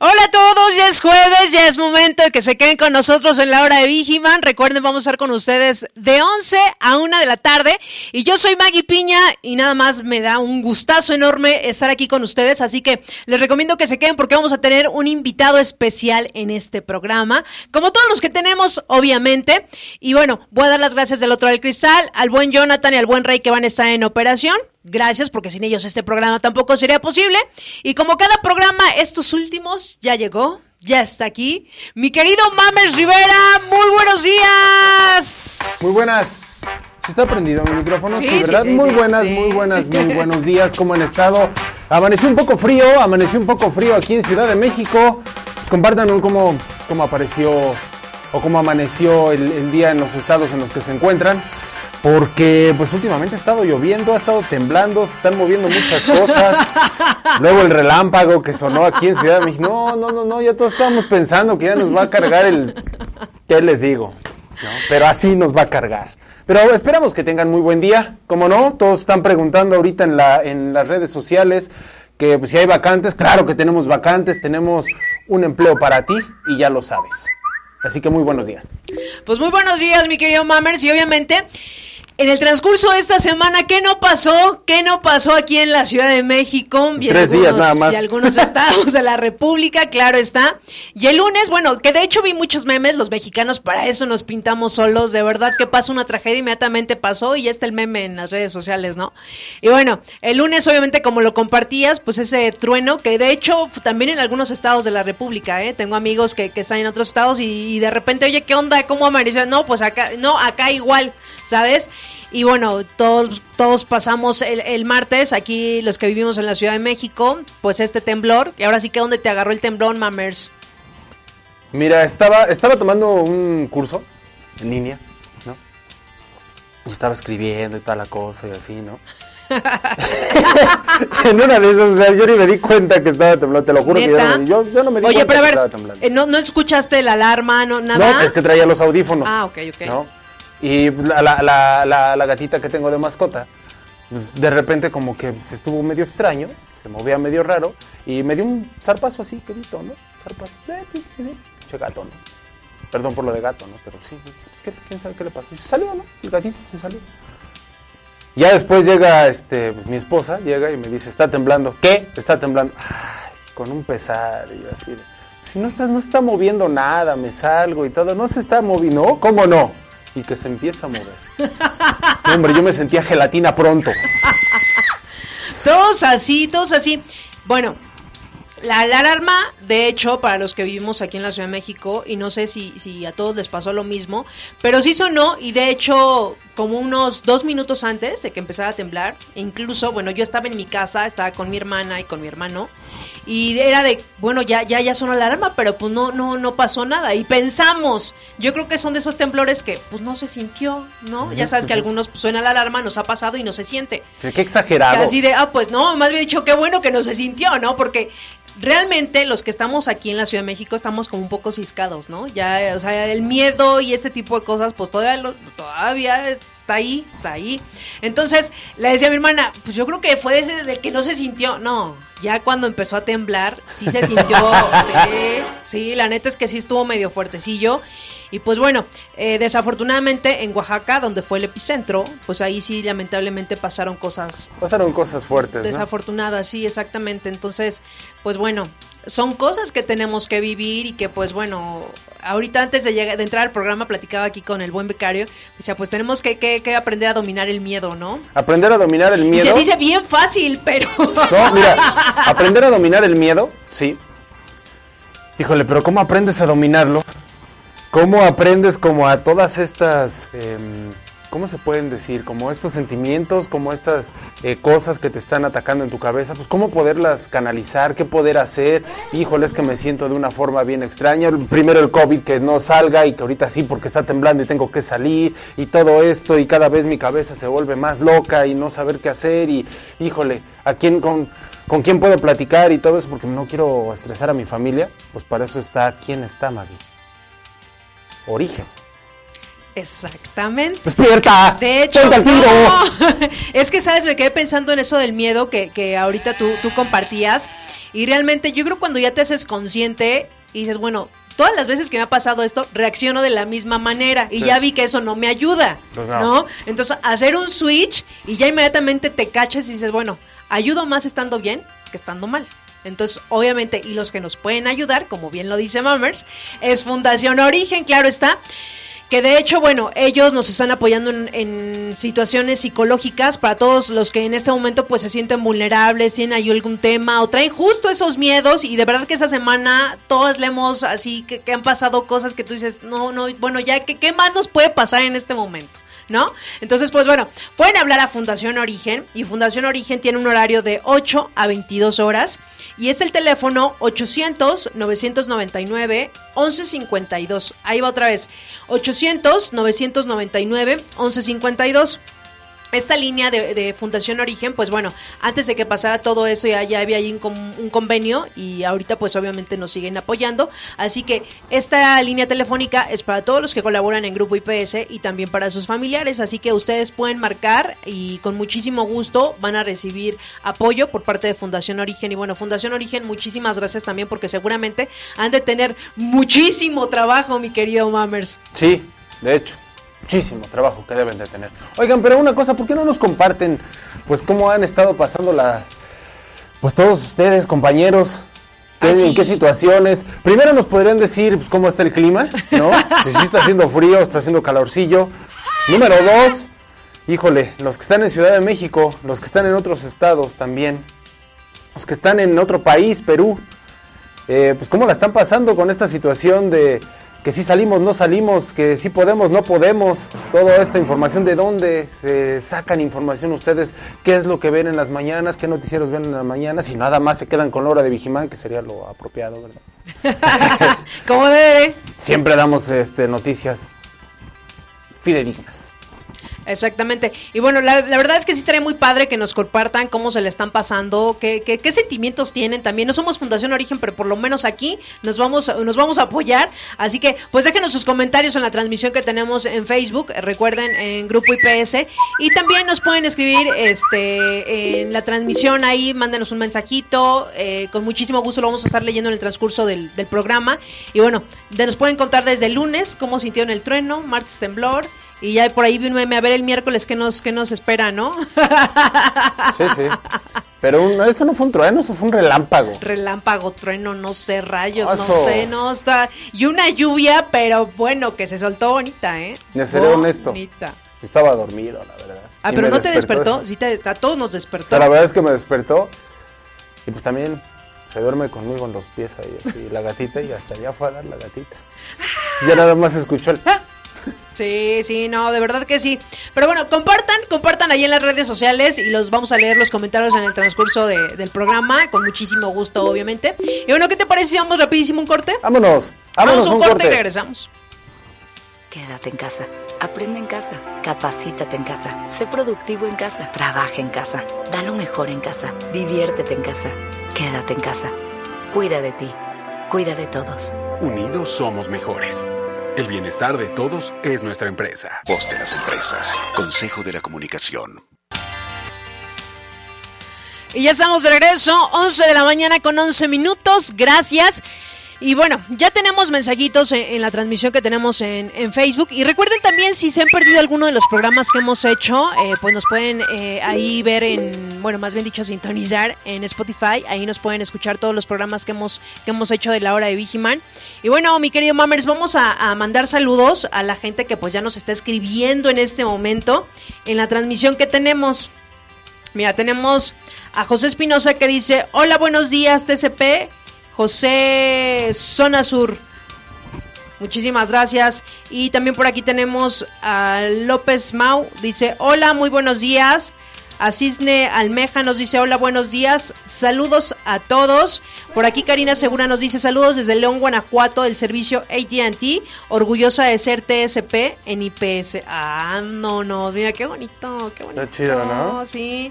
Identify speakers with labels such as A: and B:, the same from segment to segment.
A: Hola a todos, ya es jueves, ya es momento de que se queden con nosotros en la hora de Vigiman. Recuerden, vamos a estar con ustedes de 11 a 1 de la tarde. Y yo soy Maggie Piña y nada más me da un gustazo enorme estar aquí con ustedes. Así que les recomiendo que se queden porque vamos a tener un invitado especial en este programa. Como todos los que tenemos, obviamente. Y bueno, voy a dar las gracias del otro del cristal al buen Jonathan y al buen Rey que van a estar en operación. Gracias, porque sin ellos este programa tampoco sería posible. Y como cada programa, estos últimos ya llegó, ya está aquí. Mi querido Mames Rivera, muy buenos días.
B: Muy buenas. ¿Se está prendido mi micrófono?
A: Sí,
B: Sí,
A: sí,
B: ¿verdad?
A: sí,
B: muy
A: sí,
B: buenas,
A: sí.
B: muy buenas, muy buenos días. ¿Cómo han estado? Amaneció un poco frío, amaneció un poco frío aquí en Ciudad de México. Pues compartan cómo, cómo apareció o cómo amaneció el, el día en los estados en los que se encuentran. Porque pues últimamente ha estado lloviendo, ha estado temblando, se están moviendo muchas cosas. Luego el relámpago que sonó aquí en Ciudad de México. No, no, no, no, ya todos estábamos pensando que ya nos va a cargar el... ¿Qué les digo? ¿No? Pero así nos va a cargar. Pero esperamos que tengan muy buen día. Como no, todos están preguntando ahorita en, la, en las redes sociales que pues, si hay vacantes. Claro que tenemos vacantes, tenemos un empleo para ti y ya lo sabes. Así que muy buenos días.
A: Pues muy buenos días, mi querido Mamers. Y obviamente, en el transcurso de esta semana, ¿qué no pasó? ¿Qué no pasó aquí en la Ciudad de México? Y
B: Tres días nada más.
A: Y algunos estados de la República, claro está. Y el lunes, bueno, que de hecho vi muchos memes, los mexicanos para eso nos pintamos solos. De verdad que pasa una tragedia, inmediatamente pasó y ya está el meme en las redes sociales, ¿no? Y bueno, el lunes, obviamente, como lo compartías, pues ese trueno, que de hecho también en algunos estados de la República, ¿eh? Tengo amigos que, que están en otros estados y, y de repente, oye, ¿qué onda? ¿Cómo amaneció? No, pues acá, no, acá igual, ¿sabes? Y bueno, todos, todos pasamos el, el martes, aquí los que vivimos en la Ciudad de México, pues este temblor. Y ahora sí que, ¿dónde te agarró el temblón, mamers?
B: Mira, estaba, estaba tomando un curso en línea, ¿no? Y estaba escribiendo y toda la cosa y así, ¿no? en una de esas, o sea, yo ni me di cuenta que estaba temblando, te lo juro que yo no, me, yo, yo no me di
A: Oye,
B: cuenta
A: pero a
B: que
A: ver,
B: estaba temblando.
A: eh, ¿no, ¿no escuchaste la alarma, no, nada?
B: No, es que traía los audífonos.
A: Ah, ok, ok.
B: ¿no? Y la, la, la, gatita que tengo de mascota, pues, de repente como que se estuvo medio extraño, se movía medio raro, y me dio un zarpazo así, quedito, ¿no? Zarpazo. Eh. Che gato, ¿no? Perdón por lo de gato, ¿no? Pero sí, ¿qué- ¿quién sabe qué le pasó? Y se salió, ¿no? El gatito se salió. Ya después llega este, mi esposa, llega y me dice, está temblando. ¿Qué? Está temblando. Ay, con un pesar y así de, si no está, no está moviendo nada, me salgo y todo, no se está moviendo. ¿Cómo no? Y que se empieza a mover. Hombre, yo me sentía gelatina pronto.
A: Todos así, todos así. Bueno, la, la alarma, de hecho, para los que vivimos aquí en la Ciudad de México, y no sé si, si a todos les pasó lo mismo, pero sí sonó, y de hecho, como unos dos minutos antes de que empezara a temblar, incluso, bueno, yo estaba en mi casa, estaba con mi hermana y con mi hermano, y era de, bueno, ya, ya, ya sonó la alarma, pero pues no, no, no pasó nada. Y pensamos, yo creo que son de esos temblores que pues no se sintió, ¿no? Ya sabes que algunos pues, suena la alarma, nos ha pasado y no se siente.
B: Sí, Qué exagerado.
A: Que Así de, ah, pues no, más bien dicho, qué bueno que no se sintió, ¿no? Porque realmente los que estamos aquí en la Ciudad de México estamos como un poco ciscados, ¿no? Ya, o sea, el miedo y ese tipo de cosas, pues todavía, lo- todavía está ahí, está ahí. Entonces, le decía a mi hermana, pues yo creo que fue ese de que no se sintió. No, ya cuando empezó a temblar, sí se sintió. sí, sí, la neta es que sí estuvo medio fuertecillo. Y pues bueno, eh, desafortunadamente en Oaxaca, donde fue el epicentro, pues ahí sí lamentablemente pasaron cosas
B: Pasaron cosas fuertes, ¿no?
A: desafortunadas, sí, exactamente. Entonces, pues bueno, son cosas que tenemos que vivir y que pues bueno, ahorita antes de, llegar, de entrar al programa platicaba aquí con el buen becario, o sea, pues tenemos que, que- que aprender a dominar el miedo, ¿no?
B: Aprender a dominar el
A: Y
B: miedo.
A: se dice bien fácil, pero...
B: No, mira, aprender a dominar el miedo, sí. Híjole, pero ¿cómo aprendes a dominarlo? ¿Cómo aprendes como a todas estas em, ¿cómo se pueden decir? Como estos sentimientos, como estas eh, cosas que te están atacando en tu cabeza, pues cómo poderlas canalizar, qué poder hacer. Híjole, es que me siento de una forma bien extraña. Primero el COVID que no salga y que ahorita sí porque está temblando y tengo que salir y todo esto y cada vez mi cabeza se vuelve más loca y no saber qué hacer y híjole, ¿a quién con, con quién puedo platicar y todo eso porque no quiero estresar a mi familia? Pues para eso está, ¿quién está, Maggie? Origen.
A: Exactamente.
B: ¡Despierta!
A: De hecho, es que, ¿sabes? Me quedé pensando en eso del miedo que, que ahorita tú, tú compartías. Y realmente yo creo cuando ya te haces consciente y dices, bueno, todas las veces que me ha pasado esto, reacciono de la misma manera. Y
B: Sí.
A: ya vi que eso no me ayuda,
B: Pues no.
A: ¿no? Entonces, hacer un switch y ya inmediatamente te cachas y dices, bueno, ayudo más estando bien que estando mal. Entonces, obviamente, y los que nos pueden ayudar, como bien lo dice Mammers, es Fundación Origen, claro está. Que de hecho, bueno, ellos nos están apoyando en, en situaciones psicológicas para todos los que en este momento pues se sienten vulnerables, tienen ahí algún tema o traen justo esos miedos y de verdad que esta semana todas leemos así que, han pasado cosas que tú dices, no, no, bueno, ya, ¿qué, ¿qué más nos puede pasar en este momento? ¿No? Entonces, pues bueno, pueden hablar a Fundación Origen y Fundación Origen tiene un horario de 8 a 22 horas y es el teléfono 800-999-1152. Ahí va otra vez, 800-999-1152. Esta línea de, de Fundación Origen, pues bueno, antes de que pasara todo eso ya, ya había ahí un, un convenio y ahorita pues obviamente nos siguen apoyando. Así que esta línea telefónica es para todos los que colaboran en Grupo IPS y también para sus familiares. Así que ustedes pueden marcar y con muchísimo gusto van a recibir apoyo por parte de Fundación Origen. Y bueno, Fundación Origen, muchísimas gracias también porque seguramente han de tener muchísimo trabajo, mi querido Mammers.
B: Sí, de hecho, muchísimo trabajo que deben de tener. Oigan, pero una cosa, ¿por qué no nos comparten, pues, cómo han estado pasando la, pues, todos ustedes, compañeros? ¿Qué-
A: Ah, sí.
B: ¿En qué situaciones? Primero nos podrían decir, pues, cómo está el clima, ¿no? si está haciendo frío, está haciendo calorcillo. Número dos, híjole, los que están en Ciudad de México, los que están en otros estados también, los que están en otro país, Perú, eh, pues cómo la están pasando con esta situación de que si salimos, no salimos, que si podemos, no podemos, toda esta información de dónde se sacan información ustedes, qué es lo que ven en las mañanas, qué noticieros ven en las mañanas, si nada más se quedan con la hora de Vigimán, que sería lo apropiado, ¿verdad?
A: Como debe.
B: Siempre damos este, noticias fidedignas.
A: Exactamente. Y bueno, la, verdad es que sí estaría muy padre que nos compartan cómo se le están pasando, qué, qué, qué sentimientos tienen también. No somos Fundación Origen, pero por lo menos aquí nos vamos, nos vamos a apoyar. Así que, pues déjenos sus comentarios en la transmisión que tenemos en Facebook. Recuerden, en Grupo IPS. Y también nos pueden escribir este en la transmisión ahí, mándenos un mensajito. eh, con muchísimo gusto lo vamos a estar leyendo en el transcurso del, del programa. Y bueno, nos pueden contar desde el lunes cómo sintieron el trueno, martes temblor. Y ya por ahí vino a ver el miércoles qué nos, qué nos espera, ¿no?
B: Sí, sí. Pero un- eso no fue un trueno, eso fue un relámpago.
A: Relámpago, trueno, no sé, rayos, no sé, no está. Y una lluvia, pero bueno, que se soltó bonita, ¿eh?
B: Le seré honesto.
A: Bonita.
B: Estaba dormido, la verdad.
A: Ah,
B: Y
A: pero
B: me
A: no te despertó, sí, te, a todos nos despertó.
B: O sea, la verdad es que me despertó y pues también se duerme conmigo en los pies ahí, así, la gatita y hasta allá fue a dar la gatita. Ya nada más escuchó el... ¡ah!
A: Sí, sí, no, de verdad que sí. Pero bueno, compartan, compartan ahí en las redes sociales y los vamos a leer los comentarios en el transcurso de- del programa, con muchísimo gusto, obviamente. Y bueno, ¿qué te parece si vamos rapidísimo un corte?
B: Vámonos, vámonos,
A: Vamos a un corte y regresamos.
C: Quédate en casa. Aprende en casa. Capacítate en casa. Sé productivo en casa. Trabaja en casa. Da lo mejor en casa. Diviértete en casa. Quédate en casa. Cuida de ti. Cuida de todos.
D: Unidos somos mejores. El bienestar de todos es nuestra empresa.
E: Voz de las empresas. Consejo de la Comunicación.
A: Y ya estamos de regreso, 11 de la mañana con 11 minutos, gracias. Y bueno, ya tenemos mensajitos en, la transmisión que tenemos en, en Facebook. Y recuerden también si se han perdido alguno de los programas que hemos hecho, eh, pues nos pueden eh, ahí ver en, bueno, más bien dicho, sintonizar en Spotify. Ahí nos pueden escuchar todos los programas que hemos, que hemos hecho de la hora de Vigiman. Y bueno, mi querido Mammers, vamos a, a mandar saludos a la gente que pues ya nos está escribiendo en este momento en la transmisión que tenemos. Mira, tenemos a José Espinosa que dice, hola, buenos días, TCP, José Zona Sur. Muchísimas gracias. Y también por aquí tenemos a López Mau. Dice, hola, muy buenos días. A Cisne Almeja nos dice, hola, buenos días. Saludos a todos. Por aquí Karina Segura nos dice, saludos desde León, Guanajuato, del servicio ATT. Orgullosa de ser TSP en IPS. Ah, no, no, mira, qué bonito, qué bonito.
B: Está chido, ¿no?
A: Sí.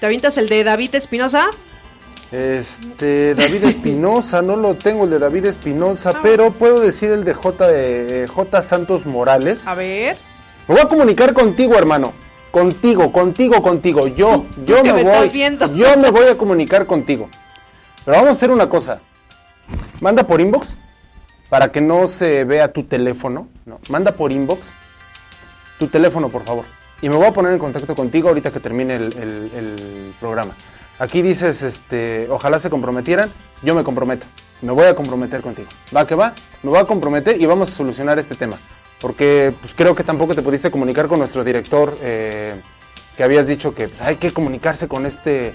A: ¿Te avientas el de David Espinosa?
B: Este, David Espinosa, no lo tengo el de David Espinosa,
A: Ah.
B: pero puedo decir el de J, eh, J Santos Morales.
A: A ver.
B: Me voy a comunicar contigo, hermano. Contigo, contigo, contigo. Yo,
A: Tú-
B: yo me,
A: me
B: voy.
A: estás viendo.
B: Yo me voy a comunicar contigo. Pero vamos a hacer una cosa. Manda por inbox para que no se vea tu teléfono. No, manda por inbox tu teléfono, por favor. Y me voy a poner en contacto contigo ahorita que termine el, el- el programa. Aquí dices, este, ojalá se comprometieran. Yo me comprometo. Me voy a comprometer contigo. Va que va. Me voy a comprometer y vamos a solucionar este tema. Porque pues, creo que tampoco te pudiste comunicar con nuestro director, eh, que habías dicho que pues, hay que comunicarse con este,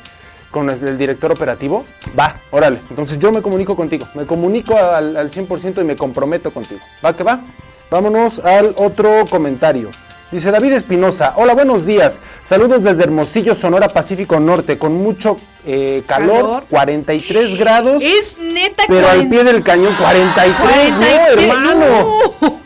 B: con el, director operativo. Va, órale. Entonces yo me comunico contigo. Me comunico al, al 100% y me comprometo contigo. Va que va. Vámonos al otro comentario. Dice David Espinosa, hola, buenos días. Saludos desde Hermosillo, Sonora, Pacífico Norte, con mucho eh, calor,
A: Calor.
B: 43 grados,
A: Es neta
B: pero al
A: 40
B: pie del cañón 43,
A: 43,
B: no, hermano.
A: no.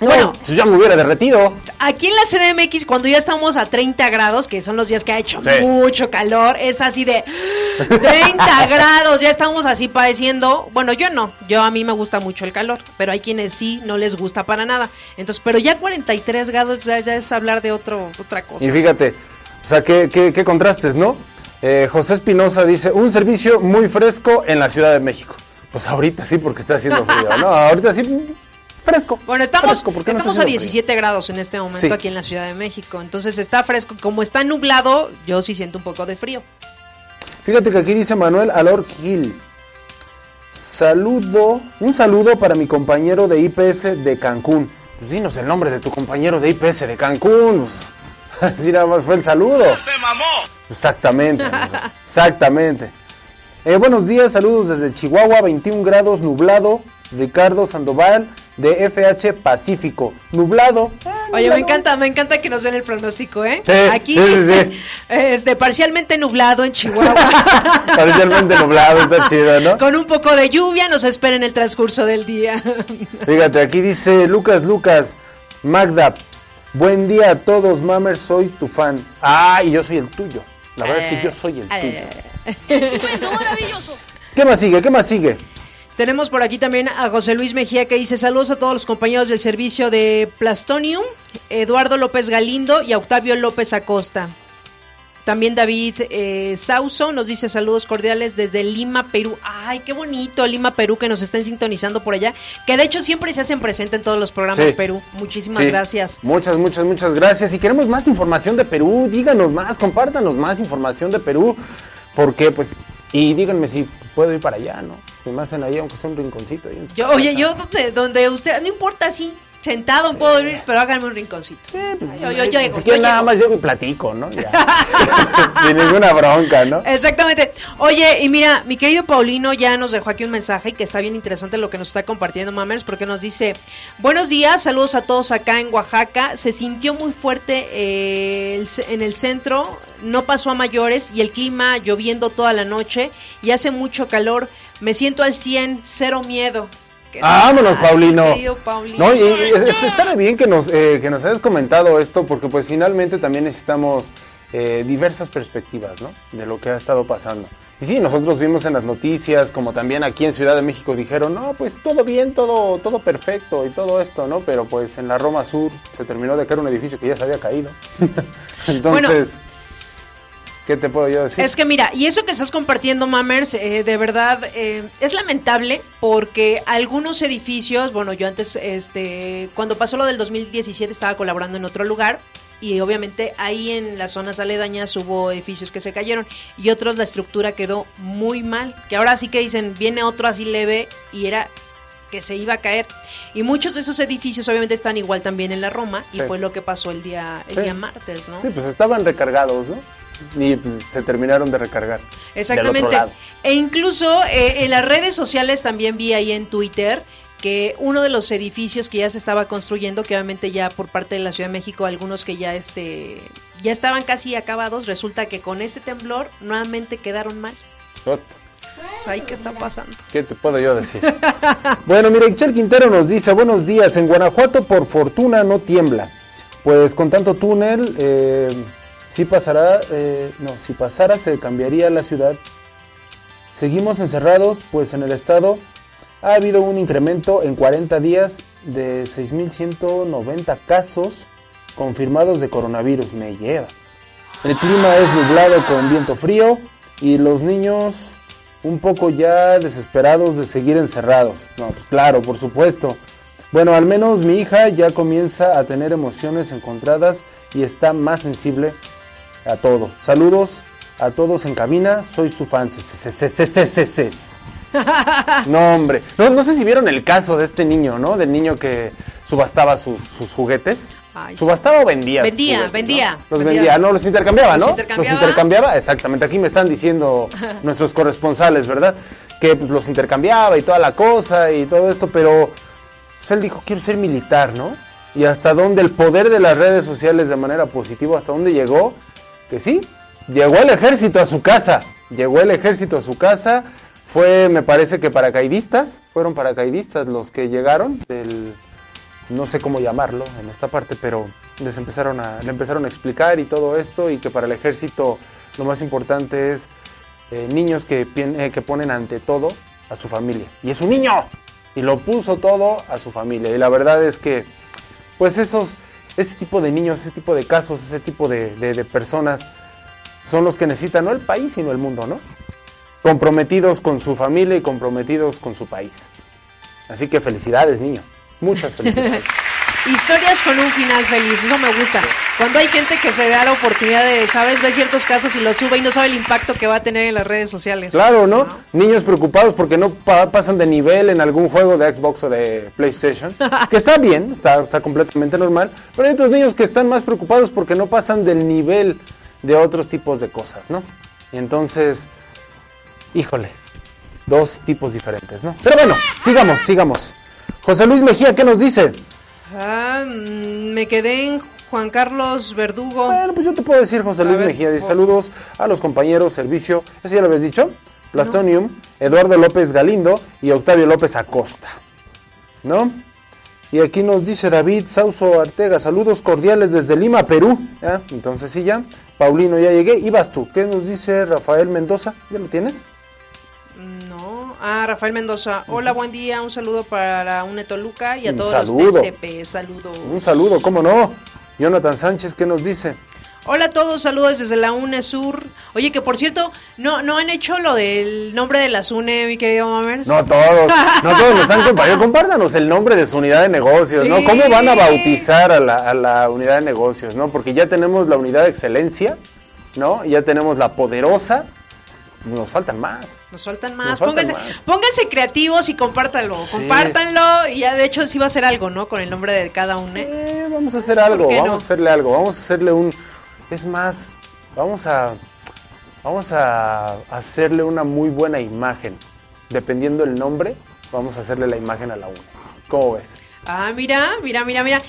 B: No,
A: Bueno,
B: pues ya me hubiera derretido.
A: aquí en la CDMX, cuando ya estamos a 30 grados, que son los días que ha hecho
B: Sí.
A: mucho calor, es así de 30 grados, ya estamos así padeciendo. Bueno, yo no, yo a mí me gusta mucho el calor, pero hay quienes sí no les gusta para nada. Entonces, pero ya 43 grados ya, ya es hablar de otro, otra cosa.
B: Y fíjate, o sea, qué, qué- qué contrastes, ¿no? Eh, José Espinosa dice, un servicio muy fresco en la Ciudad de México. Pues ahorita sí, porque está haciendo frío, ¿no? Ahorita sí, fresco.
A: Bueno, estamos,
B: Fresco, ¿por qué no está
A: estamos a
B: haciendo
A: 17 grados en este momento
B: Sí.
A: aquí en la Ciudad de México. Entonces está fresco. Como está nublado, yo sí siento un poco de frío.
B: Fíjate que aquí dice Manuel Alor Gil. Saludo, un saludo para mi compañero de IPS de Cancún. Pues dinos el nombre de tu compañero de IPS de Cancún. Pues, Así nada más fue el saludo.
F: ¡Se mamó!
B: Exactamente, exactamente. Eh, buenos días, saludos desde Chihuahua, 21 grados, nublado. Ricardo Sandoval de FH Pacífico. Nublado. ah,
A: Oye,
B: nublado.
A: me encanta, me encanta que nos den el pronóstico, ¿eh?
B: Sí,
A: Aquí,
B: sí, sí, sí.
A: este, parcialmente nublado en Chihuahua,
B: Parcialmente nublado, está chido, ¿no?
A: con un poco de lluvia, nos espera en el transcurso del día.
B: Fíjate, aquí dice Lucas Lucas, Magda, buen día a todos, Mamer, soy tu fan. Ah, y yo soy el tuyo. La verdad es que yo soy el tuyo. ¿Qué más sigue? ¿Qué más sigue?
A: Tenemos por aquí también a José Luis Mejía que dice saludos a todos los compañeros del servicio de Plastonium, Eduardo López Galindo y a Octavio López Acosta. También David eh, Sauso nos dice saludos cordiales desde Lima, Perú. Ay, qué bonito Lima, Perú, que nos estén sintonizando por allá. Que de hecho siempre se hacen presente en todos los programas
B: Sí.
A: Perú. Muchísimas
B: Sí.
A: gracias.
B: Muchas, muchas, muchas gracias. Si queremos más información de Perú, díganos más, compártanos más información de Perú. Porque, pues, y díganme si puedo ir para allá, ¿no? Me hacen ahí, aunque sea un rinconcito. ahí
A: Yo, oye, yo donde, donde usted, no importa si sentado puedo ir, pero háganme un rinconcito. yo, yo, yo llego,
B: Si quieren
A: yo
B: nada
A: llego.
B: más llego y platico, ¿no? Ya. Sin ninguna bronca, ¿no?
A: Exactamente. Oye, y mira, mi querido Paulino ya nos dejó aquí un mensaje que está bien interesante lo que nos está compartiendo Mamers, porque nos dice, buenos días, saludos a todos acá en Oaxaca. Se sintió muy fuerte eh, en el centro, no pasó a mayores y el clima lloviendo toda la noche y hace mucho calor. Me siento al 100, cero miedo. ¿Qué
B: Vámonos, Paulino.
A: Paulino?
B: No, y, y es- es- está bien que nos, eh, que nos hayas comentado esto, porque pues finalmente también necesitamos eh, diversas perspectivas, ¿no? De lo que ha estado pasando. Y sí, nosotros vimos en las noticias, como también aquí en Ciudad de México dijeron, no, pues todo bien, todo, todo perfecto y todo esto, ¿no? Pero pues en la Roma Sur se terminó de caer un edificio que ya se había caído. Entonces, ¿qué te puedo yo decir?
A: Es que mira, y eso que estás compartiendo, Mamers, eh, de verdad eh, es lamentable porque algunos edificios, bueno, yo antes, este, cuando pasó lo del 2017 estaba colaborando en otro lugar y obviamente ahí en las zonas aledañas hubo edificios que se cayeron y otros la estructura quedó muy mal, que ahora sí que dicen, viene otro así leve y era que se iba a caer. Y muchos de esos edificios obviamente están igual también en la Roma y
B: Sí.
A: fue lo que pasó el día el
B: Sí.
A: día martes, ¿no?
B: Sí, pues estaban recargados, ¿no? Y se terminaron de recargar.
A: Exactamente. E incluso eh, en las redes sociales también vi ahí en Twitter que uno de los edificios que ya se estaba construyendo, que obviamente ya por parte de la Ciudad de México, algunos que ya este ya estaban casi acabados, resulta que con ese temblor nuevamente quedaron mal.
B: Ot,
A: O sea, ¿ahí ¿Qué está pasando?
B: ¿Qué te puedo yo decir? bueno, mira, Ixchel Quintero nos dice, buenos días, en Guanajuato por fortuna no tiembla. Pues con tanto túnel, eh, si pasará, eh, no, si pasara se cambiaría la ciudad. Seguimos encerrados, pues en el estado ha habido un incremento en 40 días de 6.190 casos confirmados de coronavirus. Me lleva. El clima es nublado con viento frío y los niños un poco ya desesperados de seguir encerrados. No, pues claro, por supuesto. Bueno, al menos mi hija ya comienza a tener emociones encontradas y está más sensible a todo. Saludos a todos en cabina, soy su fan. No, hombre. No, no sé si vieron el caso de este niño, ¿no? Del niño que subastaba sus, sus juguetes.
A: Ay, sí.
B: ¿Subastaba o vendía?
A: Vendía,
B: juguetes,
A: vendía,
B: ¿no? Los
A: vendía.
B: vendía, no, los intercambiaba,
A: Los
B: ¿no?
A: intercambiaba.
B: Los intercambiaba, exactamente. Aquí me están diciendo nuestros corresponsales, ¿verdad? Que pues, los intercambiaba y toda la cosa y todo esto, pero pues, él dijo, quiero ser militar, ¿no? Y hasta dónde el poder de las redes sociales de manera positiva, hasta dónde llegó, que sí, llegó el ejército a su casa, llegó el ejército a su casa, fue, me parece que paracaidistas, fueron paracaidistas los que llegaron del, no sé cómo llamarlo en esta parte, pero les empezaron a, le empezaron a explicar y todo esto y que para el ejército lo más importante es eh, niños que, eh, que ponen ante todo a su familia. Y es un niño y lo puso todo a su familia. Y la verdad es que, pues esos, ese tipo de niños, ese tipo de casos, ese tipo de, de- personas son los que necesita no el país, sino el mundo, ¿no? Comprometidos con su familia y comprometidos con su país. Así que felicidades, niño. Muchas felicidades.
A: Historias con un final feliz, eso me gusta. Cuando hay gente que se da la oportunidad de, ¿sabes? Ve ciertos casos y los sube y no sabe el impacto que va a tener en las redes sociales.
B: Claro, ¿no? Niños preocupados porque no pa- pasan de nivel en algún juego de Xbox o de PlayStation. que está bien, está, está completamente normal. Pero hay otros niños que están más preocupados porque no pasan del nivel de otros tipos de cosas, ¿no? Y entonces, híjole, dos tipos diferentes, ¿no? Pero bueno, sigamos, sigamos. José Luis Mejía, ¿qué nos dice?
A: Ah, me quedé en Juan Carlos Verdugo.
B: Bueno, pues yo te puedo decir, José Luis
A: ver,
B: Mejía, dice saludos a los compañeros, servicio, ¿eso ya lo habías dicho? Plastonium, Eduardo López Galindo y Octavio López Acosta, ¿no? Y aquí nos dice David Sauso Artega, saludos cordiales desde Lima, Perú. Entonces sí, ya, Paulino, ya llegué, y vas tú, ¿qué nos dice Rafael Mendoza? ¿Ya lo tienes?
A: Ah, Rafael Mendoza. Hola, buen día. Un saludo para la UNE Toluca y a
B: Un
A: todos
B: saludo.
A: los TCP. Saludos.
B: Un saludo, ¿cómo no? Jonathan Sánchez, ¿qué nos dice?
A: Hola a todos, saludos desde la UNE Sur. Oye, que por cierto, no no han hecho lo del nombre de las UNE, mi querido Mamers.
B: No todos, no todos nos han compartido. Compártanos el nombre de su unidad de negocios, ¿no? ¿Cómo van a bautizar a la, a la unidad de negocios, no? Porque ya tenemos la unidad de excelencia, ¿no? Ya tenemos la poderosa. Nos faltan más.
A: Nos faltan más.
B: Nos faltan
A: pónganse,
B: más.
A: pónganse creativos y compártanlo. Compártanlo y ya de hecho sí va a ser algo, ¿no? Con el nombre de cada UNE.
B: Eh, vamos a hacer algo,
A: ¿Por qué
B: vamos
A: no?
B: a hacerle algo, vamos a hacerle un... Es más, vamos a... Vamos a hacerle una muy buena imagen. Dependiendo el nombre, vamos a hacerle la imagen a la UNE. ¿Cómo ves?
A: Ah, mira, mira, mira, mira.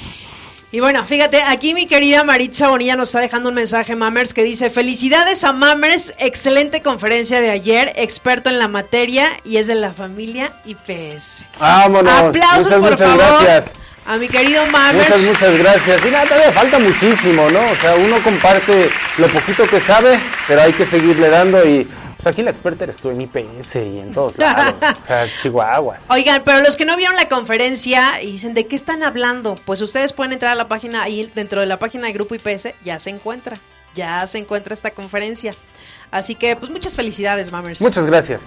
A: Y bueno, fíjate, aquí mi querida Maritza Bonilla nos está dejando un mensaje, Mamers, que dice, felicidades a Mamers, excelente conferencia de ayer, experto en la materia y es de la familia IPS.
B: Vámonos.
A: Aplausos,
B: muchas,
A: por
B: muchas
A: favor,
B: gracias.
A: a mi querido Mamers.
B: Muchas, muchas gracias. Y nada, todavía falta muchísimo, ¿no? O sea, uno comparte lo poquito que sabe, pero hay que seguirle dando y... Pues aquí la experta eres tú en IPS y en todos lados. o sea, chihuahuas.
A: Oigan, pero los que no vieron la conferencia y dicen, ¿de qué están hablando? Pues ustedes pueden entrar a la página, ahí dentro de la página de Grupo IPS, ya se encuentra, ya se encuentra esta conferencia. Así que, pues muchas felicidades, Mamers.
B: Muchas gracias.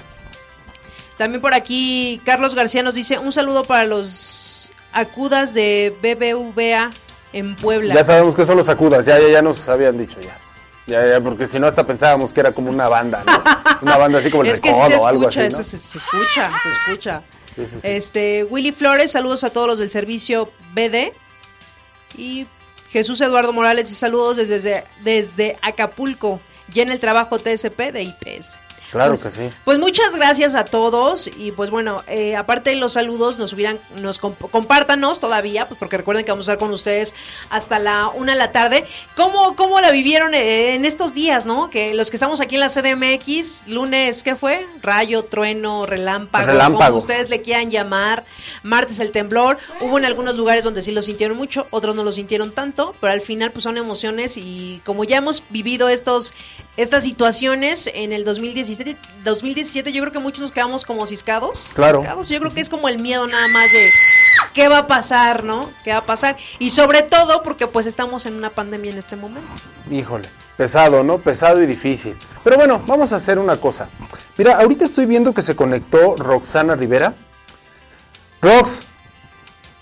A: También por aquí Carlos García nos dice un saludo para los acudas de BBVA en Puebla.
B: Ya sabemos que son los sacudas, ya, ya, ya nos habían dicho ya. Ya, ya, porque si no hasta pensábamos que era como una banda, ¿no? Una banda así como el
A: es que sí se
B: o algo
A: escucha,
B: así, ¿no?
A: eso se, se escucha, se escucha.
B: Sí, sí.
A: Este, Willy Flores, saludos a todos los del servicio BD. Y Jesús Eduardo Morales, y saludos desde, desde Acapulco, ya en el trabajo TSP de IPS.
B: Claro
A: Pues-
B: que sí.
A: Pues muchas gracias a todos y pues bueno, eh, aparte de los saludos, nos hubieran, nos comp- compártanos todavía, pues porque recuerden que vamos a estar con ustedes hasta la una de la tarde. ¿Cómo, cómo la vivieron eh, en estos días, no? Que los que estamos aquí en la CDMX, lunes, ¿qué fue? Rayo, trueno, relámpago,
B: Relámpago.
A: como ustedes le quieran llamar. Martes el temblor. Hubo en algunos lugares donde sí lo sintieron mucho, otros no lo sintieron tanto, pero al final pues son emociones y como ya hemos vivido estos estas situaciones en el 2017, 2017 yo creo que muchos nos quedamos como ciscados.
B: Claro.
A: ciscados. Yo creo que es como el miedo nada más de qué va a pasar, ¿no? ¿Qué va a pasar? Y sobre todo porque pues estamos en una pandemia en este momento.
B: Híjole, pesado, ¿no? Pesado y difícil. Pero bueno, vamos a hacer una cosa. Mira, ahorita estoy viendo que se conectó Roxana Rivera. Rox,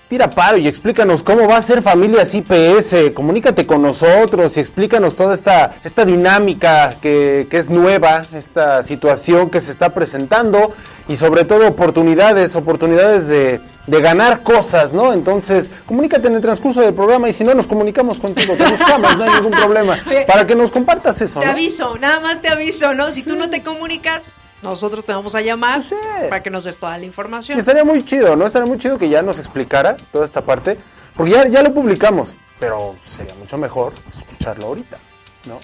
B: tira paro y explícanos cómo va a ser Familias IPS. Comunícate con nosotros y explícanos toda esta, esta dinámica que, que es nueva, esta situación que se está presentando y sobre todo oportunidades, oportunidades de, de ganar cosas, ¿no? Entonces, comunícate en el transcurso del programa y si no nos comunicamos contigo, te buscamos, no hay ningún problema. Para que nos compartas eso,
A: Te
B: ¿no?
A: aviso, nada más te aviso, ¿no? Si tú no te comunicas, nosotros te vamos a llamar para que nos des toda la
B: Y
A: información.
B: estaría muy chido, ¿no? Estaría muy chido que ya nos explicara toda esta parte, porque ya, ya lo publicamos, pero sería mucho mejor escucharlo ahorita, ¿no?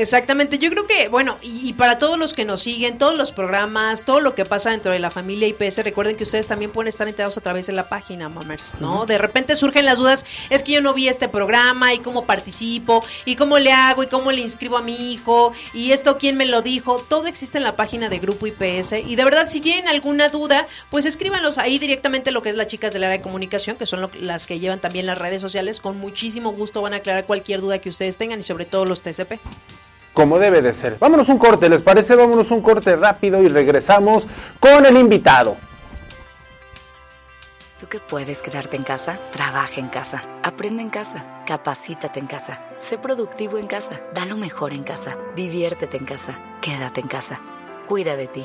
A: Exactamente, yo creo que, bueno, y, y para todos los que nos siguen, todos los programas, todo lo que pasa dentro de la familia IPS, recuerden que ustedes también pueden estar enterados a través de la página, mamers, ¿no? De repente surgen las dudas, es que yo no vi este programa y cómo participo y cómo le hago y cómo le inscribo a mi hijo y esto quién me lo dijo, todo existe en la página de Grupo IPS y de verdad si tienen alguna duda, pues escríbanlos ahí directamente lo que es las chicas del área de comunicación, que son lo- las que llevan también las redes sociales, con muchísimo gusto van a aclarar cualquier duda que ustedes tengan y sobre todo los TCP.
B: Como debe de ser. Vámonos un corte, ¿les parece? Vámonos un corte rápido y regresamos con el invitado.
C: Tú que puedes quedarte en casa, trabaja en casa, aprende en casa, capacítate en casa, sé productivo en casa, da lo mejor en casa, diviértete en casa, quédate en casa, cuida de ti,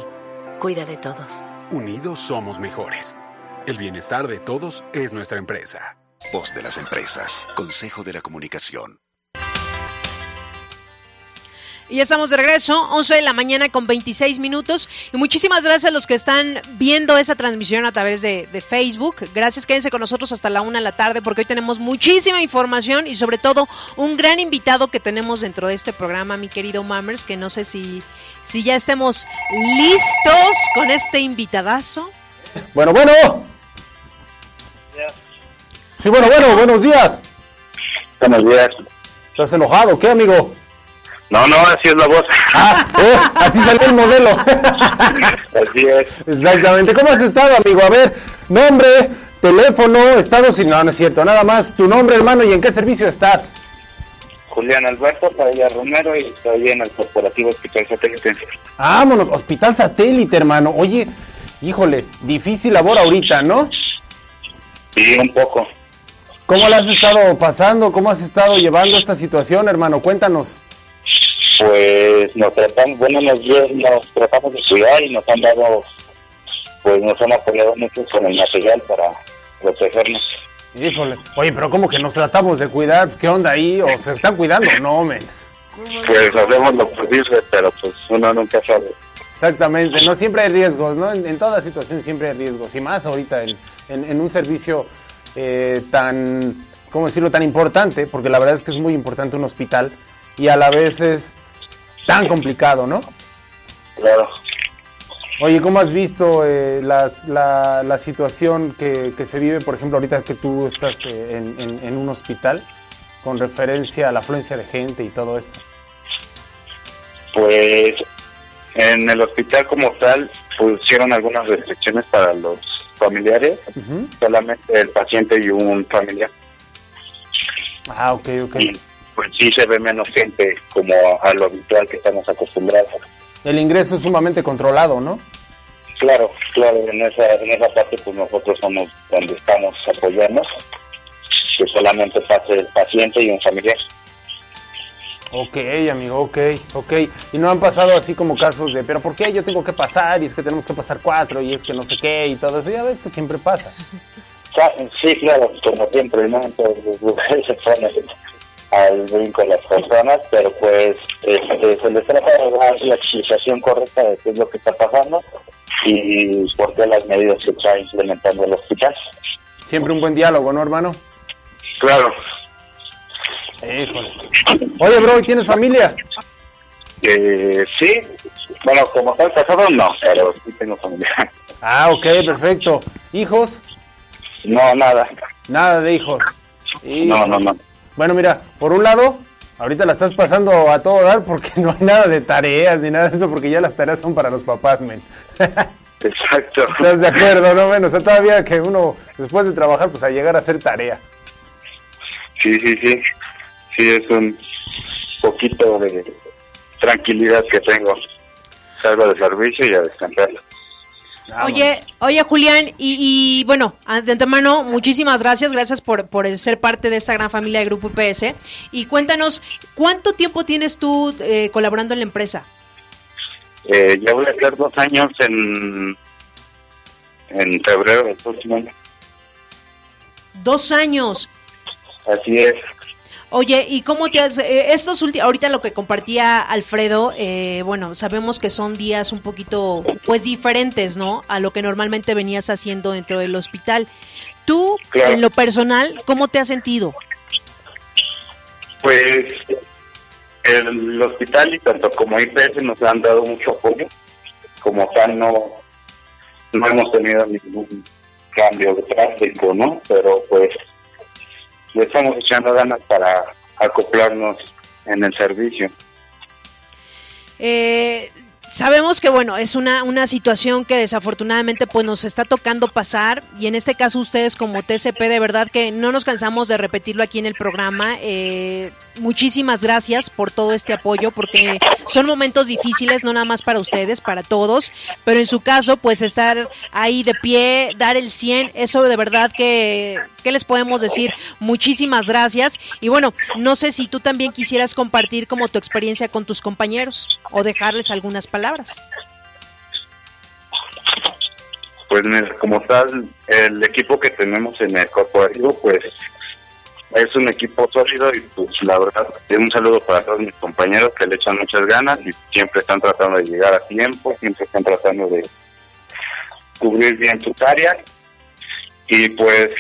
C: cuida de todos.
D: Unidos somos mejores. El bienestar de todos es nuestra empresa.
E: Voz de las empresas. Consejo de la comunicación.
A: Y ya estamos de regreso, 11 de la mañana con 26 minutos. Y muchísimas gracias a los que están viendo esa transmisión a través de, de Facebook. Gracias, quédense con nosotros hasta la una de la tarde porque hoy tenemos muchísima información y sobre todo un gran invitado que tenemos dentro de este programa, mi querido Mammers, que no sé si, si ya estemos listos con este invitadazo.
B: Bueno, bueno. Sí, bueno, bueno, buenos días.
F: Buenos días.
B: ¿Estás enojado? ¿Qué, amigo?
F: No, no, así es la voz.
B: Ah, eh, así salió el modelo.
F: Así es.
B: Exactamente. ¿Cómo has estado, amigo? A ver, nombre, teléfono, estado sin... No, no es cierto. Nada más tu nombre, hermano, y en qué servicio estás.
F: Julián Alberto Padilla Romero y estoy en el Corporativo Hospital Satélite.
B: Vámonos, Hospital Satélite, hermano. Oye, híjole, difícil labor ahorita, ¿no?
F: Y un poco.
B: ¿Cómo la has estado pasando? ¿Cómo has estado llevando esta situación, hermano? Cuéntanos.
F: Pues nos tratamos, bueno, nos, nos tratamos de cuidar y nos han dado, pues nos han apoyado mucho con el material para protegernos.
B: Híjole. Oye, pero ¿cómo que nos tratamos de cuidar? ¿Qué onda ahí? ¿O se están cuidando? No, men.
F: Pues hacemos lo posible, pero pues uno nunca sabe.
B: Exactamente, no siempre hay riesgos, ¿no? En, en toda situación siempre hay riesgos, y más ahorita en, en- en un servicio eh, tan, ¿cómo decirlo?, tan importante, porque la verdad es que es muy importante un hospital, y a la vez es tan complicado, ¿no?
F: Claro.
B: Oye, ¿cómo has visto eh, la, la- la situación que, que se vive, por ejemplo, ahorita que tú estás eh, en, en- en un hospital, con referencia a la afluencia de gente y todo esto?
F: Pues en el hospital como tal pusieron algunas restricciones para los familiares, solamente el paciente y un familiar.
B: Ah, ok, ok.
F: Y pues sí se ve menos gente como a lo habitual que estamos acostumbrados.
B: El ingreso es sumamente controlado, ¿no?
F: Claro, claro, en esa, en esa parte pues nosotros somos donde estamos apoyando, que solamente pase el paciente y un familiar.
B: Ok, amigo, ok, ok. Y no han pasado así como casos de, pero ¿por qué yo tengo que pasar? Y es que tenemos que pasar cuatro, y es que no sé qué, y todo eso. Ya ves que siempre pasa.
F: Sa- Sí, claro, como siempre, ¿no? En todos los lugares se pone al brinco de las personas, pero pues este, se les trata de dar la explicación correcta de qué es lo que está pasando y por qué las medidas se está implementando el hospital.
B: Siempre un buen diálogo, ¿no, hermano?
F: Claro.
B: Híjole. Oye, bro, ¿y tienes familia?
F: Eh, sí, bueno, como tal casado no, pero sí tengo familia.
B: Ah, ok, perfecto. ¿Hijos?
F: No, nada.
B: Nada de hijos. Y-
F: No, no, no.
B: Bueno, mira, por un lado, ahorita la estás pasando a todo dar porque no hay nada de tareas ni nada de eso, porque ya las tareas son para los papás, men.
F: Exacto.
B: ¿Estás de acuerdo, no, men? O sea, todavía que uno, después de trabajar, pues a llegar a hacer tarea.
F: Sí, sí, sí. Sí, es un poquito de tranquilidad que tengo. Salgo de servicio y a descansar.
B: Ah,
A: Oye, oye Julián, y, y, bueno, de antemano, muchísimas gracias, gracias por, por ser parte de esta gran familia de Grupo IPS. Y cuéntanos, ¿cuánto tiempo tienes tú eh, colaborando en la empresa?
F: Eh, ya voy a hacer dos años en, en febrero del próximo año.
A: Dos años.
F: Así es.
A: Oye, ¿y cómo te has, eh, estos últimos, ahorita lo que compartía Alfredo, eh, bueno, sabemos que son días un poquito, pues diferentes, ¿no? A lo que normalmente venías haciendo dentro del hospital. Tú,
F: Claro.
A: en lo personal, ¿cómo te has sentido?
F: Pues el hospital y tanto como IPS nos han dado mucho apoyo. Como tal no, no hemos tenido ningún cambio drástico, ¿no? Pero pues le estamos echando ganas para acoplarnos en el servicio.
A: Eh, sabemos que bueno, es una, una situación que desafortunadamente pues nos está tocando pasar y en este caso ustedes como TCP de verdad que no nos cansamos de repetirlo aquí en el programa. Eh, muchísimas gracias por todo este apoyo porque son momentos difíciles no nada más para ustedes, para todos, pero en su caso pues estar ahí de pie, dar el 100, eso de verdad que, ¿qué les podemos decir? Muchísimas gracias y bueno, no sé si tú también quisieras compartir como tu experiencia con tus compañeros o dejarles algunas palabras.
F: Pues como tal, el equipo que tenemos en el corporativo, pues es un equipo sólido y pues la verdad, un saludo para todos mis compañeros que le echan muchas ganas y siempre están tratando de llegar a tiempo, siempre están tratando de cubrir bien sus áreas y pues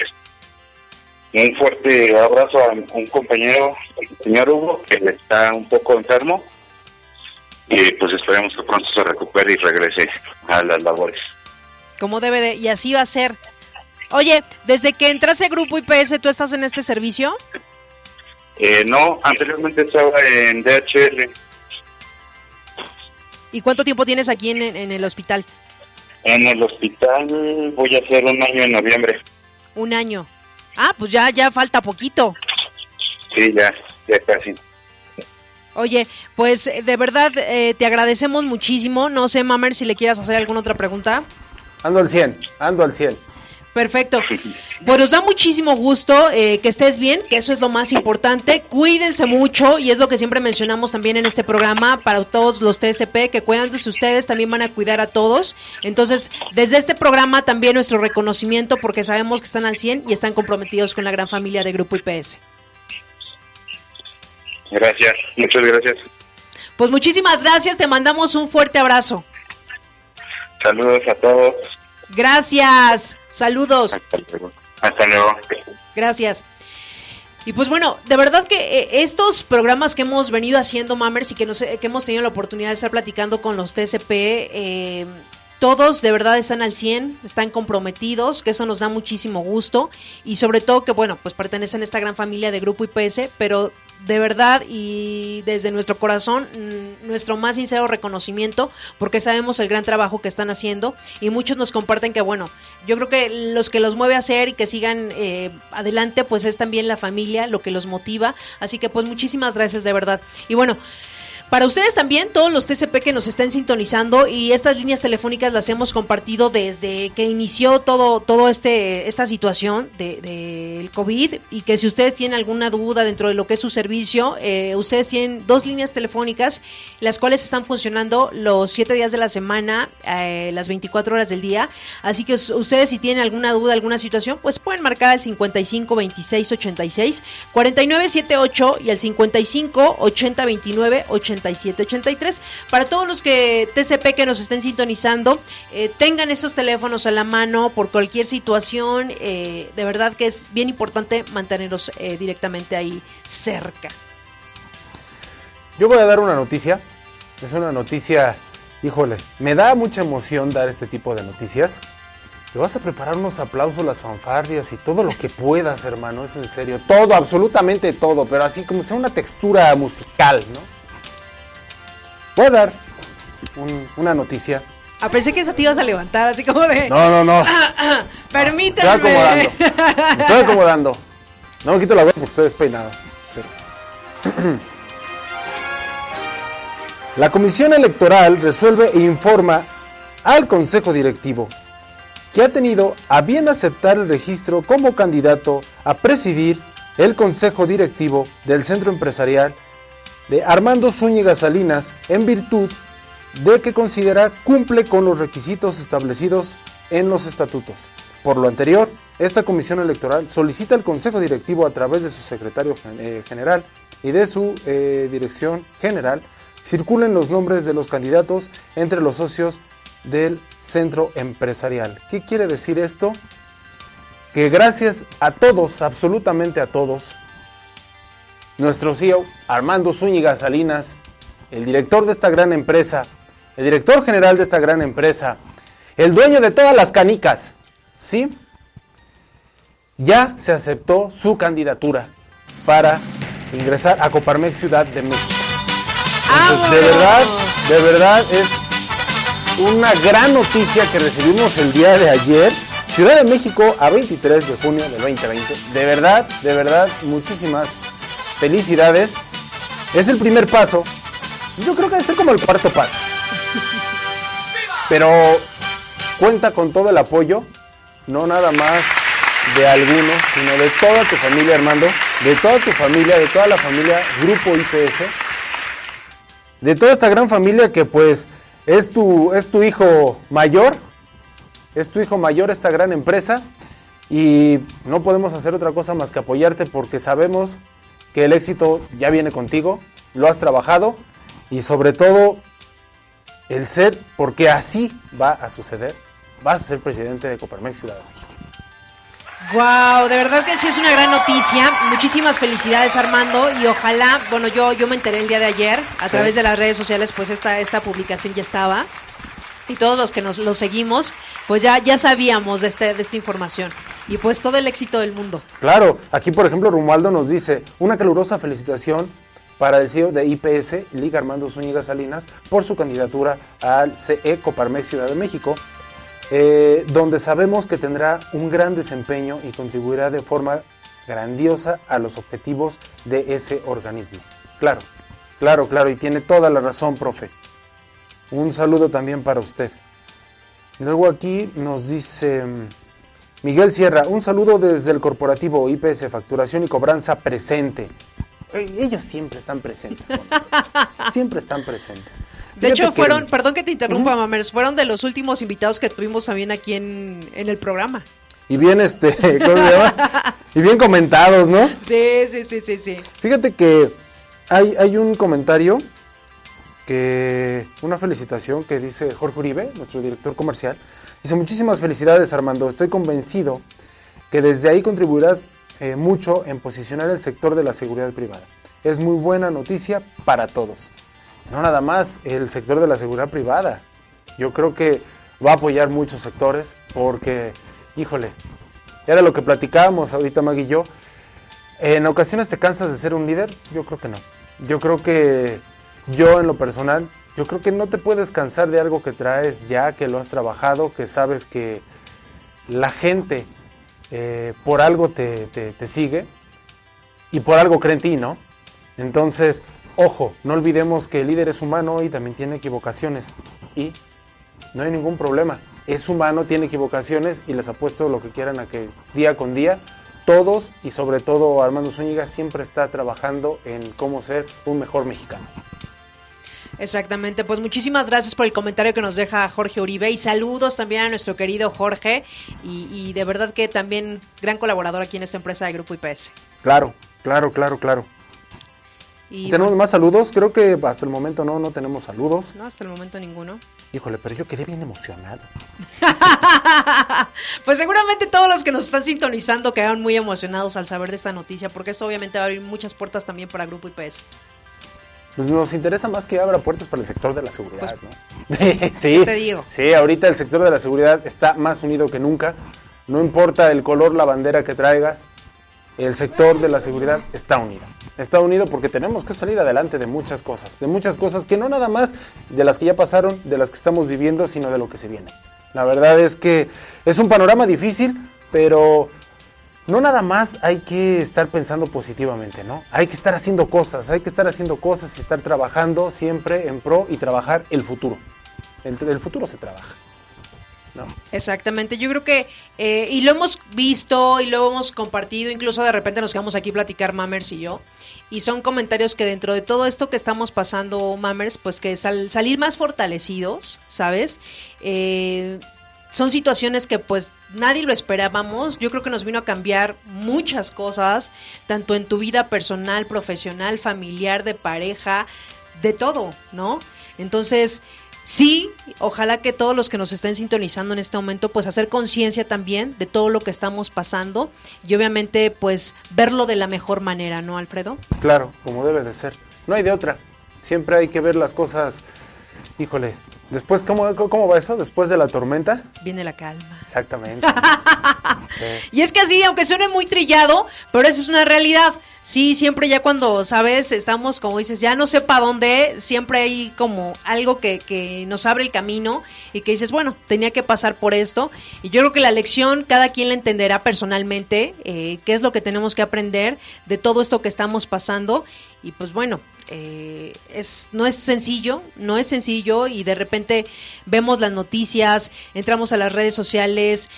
F: un fuerte abrazo a un compañero, el señor Hugo, que está un poco enfermo y pues esperemos que pronto se recupere y regrese a las labores.
A: Como debe de, y así va a ser. Oye, desde que entraste Grupo IPS, ¿tú estás en este servicio?
F: Eh, no, anteriormente estaba en DHL.
A: ¿Y cuánto tiempo tienes aquí en, en el hospital?
F: En el hospital voy a hacer un año en noviembre.
A: Un año. Ah, pues ya, ya falta poquito.
F: Sí, ya, ya casi.
A: Oye, pues eh, de verdad eh, te agradecemos muchísimo. No sé, Mamer, si le quieras hacer alguna otra pregunta.
B: Ando al 100, ando al 100.
A: Perfecto. Pues nos da muchísimo gusto eh, que estés bien, que eso es lo más importante. Cuídense mucho y es lo que siempre mencionamos también en este programa para todos los TSP, que cuidándose ustedes también van a cuidar a todos. Entonces, desde este programa también nuestro reconocimiento porque sabemos que están al 100 y están comprometidos con la gran familia de Grupo IPS.
F: Gracias, muchas gracias.
A: Pues muchísimas gracias, te mandamos un fuerte abrazo.
F: Saludos a todos.
A: Gracias, saludos.
F: Hasta luego. Hasta luego.
A: Gracias. Y pues bueno, de verdad que eh, estos programas que hemos venido haciendo, Mammers, y que, nos, que hemos tenido la oportunidad de estar platicando con los TCP, eh, todos de verdad están al 100, están comprometidos, que eso nos da muchísimo gusto y sobre todo que, bueno, pues pertenecen a esta gran familia de Grupo IPS, pero de verdad y desde nuestro corazón, mm, nuestro más sincero reconocimiento, porque sabemos el gran trabajo que están haciendo y muchos nos comparten que, bueno, yo creo que los que los mueve a hacer y que sigan eh, adelante, pues es también la familia, lo que los motiva, así que pues muchísimas gracias de verdad. Y bueno, Para ustedes también, todos los TCP que nos estén sintonizando y estas líneas telefónicas las hemos compartido desde que inició todo, todo este, esta situación del de, COVID y que si ustedes tienen alguna duda dentro de lo que es su servicio, eh, ustedes tienen dos líneas telefónicas, las cuales están funcionando los siete días de la semana, eh, las 24 horas del día. Así que ustedes si tienen alguna duda, alguna situación, pues pueden marcar al 55 26 86 49 78 y al 55 80 29 87 83. Para todos los que TCP que nos estén sintonizando, eh, tengan esos teléfonos a la mano por cualquier situación. Eh, de verdad que es bien importante mantenerlos eh, directamente ahí cerca.
B: Yo voy a dar una noticia. Es una noticia, híjole, me da mucha emoción dar este tipo de noticias. Te vas a preparar unos aplausos, las fanfardias y todo lo que puedas, hermano, es en serio. Todo, absolutamente todo, pero así como sea una textura musical, ¿no? Voy a dar una noticia.
A: Ah, pensé que esa te ibas a levantar, así como de.
B: No, no, no.
A: Permítame.
B: estoy acomodando. estoy acomodando. No me quito la voz porque estoy despeinado. La Comisión Electoral resuelve e informa al Consejo Directivo que ha tenido a bien aceptar el registro como candidato a presidir el Consejo Directivo del Centro Empresarial de Armando Zúñiga Salinas en virtud de que considera cumple con los requisitos establecidos en los estatutos. Por lo anterior, esta comisión electoral solicita al Consejo Directivo a través de su secretario eh, general y de su eh, dirección general circulen los nombres de los candidatos entre los socios del centro empresarial. ¿Qué quiere decir esto? Que gracias a todos, absolutamente a todos, nuestro CEO Armando Zúñiga Salinas, el director de esta gran empresa, el director general de esta gran empresa, el dueño de todas las canicas, ¿sí? Ya se aceptó su candidatura para ingresar a Coparmex Ciudad de México. de verdad, de verdad es una gran noticia que recibimos el día de ayer. Ciudad de México a 23 de junio del 2020. De verdad, de verdad, muchísimas felicidades. Es el primer paso. Yo creo que ser como el cuarto paso. Pero cuenta con todo el apoyo, no nada más de algunos, sino de toda tu familia, Armando, de toda tu familia, de toda la familia Grupo IPS, de toda esta gran familia que pues es tu, es tu hijo mayor, es tu hijo mayor esta gran empresa y no podemos hacer otra cosa más que apoyarte porque sabemos que el éxito ya viene contigo, lo has trabajado y sobre todo el ser, porque así va a suceder, vas a ser presidente de Coparmex Ciudad de México.
A: Wow, de verdad que sí es una gran noticia. Muchísimas felicidades Armando y ojalá, bueno, yo yo me enteré el día de ayer a través de las redes sociales, pues esta esta publicación ya estaba y todos los que nos lo seguimos, pues ya ya sabíamos de este de esta información y pues todo el éxito del mundo.
B: Claro, aquí por ejemplo Romualdo nos dice, una calurosa felicitación para el CEO de IPS, Liga Armando Zúñiga Salinas, por su candidatura al CE Coparmex Ciudad de México eh, donde sabemos que tendrá un gran desempeño y contribuirá de forma grandiosa a los objetivos de ese organismo. Claro, claro, claro, y tiene toda la razón, profe. Un saludo también para usted. Luego aquí nos dice Miguel Sierra, un saludo desde el corporativo IPS Facturación y Cobranza presente. Ellos siempre están presentes. siempre están presentes.
A: De hecho, fueron, perdón que te interrumpa, Mamers, fueron de los últimos invitados que tuvimos también aquí en, el programa.
B: Y bien, este, ¿cómo se llama? y bien comentados, ¿no?
A: Sí, sí, sí, sí, sí.
B: Fíjate que hay, hay un comentario que, una felicitación que dice Jorge Uribe, nuestro director comercial. Dice, muchísimas felicidades Armando, estoy convencido que desde ahí contribuirás eh, mucho en posicionar el sector de la seguridad privada. Es muy buena noticia para todos no nada más el sector de la seguridad privada. Yo creo que va a apoyar muchos sectores porque, híjole, era lo que platicábamos ahorita Magui y yo. ¿En ocasiones te cansas de ser un líder? Yo creo que no. Yo creo que yo en lo personal, yo creo que no te puedes cansar de algo que traes ya, que lo has trabajado, que sabes que la gente eh, por algo te, te sigue y por algo cree en ti, ¿no? Entonces, Ojo, no olvidemos que el líder es humano y también tiene equivocaciones. Y no hay ningún problema. Es humano, tiene equivocaciones y les apuesto lo que quieran a que día con día todos y sobre todo Armando Zúñiga siempre está trabajando en cómo ser un mejor mexicano.
A: Exactamente, pues muchísimas gracias por el comentario que nos deja Jorge Uribe y saludos también a nuestro querido Jorge y, y de verdad que también gran colaborador aquí en esta empresa de Grupo IPS.
B: Claro, claro, claro, claro.
A: Y
B: ¿Tenemos
A: bueno,
B: más saludos? Creo que hasta el momento no, no tenemos saludos.
A: no, hasta el momento ninguno.
B: Híjole, pero yo quedé bien emocionado.
A: Pues seguramente todos los que nos están sintonizando quedaron muy emocionados al saber de esta noticia, porque esto obviamente va a abrir muchas puertas también para Grupo IPS.
B: Pues nos interesa más que abra puertas para el sector de la seguridad, ¿no? sí,
A: ¿qué te digo?
B: sí, ahorita el sector de la seguridad está más unido que nunca. No importa el color, la bandera que traigas, el sector de la seguridad está unido. Está unido porque tenemos que salir adelante de muchas cosas, de muchas cosas que no nada más de las que ya pasaron, de las que estamos viviendo, sino de lo que se viene. La verdad es que es un panorama difícil, pero no nada más hay que estar pensando positivamente, ¿no? Hay que estar haciendo cosas, hay que estar haciendo cosas y estar trabajando siempre en pro y trabajar el futuro. El, el futuro se trabaja. ¿no?
A: Exactamente, yo creo que, eh, y lo hemos visto y lo hemos compartido, incluso de repente nos quedamos aquí platicar Mammers y yo, y son comentarios que dentro de todo esto que estamos pasando, Mammers, pues que sal- salir más fortalecidos, ¿sabes? Eh, son situaciones que pues nadie lo esperábamos. Yo creo que nos vino a cambiar muchas cosas, tanto en tu vida personal, profesional, familiar, de pareja, de todo, ¿no? Entonces, sí, ojalá que todos los que nos estén sintonizando en este momento, pues hacer conciencia también de todo lo que estamos pasando y obviamente pues verlo de la mejor manera, ¿no, Alfredo?
B: Claro, como debe de ser. No hay de otra. Siempre hay que ver las cosas. Híjole, después, ¿cómo, cómo va eso? Después de la tormenta.
A: Viene la calma.
B: Exactamente. Sí.
A: Y es que así, aunque suene muy trillado, pero esa es una realidad. Sí, siempre ya cuando, sabes, estamos, como dices, ya no sé para dónde, siempre hay como algo que, que nos abre el camino y que dices, bueno, tenía que pasar por esto. Y yo creo que la lección cada quien la entenderá personalmente, eh, qué es lo que tenemos que aprender de todo esto que estamos pasando. Y pues bueno, eh, es, no es sencillo, no es sencillo y de repente vemos las noticias, entramos a las redes sociales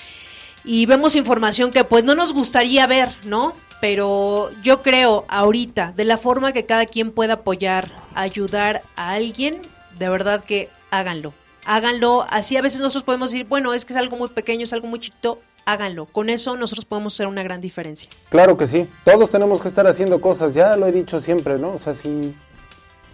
A: y vemos información que pues no nos gustaría ver, ¿no? Pero yo creo ahorita, de la forma que cada quien pueda apoyar, ayudar a alguien, de verdad que háganlo. Háganlo. Así a veces nosotros podemos decir, bueno, es que es algo muy pequeño, es algo muy chiquito. Háganlo. Con eso nosotros podemos hacer una gran diferencia.
B: Claro que sí. Todos tenemos que estar haciendo cosas. Ya lo he dicho siempre, ¿no? O sea, si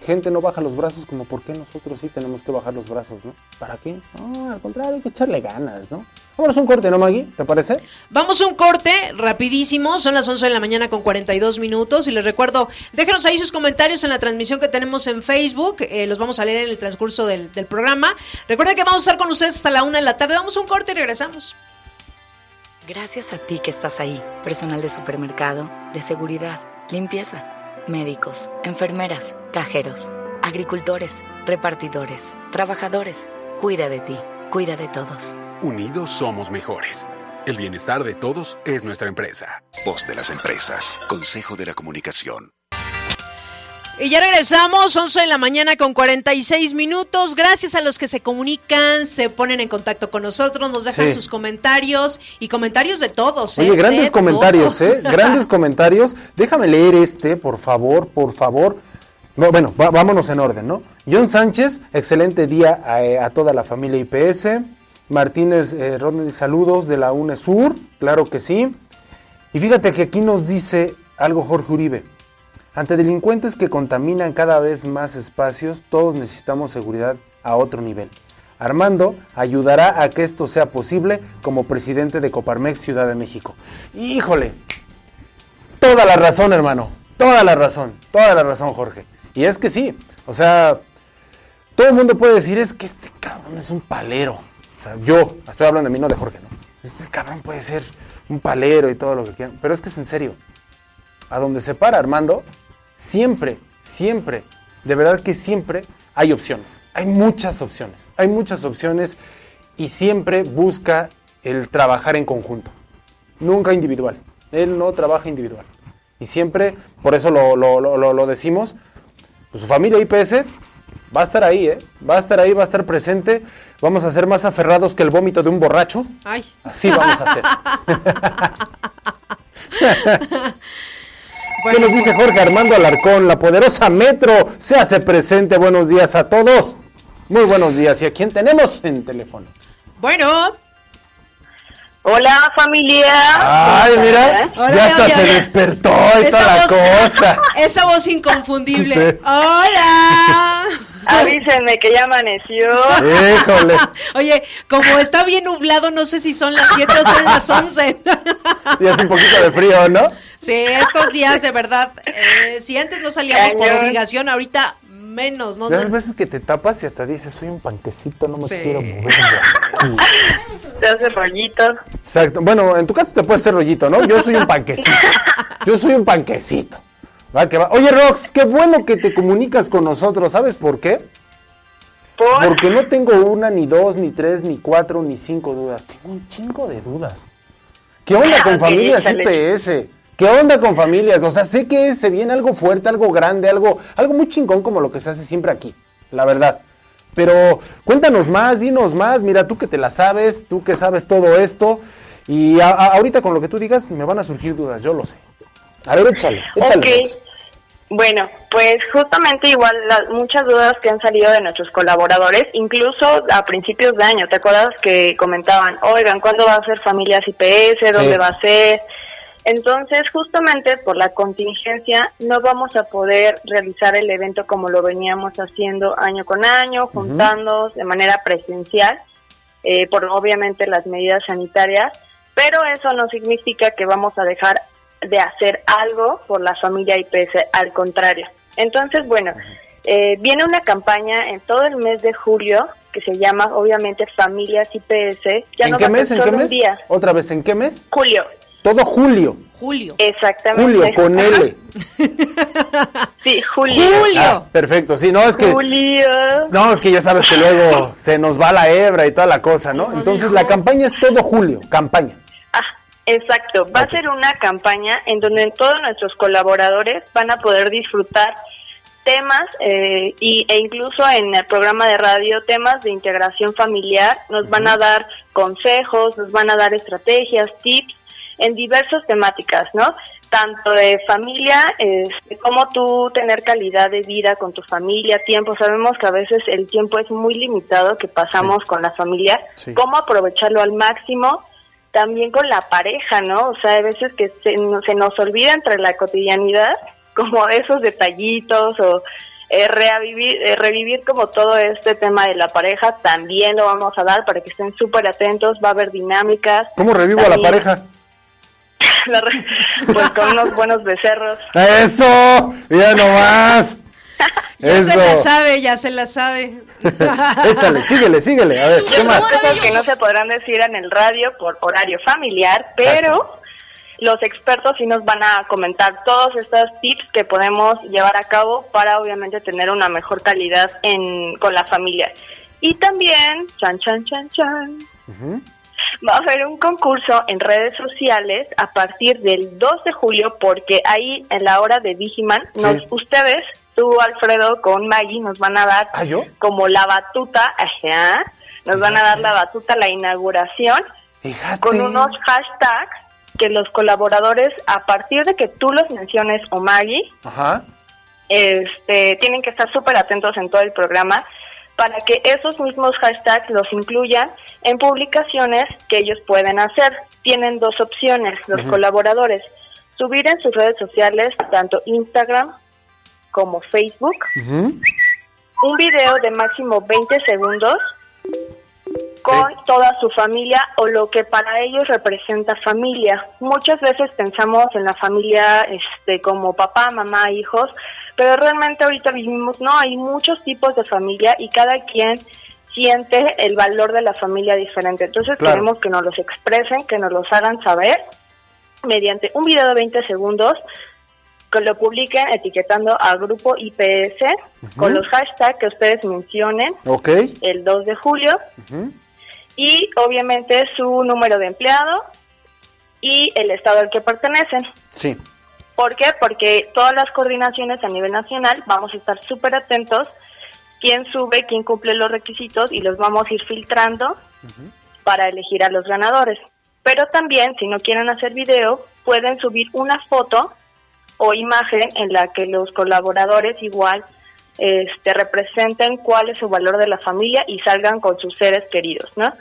B: gente no baja los brazos, como por qué nosotros sí tenemos que bajar los brazos, ¿no? ¿Para qué? No, al contrario, hay que echarle ganas, ¿no? Vámonos un corte, ¿no, Maggie? ¿Te parece?
A: Vamos a un corte rapidísimo, son las 11 de la mañana con 42 minutos y les recuerdo, déjenos ahí sus comentarios en la transmisión que tenemos en Facebook, eh, los vamos a leer en el transcurso del, del programa. Recuerden que vamos a estar con ustedes hasta la una de la tarde, vamos a un corte y regresamos.
C: Gracias a ti que estás ahí, personal de supermercado, de seguridad, limpieza, médicos, enfermeras, cajeros, agricultores, repartidores, trabajadores. Cuida de ti, cuida de todos.
D: Unidos somos mejores. El bienestar de todos es nuestra empresa.
E: Voz de las empresas. Consejo de la Comunicación.
A: Y ya regresamos, 11 de la mañana con 46 minutos. Gracias a los que se comunican, se ponen en contacto con nosotros, nos dejan
B: Sí.
A: sus comentarios y comentarios de todos. ¿eh?
B: Oye, grandes
A: De
B: comentarios,
A: todos.
B: ¿eh? Grandes comentarios. Déjame leer este, por favor, por favor. No, bueno, vámonos en orden, ¿no? John Sánchez, excelente día a, a toda la familia IPS. Martínez eh, Rodney, saludos de la UNESUR, claro que sí. Y fíjate que aquí nos dice algo Jorge Uribe. Ante delincuentes que contaminan cada vez más espacios, todos necesitamos seguridad a otro nivel. Armando ayudará a que esto sea posible como presidente de Coparmex Ciudad de México. Híjole, toda la razón, hermano. Toda la razón. Toda la razón, Jorge. Y es que sí. O sea, todo el mundo puede decir es que este cabrón es un palero. O sea, yo, estoy hablando de mí, no de Jorge, ¿no? Este cabrón puede ser un palero y todo lo que quieran. Pero es que es en serio. A donde se para Armando, siempre, siempre, de verdad que siempre hay opciones. Hay muchas opciones. Hay muchas opciones y siempre busca el trabajar en conjunto. Nunca individual. Él no trabaja individual. Y siempre, por eso lo, lo- lo- decimos, pues, su familia IPS va a estar ahí, ¿eh? Va a estar ahí, va a estar presente. Vamos a ser más aferrados que el vómito de un borracho.
A: Ay.
B: Así vamos a hacer. ¿Qué nos dice Jorge Armando Alarcón? La poderosa Metro se hace presente. Buenos días a todos. Muy buenos días. ¿Y a quién tenemos en teléfono?
A: Bueno,
G: Hola familia.
B: Ay, mira,
A: Hola,
B: ya hasta se despertó toda la cosa.
A: esa voz inconfundible.
B: Sí.
A: Hola.
G: Avísenme que ya amaneció.
B: Híjole.
A: Oye, como está bien nublado, no sé si son las 7 o son las 11.
B: Y hace un poquito de frío, ¿no?
A: Sí, estos días de verdad, eh, si antes no salíamos por obligación, ahorita menos, ¿no?
B: Las veces que te tapas y hasta dices, soy un panquecito, no me
A: Sí.
B: quiero mover. de aquí".
G: Se hace rollito.
B: Exacto. Bueno, en tu caso te puede ser rollito, ¿no? Yo soy un panquecito. Yo soy un panquecito. Va que va. Oye, Rox, qué bueno que te comunicas con nosotros. ¿Sabes por qué?
G: Por...
B: Porque no tengo una, ni dos, ni tres, ni cuatro, ni cinco dudas. Tengo un chingo de dudas. ¿Qué onda con
G: Ok,
B: familias. IPS? ¿Qué onda con familias? O sea, sé que se viene algo fuerte, algo grande, algo, algo muy chingón como lo que se hace siempre aquí, la verdad. Pero cuéntanos más, dinos más. Mira, tú que te la sabes, tú que sabes todo esto. Y a- a- ahorita con lo que tú digas me van a surgir dudas, yo lo sé. A ver, échale, échale.
G: Ok. Bueno, pues justamente igual las muchas dudas que han salido de nuestros colaboradores, incluso a principios de año, ¿te acuerdas que comentaban, oigan, ¿cuándo va a ser Familias IPS? ¿Dónde
B: Sí.
G: va a ser? Entonces, justamente por la contingencia, no vamos a poder realizar el evento como lo veníamos haciendo año con año, juntándonos de manera presencial, eh, por obviamente las medidas sanitarias, pero eso no significa que vamos a dejar de hacer algo por la familia IPS, al contrario. Entonces, bueno, eh, viene una campaña en todo el mes de julio que se llama obviamente Familias IPS. Ya
B: ¿En
G: no
B: qué
G: va a
B: mes?
G: ser
B: ¿En qué
G: solo un
B: mes?
G: día.
B: Otra vez, ¿en qué mes?
G: Julio,
B: Todo julio.
A: Julio.
G: exactamente.
B: Julio, con. L.
G: Sí, Julio.
A: Julio.
B: Ah, perfecto, sí, no, es que...
G: Julio.
B: No, es que ya sabes que luego se nos va la hebra y toda la cosa, ¿no? Entonces la campaña es todo julio, campaña.
G: Ah, exacto. Va a ser una campaña en donde todos nuestros colaboradores van a poder disfrutar temas eh, y, e incluso en el programa de radio temas de integración familiar. Nos van a dar consejos, nos van a dar estrategias, tips en diversas temáticas, ¿no? Tanto de familia, este, como tú tener calidad de vida con tu familia, tiempo. Sabemos que a veces el tiempo es muy limitado que pasamos con la familia.
B: Sí.
G: Cómo aprovecharlo al máximo también con la pareja, ¿no? O sea, hay veces que se, se nos olvida entre la cotidianidad, como esos detallitos o eh, revivir, eh, revivir como todo este tema de la pareja, también lo vamos a dar para que estén súper atentos, va a haber dinámicas.
B: ¿Cómo revivo a la pareja?
G: La re- pues con unos buenos becerros.
B: ¡Eso! ¡Ya no más!
A: Ya
B: Eso.
A: se la sabe, ya se la sabe.
B: Échale, síguele, síguele. A ver, ¿qué más?
G: Cosas que no se podrán decir en el radio por horario familiar, pero los expertos sí nos van a comentar todos estos tips que podemos llevar a cabo para obviamente tener una mejor calidad en, con la familia. Y también, chan, chan, chan, chan, va a haber un concurso en redes sociales a partir del 2 de julio, porque ahí en la hora de Vigiman, nos,
B: Sí.
G: ustedes, tú Alfredo con Maggie, nos van a dar
B: ¿Ah, yo?
G: como la batuta, ajá, nos van a dar la batuta, la inauguración,
B: Fíjate.
G: con unos hashtags que los colaboradores, a partir de que tú los menciones o Maggie,
B: Ajá.
G: este, tienen que estar súper atentos en todo el programa para que esos mismos hashtags los incluyan en publicaciones que ellos pueden hacer. Tienen dos opciones los colaboradores. Subir en sus redes sociales, tanto Instagram como Facebook, un video de máximo 20 segundos con toda su familia o lo que para ellos representa familia. Muchas veces pensamos en la familia este como papá, mamá, hijos, pero realmente ahorita vivimos, no, hay muchos tipos de familia y cada quien siente el valor de la familia diferente. Entonces
B: Claro.
G: queremos que nos los expresen, que nos los hagan saber mediante un video de 20 segundos lo publiquen etiquetando al grupo IPS con los hashtags que ustedes mencionen el 2 de julio y obviamente su número de empleado y el estado al que pertenecen.
B: Sí.
G: ¿Por qué? Porque todas las coordinaciones a nivel nacional vamos a estar súper atentos quién sube, quién cumple los requisitos y los vamos a ir filtrando para elegir a los ganadores. Pero también, si no quieren hacer video, pueden subir una foto o imagen en la que los colaboradores igual este, representen cuál es su valor de la familia y salgan con sus seres queridos, ¿no?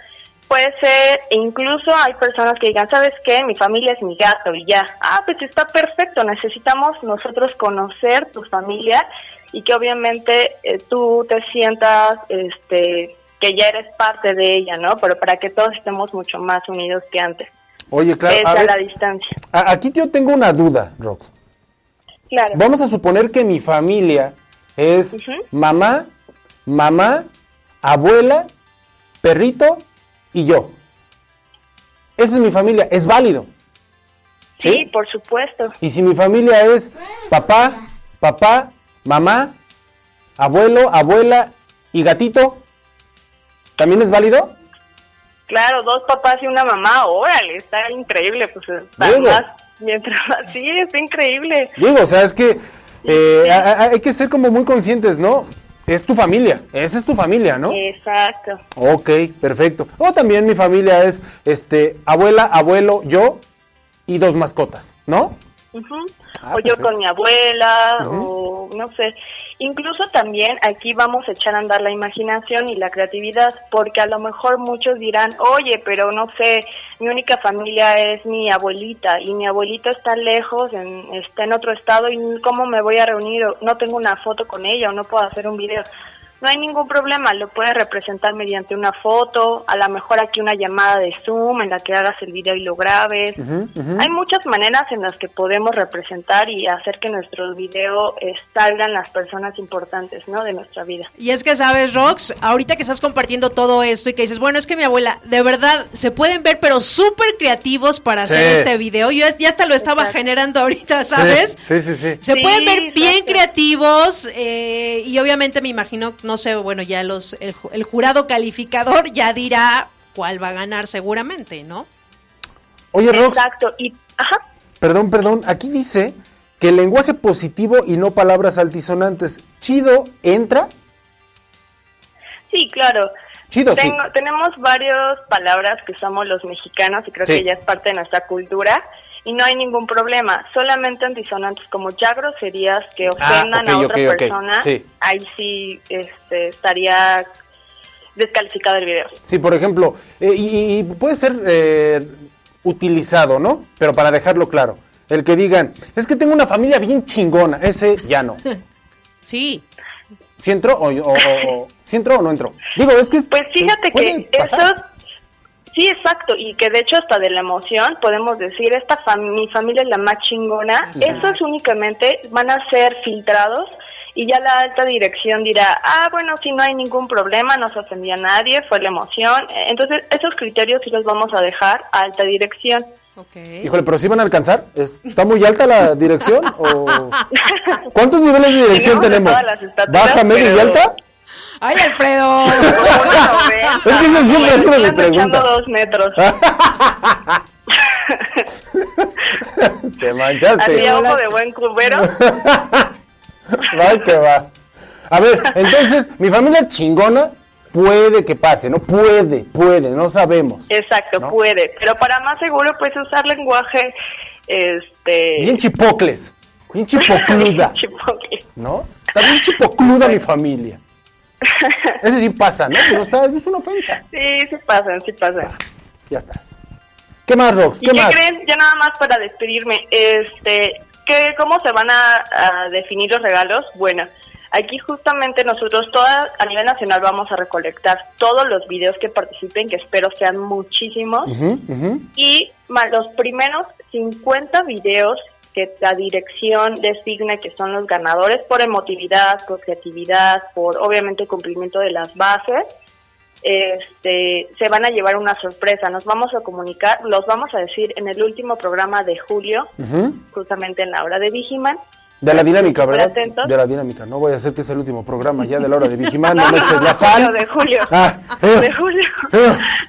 G: Puede ser, incluso hay personas que digan, ¿sabes qué? Mi familia es mi gato y ya. Ah, pues está perfecto, necesitamos nosotros conocer tu familia y que obviamente eh, tú te sientas este, que ya eres parte de ella, ¿no? Pero para que todos estemos mucho más unidos que antes.
B: Oye, claro.
G: Es a, la distancia.
B: Aquí yo tengo una duda, Rox.
G: Claro.
B: Vamos a suponer que mi familia es mamá, mamá, abuela, perrito y yo. Esa es mi familia, es válido.
G: ¿Sí? por supuesto.
B: Y si mi familia es papá, papá, mamá, abuelo, abuela y gatito, ¿también es válido?
G: Claro, dos papás y una mamá, órale, está increíble, pues más, mientras sí, está increíble.
B: Digo, o sea, es que eh, hay que ser como muy conscientes, ¿no? Es tu familia, esa es tu familia, ¿no?
G: Exacto.
B: Ok, perfecto. O también mi familia es, este, abuela, abuelo, yo y dos mascotas, ¿no?
G: Ah, o yo con mi abuela, o no sé. Incluso también aquí vamos a echar a andar la imaginación y la creatividad, porque a lo mejor muchos dirán, oye, pero no sé, mi única familia es mi abuelita y mi abuelita está lejos, está en otro estado y cómo me voy a reunir, no tengo una foto con ella o no puedo hacer un video no hay ningún problema, lo puedes representar mediante una foto, a lo mejor aquí una llamada de Zoom en la que hagas el video y lo grabes. Hay muchas maneras en las que podemos representar y hacer que nuestro video eh, salgan las personas importantes, ¿no? De nuestra vida.
A: Y es que sabes, Rox, ahorita que estás compartiendo todo esto y que dices, bueno, es que mi abuela, de verdad, se pueden ver, pero súper creativos para hacer este video. Yo ya hasta lo estaba generando ahorita, ¿sabes?
B: Sí, sí, sí.
A: Se pueden ver bien creativos eh, y obviamente me imagino, no sé, bueno, ya los el, jurado calificador ya dirá cuál va a ganar seguramente, ¿no?
B: Oye, Rox.
G: Exacto. Y, ajá.
B: Perdón, perdón. Aquí dice que el lenguaje positivo y no palabras altisonantes. ¿Chido entra?
G: Sí, claro.
B: Chido, sí.
G: Tenemos varias palabras que usamos los mexicanos y creo que ya es parte de nuestra cultura y no hay ningún problema. Solamente antisonantes como ya groserías que ah, ofendan a otra persona, ahí sí este, estaría descalificado el video.
B: Sí, por ejemplo, eh, y, puede ser eh, utilizado, ¿no? Pero para dejarlo claro, el que digan, es que tengo una familia bien chingona, ese ya no.
A: Sí.
B: ¿Sí entró o, o, entró o no entró? Digo, es que...
G: Pues fíjate que eso Sí, exacto, y que de hecho hasta de la emoción podemos decir, esta mi familia es la más chingona, esos únicamente van a ser filtrados y ya la alta dirección dirá, ah, bueno, si no hay ningún problema, no se ofendió a nadie, fue la emoción. Entonces, esos criterios sí los vamos a dejar a alta dirección.
B: Okay. Híjole, pero sí van a alcanzar. ¿Está muy alta la dirección? O... ¿Cuántos niveles de dirección tenemos? ¿Baja, medio y alta?
A: ¡Ay, Alfredo!
B: es que eso siempre sido mi pregunta.
G: dos metros.
B: Te manchaste.
G: Así ojo de buen curvero.
B: va que va. A ver, entonces, mi familia chingona puede que pase, ¿no? Puede, puede, no sabemos.
G: Exacto, puede. Pero para más seguro, puedes usar lenguaje, este...
B: Bien chipocles, bien chipocluda. ¿No? Está bien chipocluda mi familia. Ese sí pasa, ¿no? Pero está, es una ofensa.
G: Sí, sí pasan, sí pasan.
B: ya estás. ¿Qué más, Rox?
G: ¿Qué, más? creen? Ya nada más para despedirme. Este, ¿qué, ¿Cómo se van a, definir los regalos? Bueno, aquí justamente nosotros toda, a nivel nacional vamos a recolectar todos los videos que participen, que espero sean muchísimos. Y los primeros 50 videos que la dirección designe que son los ganadores por emotividad, por creatividad, por obviamente cumplimiento de las bases, este, se van a llevar una sorpresa. Nos vamos a comunicar, los vamos a decir en el último programa de julio, justamente en la hora de Vigiman,
B: de la dinámica, ¿verdad? De la dinámica. No voy a hacer que es el último programa ya de la hora de Vigimán, no, no, la sal.
G: De julio. Ah, de julio.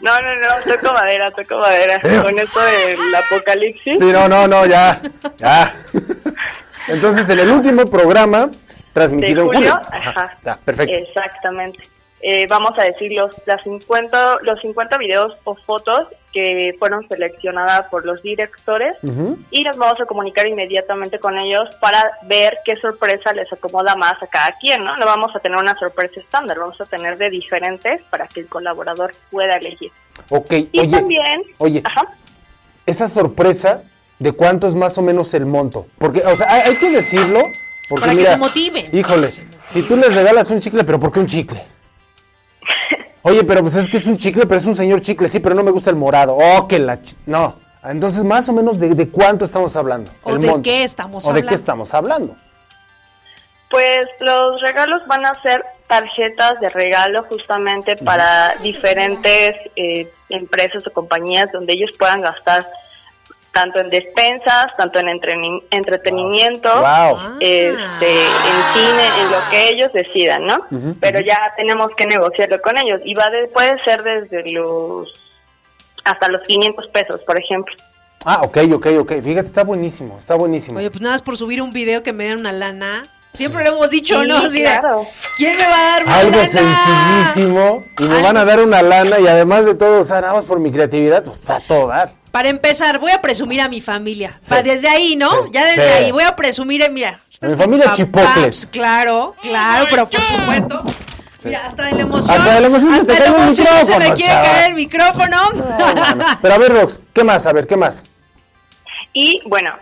G: No, no, no, toco madera, toco madera. Con esto del apocalipsis.
B: Sí, no, no, no, ya. Ya. Entonces, en el último programa, transmitido
G: de
B: en julio.
G: julio, ajá.
B: Perfecto.
G: Exactamente. Eh, vamos a decir los, las 50, los 50 videos o fotos que fueron seleccionadas por los directores y nos vamos a comunicar inmediatamente con ellos para ver qué sorpresa les acomoda más a cada quien, ¿no? No vamos a tener una sorpresa estándar, vamos a tener de diferentes para que el colaborador pueda elegir.
B: Ok,
G: Y
B: oye,
G: también,
B: oye,
G: ajá,
B: esa sorpresa, ¿de cuánto es más o menos el monto? Porque, o sea, hay, hay que decirlo. Porque,
A: Para que se motiven.
B: Híjole, si tú les regalas un chicle, ¿pero por qué un chicle? Oye, pero pues es que es un chicle, pero es un señor chicle, sí, pero no me gusta el morado. Oh, que la... ch- No. Entonces, más o menos, ¿de, de cuánto estamos hablando?
A: ¿O
B: El
A: de
B: monto.
A: qué estamos
B: ¿O de qué
A: hablando?
B: estamos hablando?
G: Pues los regalos van a ser tarjetas de regalo justamente para diferentes eh, empresas o compañías donde ellos puedan gastar tanto en despensas, tanto en entretenimiento,
B: Wow.
A: Ah.
G: este, en cine, en lo que ellos decidan, ¿no? Pero ya tenemos que negociarlo con ellos y va de, puede ser desde los hasta los 500 pesos, por ejemplo.
B: Ah, ok, ok, ok. Fíjate, está buenísimo, está buenísimo.
A: Oye, pues nada más por subir un video que me den una lana. Siempre lo hemos dicho,
G: Sí,
A: ¿no? Así
G: claro.
A: ¿Quién me va a dar una
B: Algo
A: lana?
B: sencillísimo y me
A: Algo
B: van a dar una lana y además de todo, o sea, nada más por mi creatividad, pues a todo dar.
A: Para empezar, voy a presumir a mi familia.
B: Sí.
A: Pa- desde ahí, ¿no?
B: Sí,
A: ya desde
B: sí.
A: ahí voy a presumir, eh, mira.
B: Mi
A: es
B: familia
A: papá,
B: chipocles.
A: pues, claro, claro, pero por supuesto. Mira, hasta de la emoción.
B: Hasta de la emoción se
A: hasta la emoción se me quiere
B: chaval.
A: caer el micrófono.
B: Bueno, pero a ver, Rox, ¿qué más? A ver, ¿qué más?
G: Y bueno,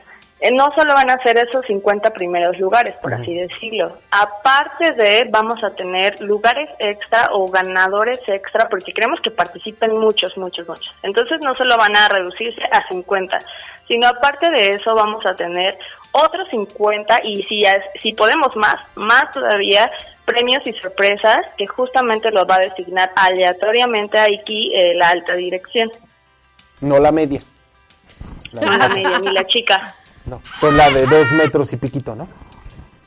G: no solo van a ser esos 50 primeros lugares, por así decirlo. Aparte de, vamos a tener lugares extra o ganadores extra, porque queremos que participen muchos, muchos, muchos. Entonces no solo van a reducirse a 50, sino aparte de eso vamos a tener otros 50 y si, si podemos más, más todavía premios y sorpresas que justamente los va a designar aleatoriamente aquí eh, la alta dirección.
B: No la media. La
G: No la media ni la chica.
B: No, pues la de dos metros y piquito, ¿no?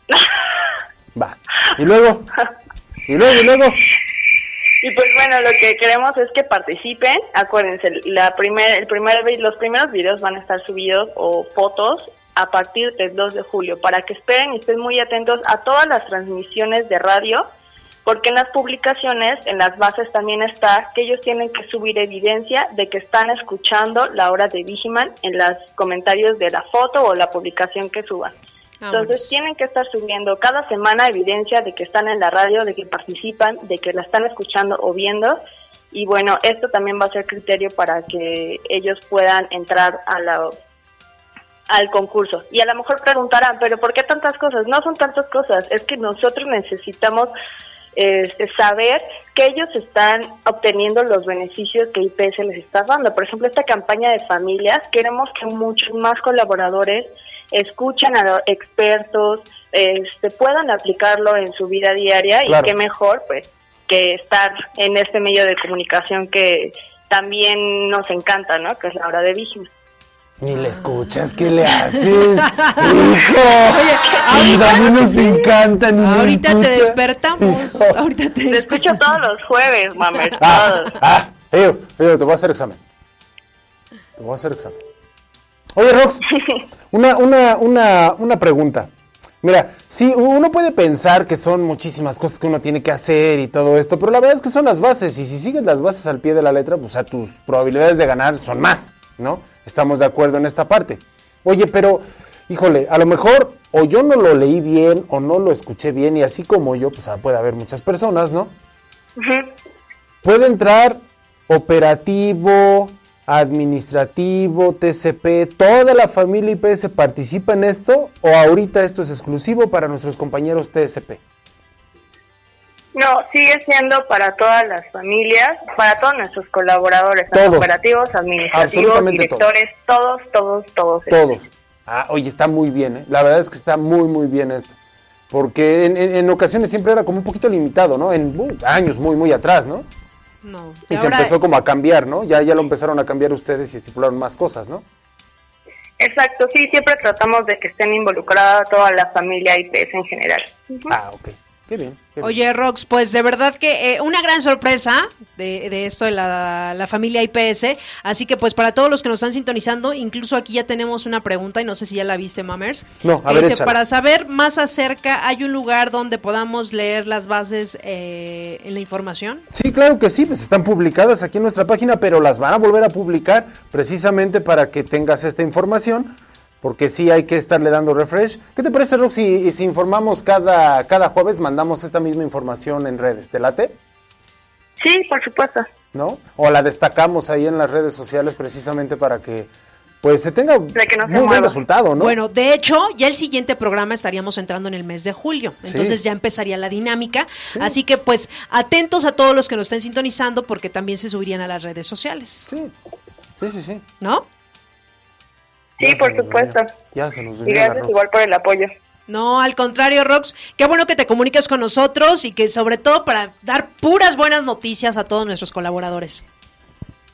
B: Va. Y luego, y luego, y luego.
G: Y pues bueno, lo que queremos es que participen. Acuérdense, la primer, el primer, los primeros videos van a estar subidos o fotos a partir del 2 de julio para que esperen y estén muy atentos a todas las transmisiones de radio, porque en las publicaciones, en las bases también está que ellos tienen que subir evidencia de que están escuchando la hora de Vigiman en los comentarios de la foto o la publicación que suban. Entonces
A: Vámonos.
G: tienen que estar subiendo cada semana evidencia de que están en la radio, de que participan, de que la están escuchando o viendo. Y bueno, esto también va a ser criterio para que ellos puedan entrar a la, al concurso. Y a lo mejor preguntarán, pero ¿por qué tantas cosas? No son tantas cosas, es que nosotros necesitamos este, saber que ellos están obteniendo los beneficios que IPS les está dando. Por ejemplo, esta campaña de familias, queremos que muchos más colaboradores escuchen a los expertos, este, puedan aplicarlo en su vida diaria
B: Claro.
G: y qué mejor pues que estar en este medio de comunicación que también nos encanta, ¿no? Que es la hora de Vigiman.
B: Ni le escuchas, ¿qué le haces? ¡Hijo! y también nos encanta, ni
A: Ahorita te despertamos. Ahorita te
G: Te escucho todos los jueves, mames,
B: Ah,
G: todos.
B: ah, eh, eh, te voy a hacer examen. Te voy a hacer examen. Oye, Rox, una, una, una, una pregunta. Mira, sí, uno puede pensar que son muchísimas cosas que uno tiene que hacer y todo esto, pero la verdad es que son las bases, y si sigues las bases al pie de la letra, pues a tus probabilidades de ganar son más, ¿no? Estamos de acuerdo en esta parte. Oye, pero, híjole, a lo mejor o yo no lo leí bien o no lo escuché bien, y así como yo, pues ah, puede haber muchas personas, ¿no? Puede entrar operativo, administrativo, TCP, toda la familia IPS participa en esto o ahorita esto es exclusivo para nuestros compañeros TSP.
G: No, sigue siendo para todas las familias, para todos nuestros colaboradores,
B: Todos.
G: operativos, administrativos, directores, todos, todos, todos.
B: Todos. Ah, oye, está muy bien, ¿eh? La verdad es que está muy, muy bien esto. Porque en, en- en ocasiones siempre era como un poquito limitado, ¿no? En uh, años muy, muy atrás, ¿no?
A: No.
B: Y,
A: Y
B: se empezó como a cambiar, ¿no? Ya, ya lo empezaron a cambiar ustedes y estipularon más cosas, ¿no?
G: Exacto, sí, siempre tratamos de que estén involucrada toda la familia IPS en general.
B: Ah, ok. Qué bien. qué bien.
A: Oye, Rox, pues de verdad que eh, una gran sorpresa de, de esto de la, la familia IPS. Así que, pues para todos los que nos están sintonizando, incluso aquí ya tenemos una pregunta y no sé si ya la viste, Mamers.
B: No, a
A: Que
B: ver,
A: dice, para saber más acerca, ¿hay un lugar donde podamos leer las bases eh, en la información?
B: Sí, claro que sí, pues están publicadas aquí en nuestra página, pero las van a volver a publicar precisamente para que tengas esta información, porque sí hay que estarle dando refresh. ¿Qué te parece, Roxy, si informamos cada, cada jueves, mandamos esta misma información en redes? ¿Te late?
G: Sí, por supuesto.
B: ¿No? O la destacamos ahí en las redes sociales precisamente para que pues se tenga
G: no
B: muy buen resultado, ¿no?
A: Bueno, de hecho, ya el siguiente programa estaríamos entrando en el mes de julio. Entonces
B: Sí.
A: ya empezaría la dinámica. Así que, pues, atentos a todos los que nos estén sintonizando porque también se subirían a las redes sociales.
B: Sí, sí, sí. sí.
A: ¿No?
G: Sí, por supuesto.
B: venía- Ya se nos
G: Y gracias igual por el apoyo.
A: No, al contrario, Rox, qué bueno que te comuniques con nosotros y que sobre todo para dar puras buenas noticias a todos nuestros colaboradores.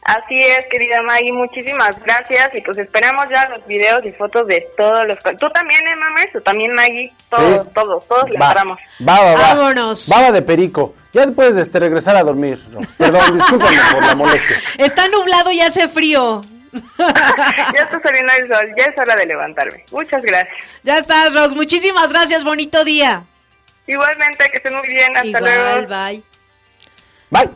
G: Así es, querida Maggie, muchísimas gracias y pues esperamos ya los videos y fotos de todos los... Tú también, ¿eh, Mamers? Tú también, Maggie. Todos,
B: Sí.
G: todos, todos le
B: Va,
G: entramos.
B: va, va, va.
A: Vámonos.
B: Baba de perico. Ya puedes este, regresar a dormir. No, perdón, discúlpame por la molestia.
A: Está nublado y hace frío.
G: Ya está saliendo el sol, ya es hora de levantarme. Muchas gracias.
A: Ya estás, Rox. Muchísimas gracias. Bonito día.
G: Igualmente, que estén muy bien. Hasta
A: Igual,
G: luego.
A: bye.
B: Bye.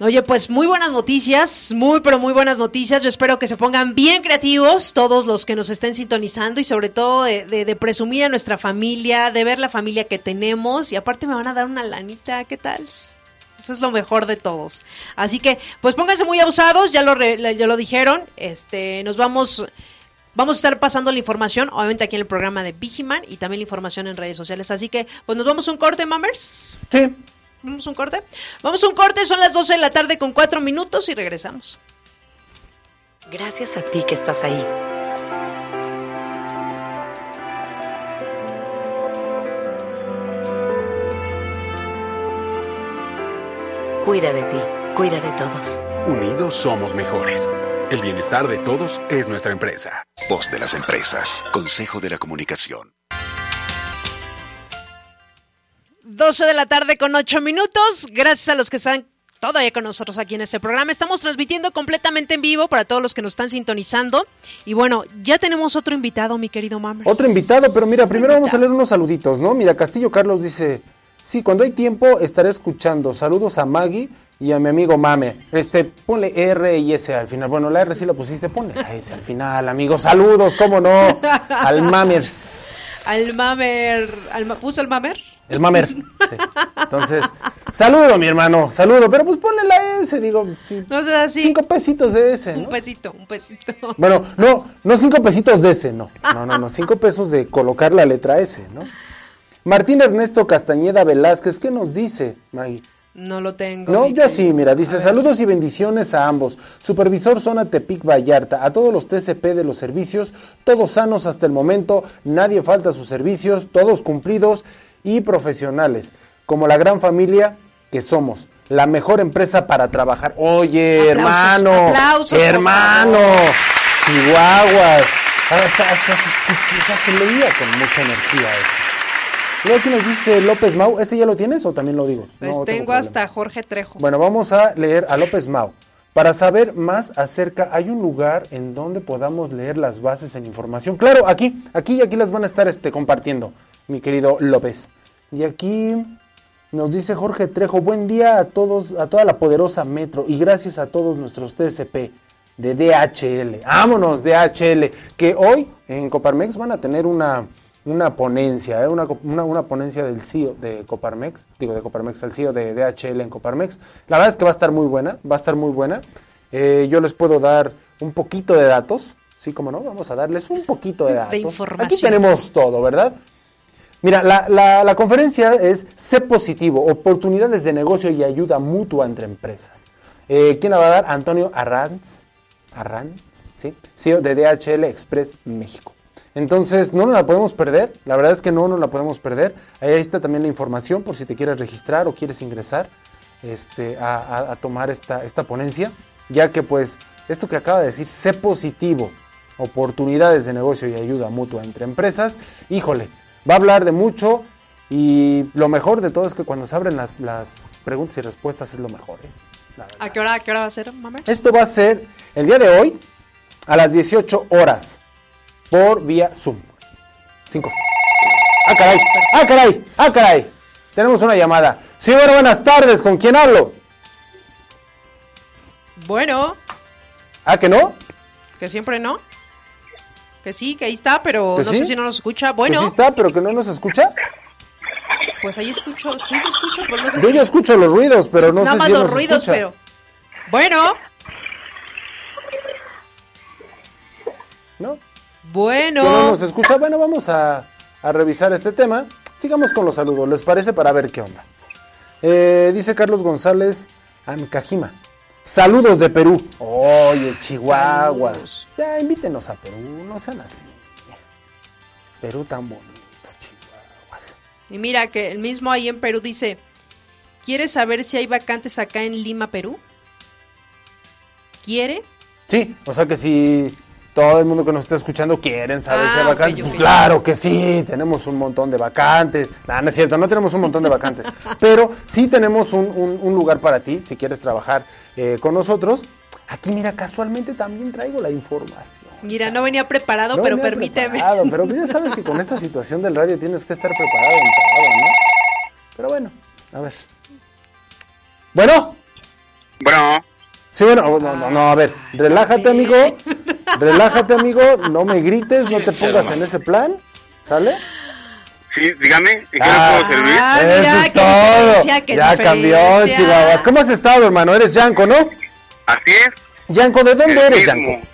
A: Oye, pues muy buenas noticias, muy pero muy buenas noticias. Yo espero que se pongan bien creativos todos los que nos estén sintonizando y sobre todo de, de- de presumir a nuestra familia, de ver la familia que tenemos y aparte me van a dar una lanita, ¿qué tal? Eso es lo mejor de todos. Así que, pues pónganse muy abusados, ya lo, re- ya lo dijeron. Este, nos vamos, vamos a estar pasando la información, obviamente aquí en el programa de Vigiman y también la información en redes sociales. Así que, pues nos vamos a un corte, mamers.
B: Sí.
A: Vamos a un corte. Vamos a un corte, son las 12 de la tarde con 4 minutos y regresamos.
C: Gracias a ti que estás ahí. Cuida de ti, cuida de todos.
D: Unidos somos mejores. El bienestar de todos es nuestra empresa.
E: Voz de las empresas. Consejo de la comunicación.
A: 12 de la tarde con 8 minutos. Gracias a los que están todavía con nosotros aquí en este programa. Estamos transmitiendo completamente en vivo para todos los que nos están sintonizando. Y bueno, ya tenemos otro invitado, mi querido Mammers.
B: Otro invitado, pero mira, primero vamos a leer unos saluditos, ¿no? Mira, Castillo Carlos dice, sí, cuando hay tiempo estaré escuchando. Saludos a Maggie y a mi amigo Mame. Este, ponle R y S al final. Bueno, la R sí la pusiste, ponle la S al final, amigo. Saludos, cómo no, al Mamers.
A: Al Mamer. Al, ma- ¿Puso el Mamer?
B: El Mamer. sí. Entonces, saludo, mi hermano, saludo, pero pues ponle la S, digo, sí,
A: No sé así.
B: cinco pesitos de S,
A: Un
B: ¿no?
A: pesito, un pesito.
B: Bueno, no, no cinco pesitos de ese, no. No, no, no, cinco pesos de colocar la letra S, ¿no? Martín Ernesto Castañeda Velázquez, ¿qué nos dice, Maggie?
A: No lo tengo.
B: No, yo sí, mira, dice saludos y bendiciones a ambos. Supervisor Zona Tepic Vallarta, a todos los TCP de los servicios, todos sanos hasta el momento, nadie falta a sus servicios, todos cumplidos y profesionales, como la gran familia que somos, la mejor empresa para trabajar. Oye,
A: Aplausos,
B: hermano,
A: aplausos,
B: hermano. Chihuahuas, hasta, hasta sea, se leía con mucha energía eso. Luego aquí nos dice López Mau, ¿ese ya lo tienes o también lo digo?
A: Pues
B: No
A: tengo hasta Jorge Trejo.
B: Bueno, vamos a leer a López Mau. Para saber más acerca, hay un lugar en donde podamos leer las bases en información. Claro, aquí, aquí y aquí las van a estar este, compartiendo, mi querido López. Y aquí nos dice Jorge Trejo, buen día a todos, a toda la poderosa Metro y gracias a todos nuestros TCP de DHL. Vámonos, DHL, que hoy en Coparmex van a tener una, una ponencia, ¿eh? una, una, una ponencia del CEO de Coparmex, digo de Coparmex, el CEO de DHL en Coparmex. La verdad es que va a estar muy buena, va a estar muy buena. Eh, yo les puedo dar un poquito de datos, sí, como no, vamos a darles un poquito de
A: De
B: datos.
A: información.
B: Aquí tenemos todo, ¿verdad? Mira, la, la- la conferencia es Sé positivo, oportunidades de negocio y ayuda mutua entre empresas. Eh, ¿Quién la va a dar? Antonio Arranz, Arranz, ¿sí? CEO de DHL Express México. Entonces, no nos la podemos perder, la verdad es que no nos la podemos perder. Ahí está también la información por si te quieres registrar o quieres ingresar este, a, a- a tomar esta, esta ponencia, ya que pues esto que acaba de decir, sé positivo, oportunidades de negocio y ayuda mutua entre empresas, híjole, va a hablar de mucho Y lo mejor de todo es que cuando se abren las, las preguntas y respuestas es lo mejor. ¿eh?
A: ¿A qué hora, a qué hora va a ser, Mamer?
B: Esto va a ser el día de hoy a las 18 horas por vía Zoom. Cinco. Ah, caray. Ah, caray. Ah, caray. Tenemos una llamada. Sí, bueno, buenas tardes. ¿Con quién hablo?
A: Bueno,
B: Ah, que no.
A: que siempre no. Que sí, que ahí está, pero
B: ¿Que
A: no
B: sí?
A: sé si no nos escucha.
B: Sí
A: Bueno,
B: está, pero que no nos escucha.
A: pues ahí escucho, sí lo escucho, pero no sé
B: Yo
A: si...
B: ya escucho los ruidos, pero no
A: Nada
B: sé
A: más
B: si
A: los
B: nos
A: ruidos,
B: escucha.
A: pero... Bueno,
B: ¿No? Que no
A: bueno.
B: nos escucha. Bueno, vamos a, a revisar este tema. Sigamos con los saludos, ¿les parece? Para ver qué onda. Eh, dice Carlos González Ancajima. Saludos de Perú. Oye, Chihuahuas.
A: Saludos.
B: Ya, invítenos a Perú, no sean así. Perú tan bonito, Chihuahuas.
A: Y mira que el mismo ahí en Perú dice, ¿quieres saber si hay vacantes acá en Lima, Perú? ¿Quiere?
B: Sí, o sea que si todo el mundo que nos está escuchando quieren saber
A: Ah,
B: si hay
A: ok,
B: vacantes, pues claro que sí, tenemos un montón de vacantes. Nah, no es cierto, no tenemos un montón de vacantes, pero sí tenemos un, un- un lugar para ti si quieres trabajar eh, con nosotros. Aquí, mira, casualmente también traigo la información.
A: Mira, no venía preparado,
B: No
A: pero
B: venía
A: permíteme.
B: preparado, pero ya sabes que con esta situación del radio tienes que estar preparado en todo, ¿no? Pero bueno, a ver. Bueno,
H: Bueno,
B: sí, bueno, no, no, no, a ver, relájate, amigo. Relájate, amigo, no me grites, no te pongas en ese plan, ¿sale?
H: sí, dígame, ¿en qué
B: Ah.
H: le puedo servir?
A: Ah,
B: Eso
A: mira,
B: es
A: qué
B: todo.
A: diferencia, qué
B: Ya cambió. Chihuahuas. ¿Cómo has estado, hermano? Eres Yanko, ¿no?
H: Así es,
B: Yanko, ¿de dónde
H: el
B: eres,
H: mismo.
B: Yanko?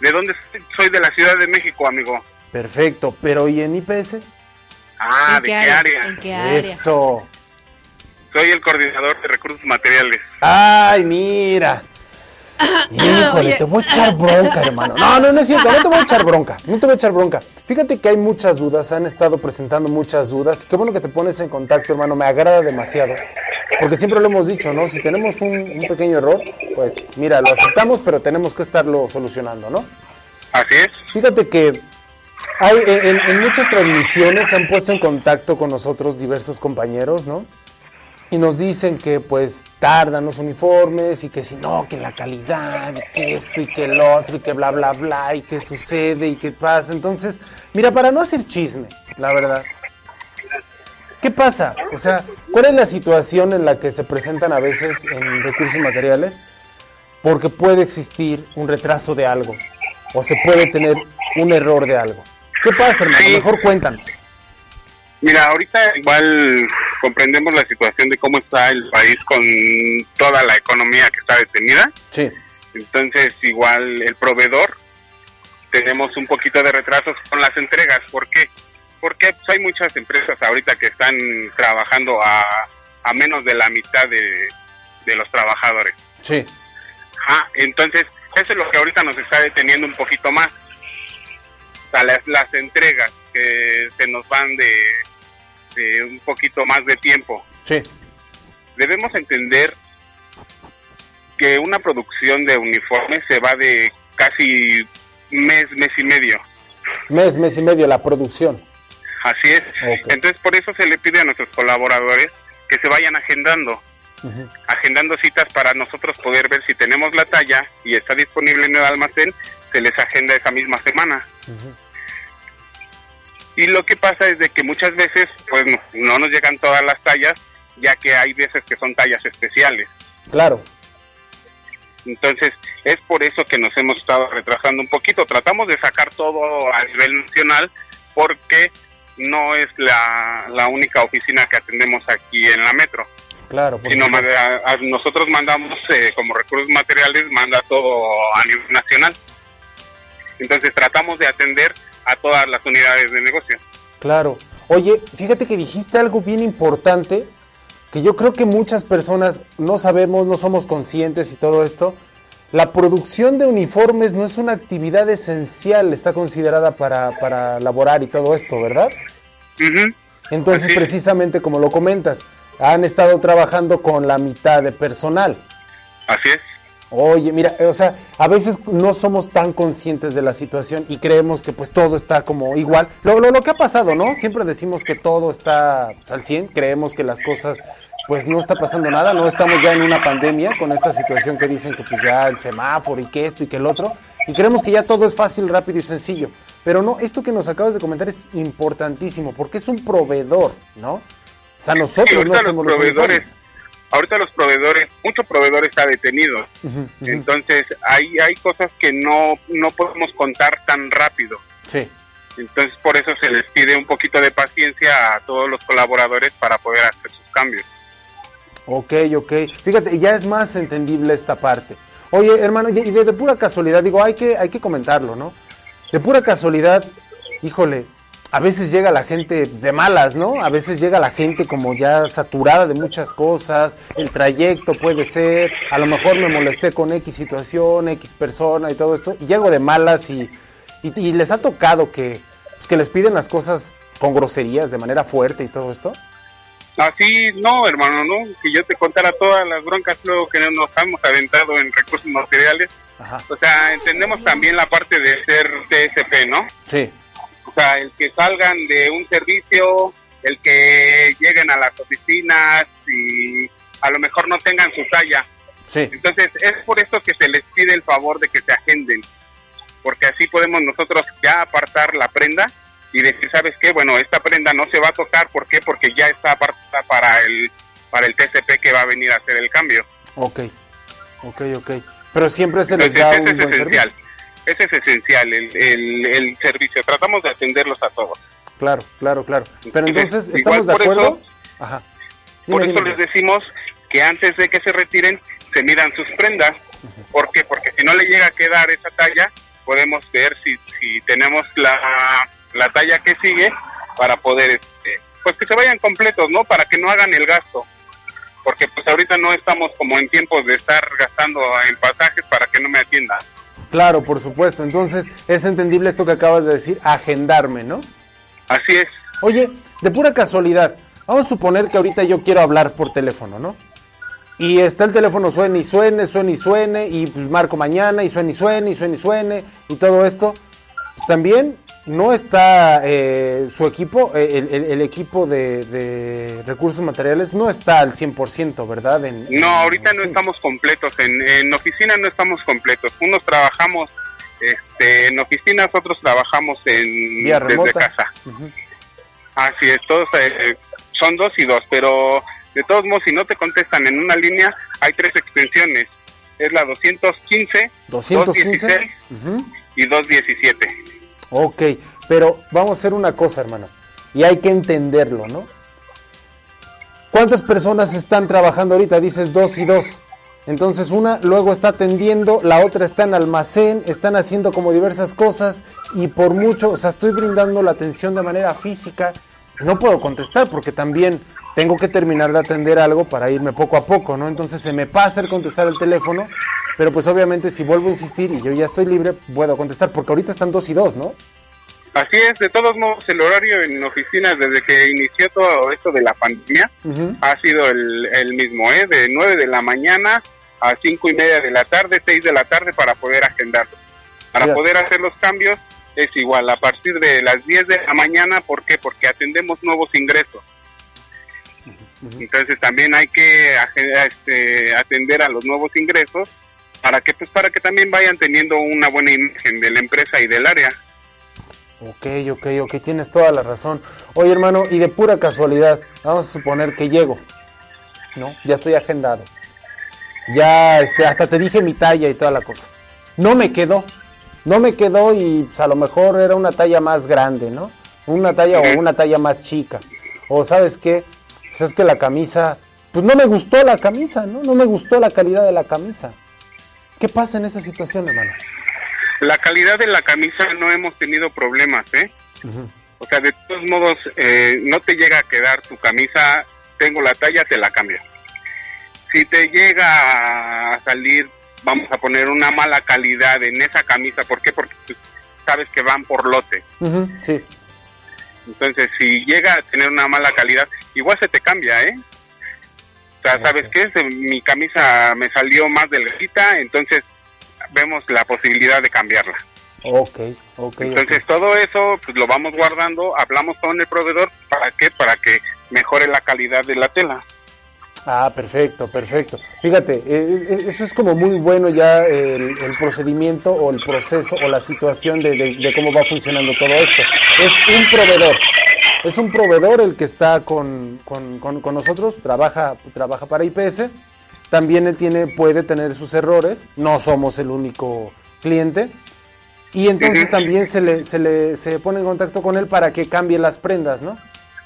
H: ¿De dónde soy? Soy de la Ciudad de México, amigo.
B: Perfecto, pero ¿y en IPS?
H: Ah,
A: ¿En
H: ¿de qué área?
A: ¿En qué área?
B: Eso.
H: Soy el coordinador de recursos materiales.
B: Ay, mira. Híjole, te voy a echar bronca, hermano. No, no, no es cierto, no te voy a echar bronca. No te voy a echar bronca. Fíjate que hay muchas dudas, han estado presentando muchas dudas. Qué bueno que te pones en contacto, hermano, me agrada demasiado. Porque siempre lo hemos dicho, ¿no? Si tenemos un, un pequeño error, pues mira, lo aceptamos, pero tenemos que estarlo solucionando, ¿no?
H: Así es.
B: Fíjate que hay, en, en- en muchas transmisiones se han puesto en contacto con nosotros diversos compañeros, ¿no? Y nos dicen que pues tardan los uniformes y que si no, que la calidad, y que esto y que el otro y que bla, bla, bla, y que sucede y que pasa. Entonces, mira, para no hacer chisme, la verdad. ¿Qué pasa? O sea, ¿cuál es la situación en la que se presentan a veces en recursos materiales? Porque puede existir un retraso de algo o se puede tener un error de algo. ¿Qué pasa, hermano? Mejor cuéntanos.
H: Mira, ahorita igual comprendemos la situación de cómo está el país con toda la economía que está detenida.
B: Sí,
H: Entonces, igual el proveedor, tenemos un poquito de retrasos con las entregas. ¿Por qué? Porque pues, hay muchas empresas ahorita que están trabajando a, a menos de la mitad de, de los trabajadores.
B: sí,
H: Ajá, entonces, eso es lo que ahorita nos está deteniendo un poquito más. O sea, las, las entregas que se nos van de, de un poquito más de tiempo.
B: sí,
H: Debemos entender que una producción de uniformes se va de casi mes, mes y medio.
B: mes, mes y medio la producción.
H: Así es. Entonces, por eso se le pide a nuestros colaboradores que se vayan agendando. Agendando citas para nosotros poder ver si tenemos la talla y está disponible en el almacén, se les agenda esa misma semana. Y lo que pasa es de que muchas veces pues no, no nos llegan todas las tallas, ya que hay veces que son tallas especiales.
B: Claro,
H: Entonces, es por eso que nos hemos estado retrasando un poquito. Tratamos de sacar todo a nivel nacional porque no es la, la única oficina que atendemos aquí en la metro.
B: claro.
H: sino a- nosotros mandamos eh, como recursos materiales, manda todo a nivel nacional. Entonces tratamos de atender a todas las unidades de negocio.
B: Claro. Oye, fíjate que dijiste algo bien importante que yo creo que muchas personas no sabemos, no somos conscientes y todo esto. La producción de uniformes no es una actividad esencial, está considerada para, para laborar y todo esto, ¿verdad? Entonces,
H: Así
B: precisamente como lo comentas, han estado trabajando con la mitad de personal.
H: Así es.
B: Oye, mira, o sea, a veces no somos tan conscientes de la situación y creemos que pues todo está como igual. Lo, lo, lo que ha pasado, ¿no? Siempre decimos que todo está al 100, creemos que las cosas pues no está pasando nada, no estamos ya en una pandemia con esta situación que dicen que pues ya el semáforo y que esto y que el otro, y creemos que ya todo es fácil, rápido y sencillo. Pero no, esto que nos acabas de comentar es importantísimo, porque es un proveedor, ¿no? O sea, nosotros
H: Sí,
B: no
H: los
B: los
H: proveedores,
B: uniformes.
H: Ahorita los proveedores, mucho proveedor está detenido. Entonces, hay, hay cosas que no, no podemos contar tan rápido.
B: Sí.
H: Entonces, por eso se les pide un poquito de paciencia a todos los colaboradores para poder hacer sus cambios.
B: Ok, ok. Fíjate, ya es más entendible esta parte. Oye, hermano, y de, de- de pura casualidad, digo, hay que, hay que comentarlo, ¿no? De pura casualidad, híjole, a veces llega la gente de malas, ¿no? A veces llega la gente como ya saturada de muchas cosas, el trayecto puede ser, a lo mejor me molesté con X situación, X persona y todo esto, y llego de malas y, y, y les ha tocado que, pues, que les piden las cosas con groserías, de manera fuerte y todo esto.
H: Así, no, hermano, no. Si yo te contara todas las broncas luego que nos hemos aventado en recursos materiales,
B: Ajá.
H: o sea, entendemos también la parte de ser TSP, ¿no?
B: Sí.
H: Sea, el que salgan de un servicio, el que lleguen a las oficinas y a lo mejor no tengan su talla.
B: Sí.
H: Entonces, es por eso que se les pide el favor de que se agenden, porque así podemos nosotros ya apartar la prenda y decir, ¿sabes qué? Bueno, esta prenda no se va a tocar, ¿por qué? Porque ya está apartada para el para el TCP que va a venir a hacer el cambio.
B: Ok, ok, ok. Pero siempre se les
H: Entonces,
B: da
H: ese
B: un
H: es
B: buen servicio.
H: Ese es esencial, el, el, el servicio. Tratamos de atenderlos a todos.
B: Claro, claro, claro. Pero
H: Igual
B: entonces, ¿estamos de
H: por
B: acuerdo?
H: eso-
B: Ajá.
H: Por eso
B: dime.
H: les decimos que antes de que se retiren, se midan sus prendas. ¿Por qué? Porque si no le llega a quedar esa talla, podemos ver si, si tenemos la, la talla que sigue para poder, este, pues que se vayan completos, ¿no? Para que no hagan el gasto. Porque pues ahorita no estamos como en tiempos de estar gastando en pasajes para que no me atiendan.
B: Claro, por supuesto. Entonces, es entendible esto que acabas de decir, agendarme, ¿no?
H: Así es.
B: Oye, de pura casualidad, vamos a suponer que ahorita yo quiero hablar por teléfono, ¿no? Y está el teléfono suene y suene, suene y suene, y pues marco mañana y suene y suene y suene y suene, y todo esto. Pues, también no está eh, su equipo, eh, el, el- el equipo de, de recursos materiales no está al 100%, ¿verdad? En-
H: No,
B: en-
H: ahorita no estamos completos. En, en oficina no estamos completos. Unos trabajamos este, en oficinas, otros trabajamos en
B: Vía
H: desde casa. Así es, todos eh, son dos y dos, pero de todos modos, si no te contestan en una línea, hay tres extensiones. Es la 215,
B: 215.
H: 216
B: Ujú.
H: y 217.
B: Ok, pero vamos a hacer una cosa, hermano. Y hay que entenderlo, ¿no? ¿Cuántas personas están trabajando ahorita? Dices dos y dos. Entonces una luego está atendiendo, la otra está en almacén, están haciendo como diversas cosas y por mucho, o sea, estoy brindando la atención de manera física. No puedo contestar porque también tengo que terminar de atender algo para irme poco a poco, ¿no? Entonces se me pasa el contestar el teléfono, pero pues obviamente si vuelvo a insistir y yo ya estoy libre, puedo contestar porque ahorita están dos y dos, ¿no?
H: Así es, de todos modos, el horario en oficinas desde que inició todo esto de la pandemia ha sido el, el mismo, ¿eh? de 9 de la mañana a cinco y media de la tarde, 6 de la tarde para poder agendarlo. Para poder hacer los cambios es igual, a partir de las 10 de la mañana, ¿por qué? Porque atendemos nuevos ingresos. Entonces también hay que este, atender a los nuevos ingresos para que pues para que también vayan teniendo una buena imagen de la empresa y del área.
B: Ok, ok, ok, tienes toda la razón. Oye, hermano, y de pura casualidad, vamos a suponer que llego, ¿no? Ya estoy agendado. Ya, este, hasta te dije mi talla y toda la cosa. No me quedó, no me quedó y pues, a lo mejor era una talla más grande, ¿no? Una talla o una talla más chica. O sabes qué, pues es que la camisa, pues no me gustó la camisa, ¿no? No me gustó la calidad de la camisa. ¿Qué pasa en esa situación, hermano?
H: La calidad de la camisa no hemos tenido problemas, ¿eh? O sea, de todos modos, eh, no te llega a quedar tu camisa, tengo la talla, te la cambio. Si te llega a salir, vamos a poner una mala calidad en esa camisa, ¿por qué? Porque pues, sabes que van por lote.
B: Sí.
H: Entonces, si llega a tener una mala calidad, igual se te cambia, ¿eh? O sea, ¿sabes qué? Se- Mi camisa me salió más delgadita, entonces vemos la posibilidad de cambiarla.
B: Ok, ok.
H: Entonces todo eso pues lo vamos guardando, hablamos con el proveedor, ¿para qué? Para que mejore la calidad de la tela.
B: Ah, perfecto, perfecto. Fíjate, eh, eh, eso es como muy bueno ya el, el procedimiento o el proceso o la situación de, de- de cómo va funcionando todo esto. Es un proveedor, es un proveedor el que está con, con- con- con nosotros, trabaja, trabaja para IPS, también él tiene, puede tener sus errores, no somos el único cliente, y entonces también se le, se le se pone en contacto con él para que cambie las prendas, ¿no?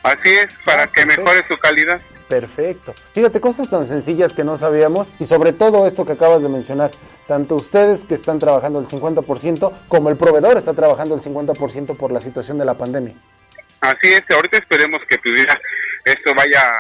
H: Así es, para
B: Ah,
H: que
B: perfecto.
H: mejore su calidad.
B: Perfecto. Fíjate, cosas tan sencillas que no sabíamos y sobre todo esto que acabas de mencionar, tanto ustedes que están trabajando el 50% como el proveedor está trabajando el 50% por la situación de la pandemia.
H: Así es, ahorita esperemos que pues, ya esto vaya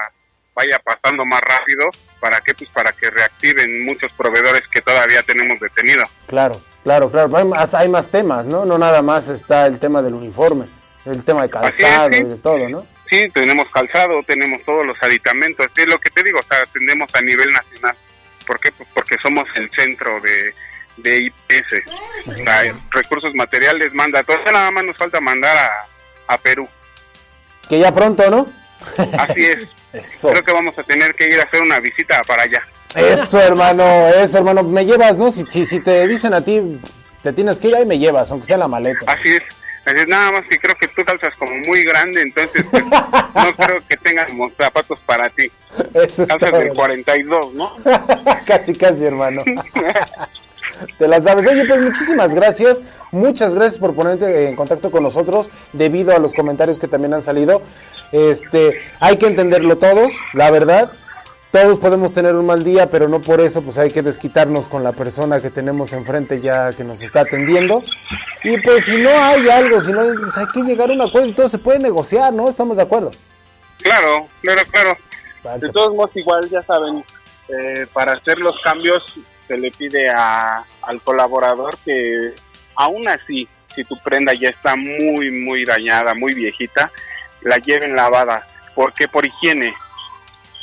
H: vaya pasando más rápido, ¿para qué? Pues para que reactiven muchos proveedores que todavía tenemos detenidos.
B: Claro, claro, claro. Hay más, hay más temas, ¿no? No nada más está el tema del uniforme, el tema de
H: es,
B: calzado
H: sí.
B: y de todo, ¿no?
H: Sí, tenemos calzado, tenemos todos los aditamentos, es lo que te digo, o sea, atendemos a nivel nacional. ¿Por qué? Pues porque somos el centro de, de IPS. O sea, recursos materiales manda todo, nada más nos falta mandar a, a Perú.
B: Que ya pronto, ¿no?
H: Así es.
B: Eso.
H: Creo que vamos a tener que ir a hacer una visita para allá.
B: Eso, hermano, eso, hermano. Me llevas, ¿no? Si, si, si te dicen a ti, te tienes que ir ahí, me llevas, aunque sea la maleta.
H: Así es. Así es, nada más que creo que tú calzas como muy grande, entonces pues, no creo que tengas zapatos para ti.
B: Eso es
H: Calzas del
B: hermano.
H: 42, ¿no?
B: casi, casi, hermano. Te la sabes. Oye, pues muchísimas gracias. Muchas gracias por ponerte en contacto con nosotros debido a los comentarios que también han salido. Este, hay que entenderlo todos, la verdad. Todos podemos tener un mal día, pero no por eso pues hay que desquitarnos con la persona que tenemos enfrente ya que nos está atendiendo. Y pues si no hay algo, si no hay, pues hay que llegar a un acuerdo y todo se puede negociar, ¿no? Estamos de acuerdo.
H: Claro, claro, claro. De todos modos, igual ya saben, eh, para hacer los cambios se le pide a, al colaborador que aún así, si tu prenda ya está muy, muy dañada, muy viejita, la lleven lavada. ¿Por qué? Por higiene.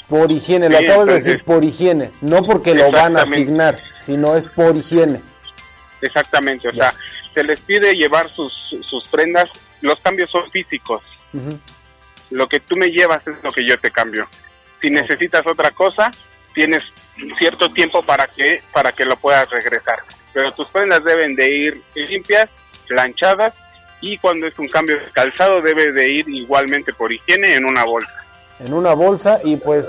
B: Por higiene, lo
H: Sí,
B: acabo de
H: entonces-
B: decir, por higiene. No porque lo van a asignar, sino es por higiene.
H: Exactamente, o
B: Ya.
H: sea, se les pide llevar sus, sus prendas, los cambios son físicos. Lo que tú me llevas es lo que yo te cambio. Si necesitas otra cosa, tienes cierto tiempo para que para que lo puedas regresar. Pero tus prendas deben de ir limpias, planchadas y cuando es un cambio de calzado debe de ir igualmente por higiene en una bolsa.
B: En una bolsa y pues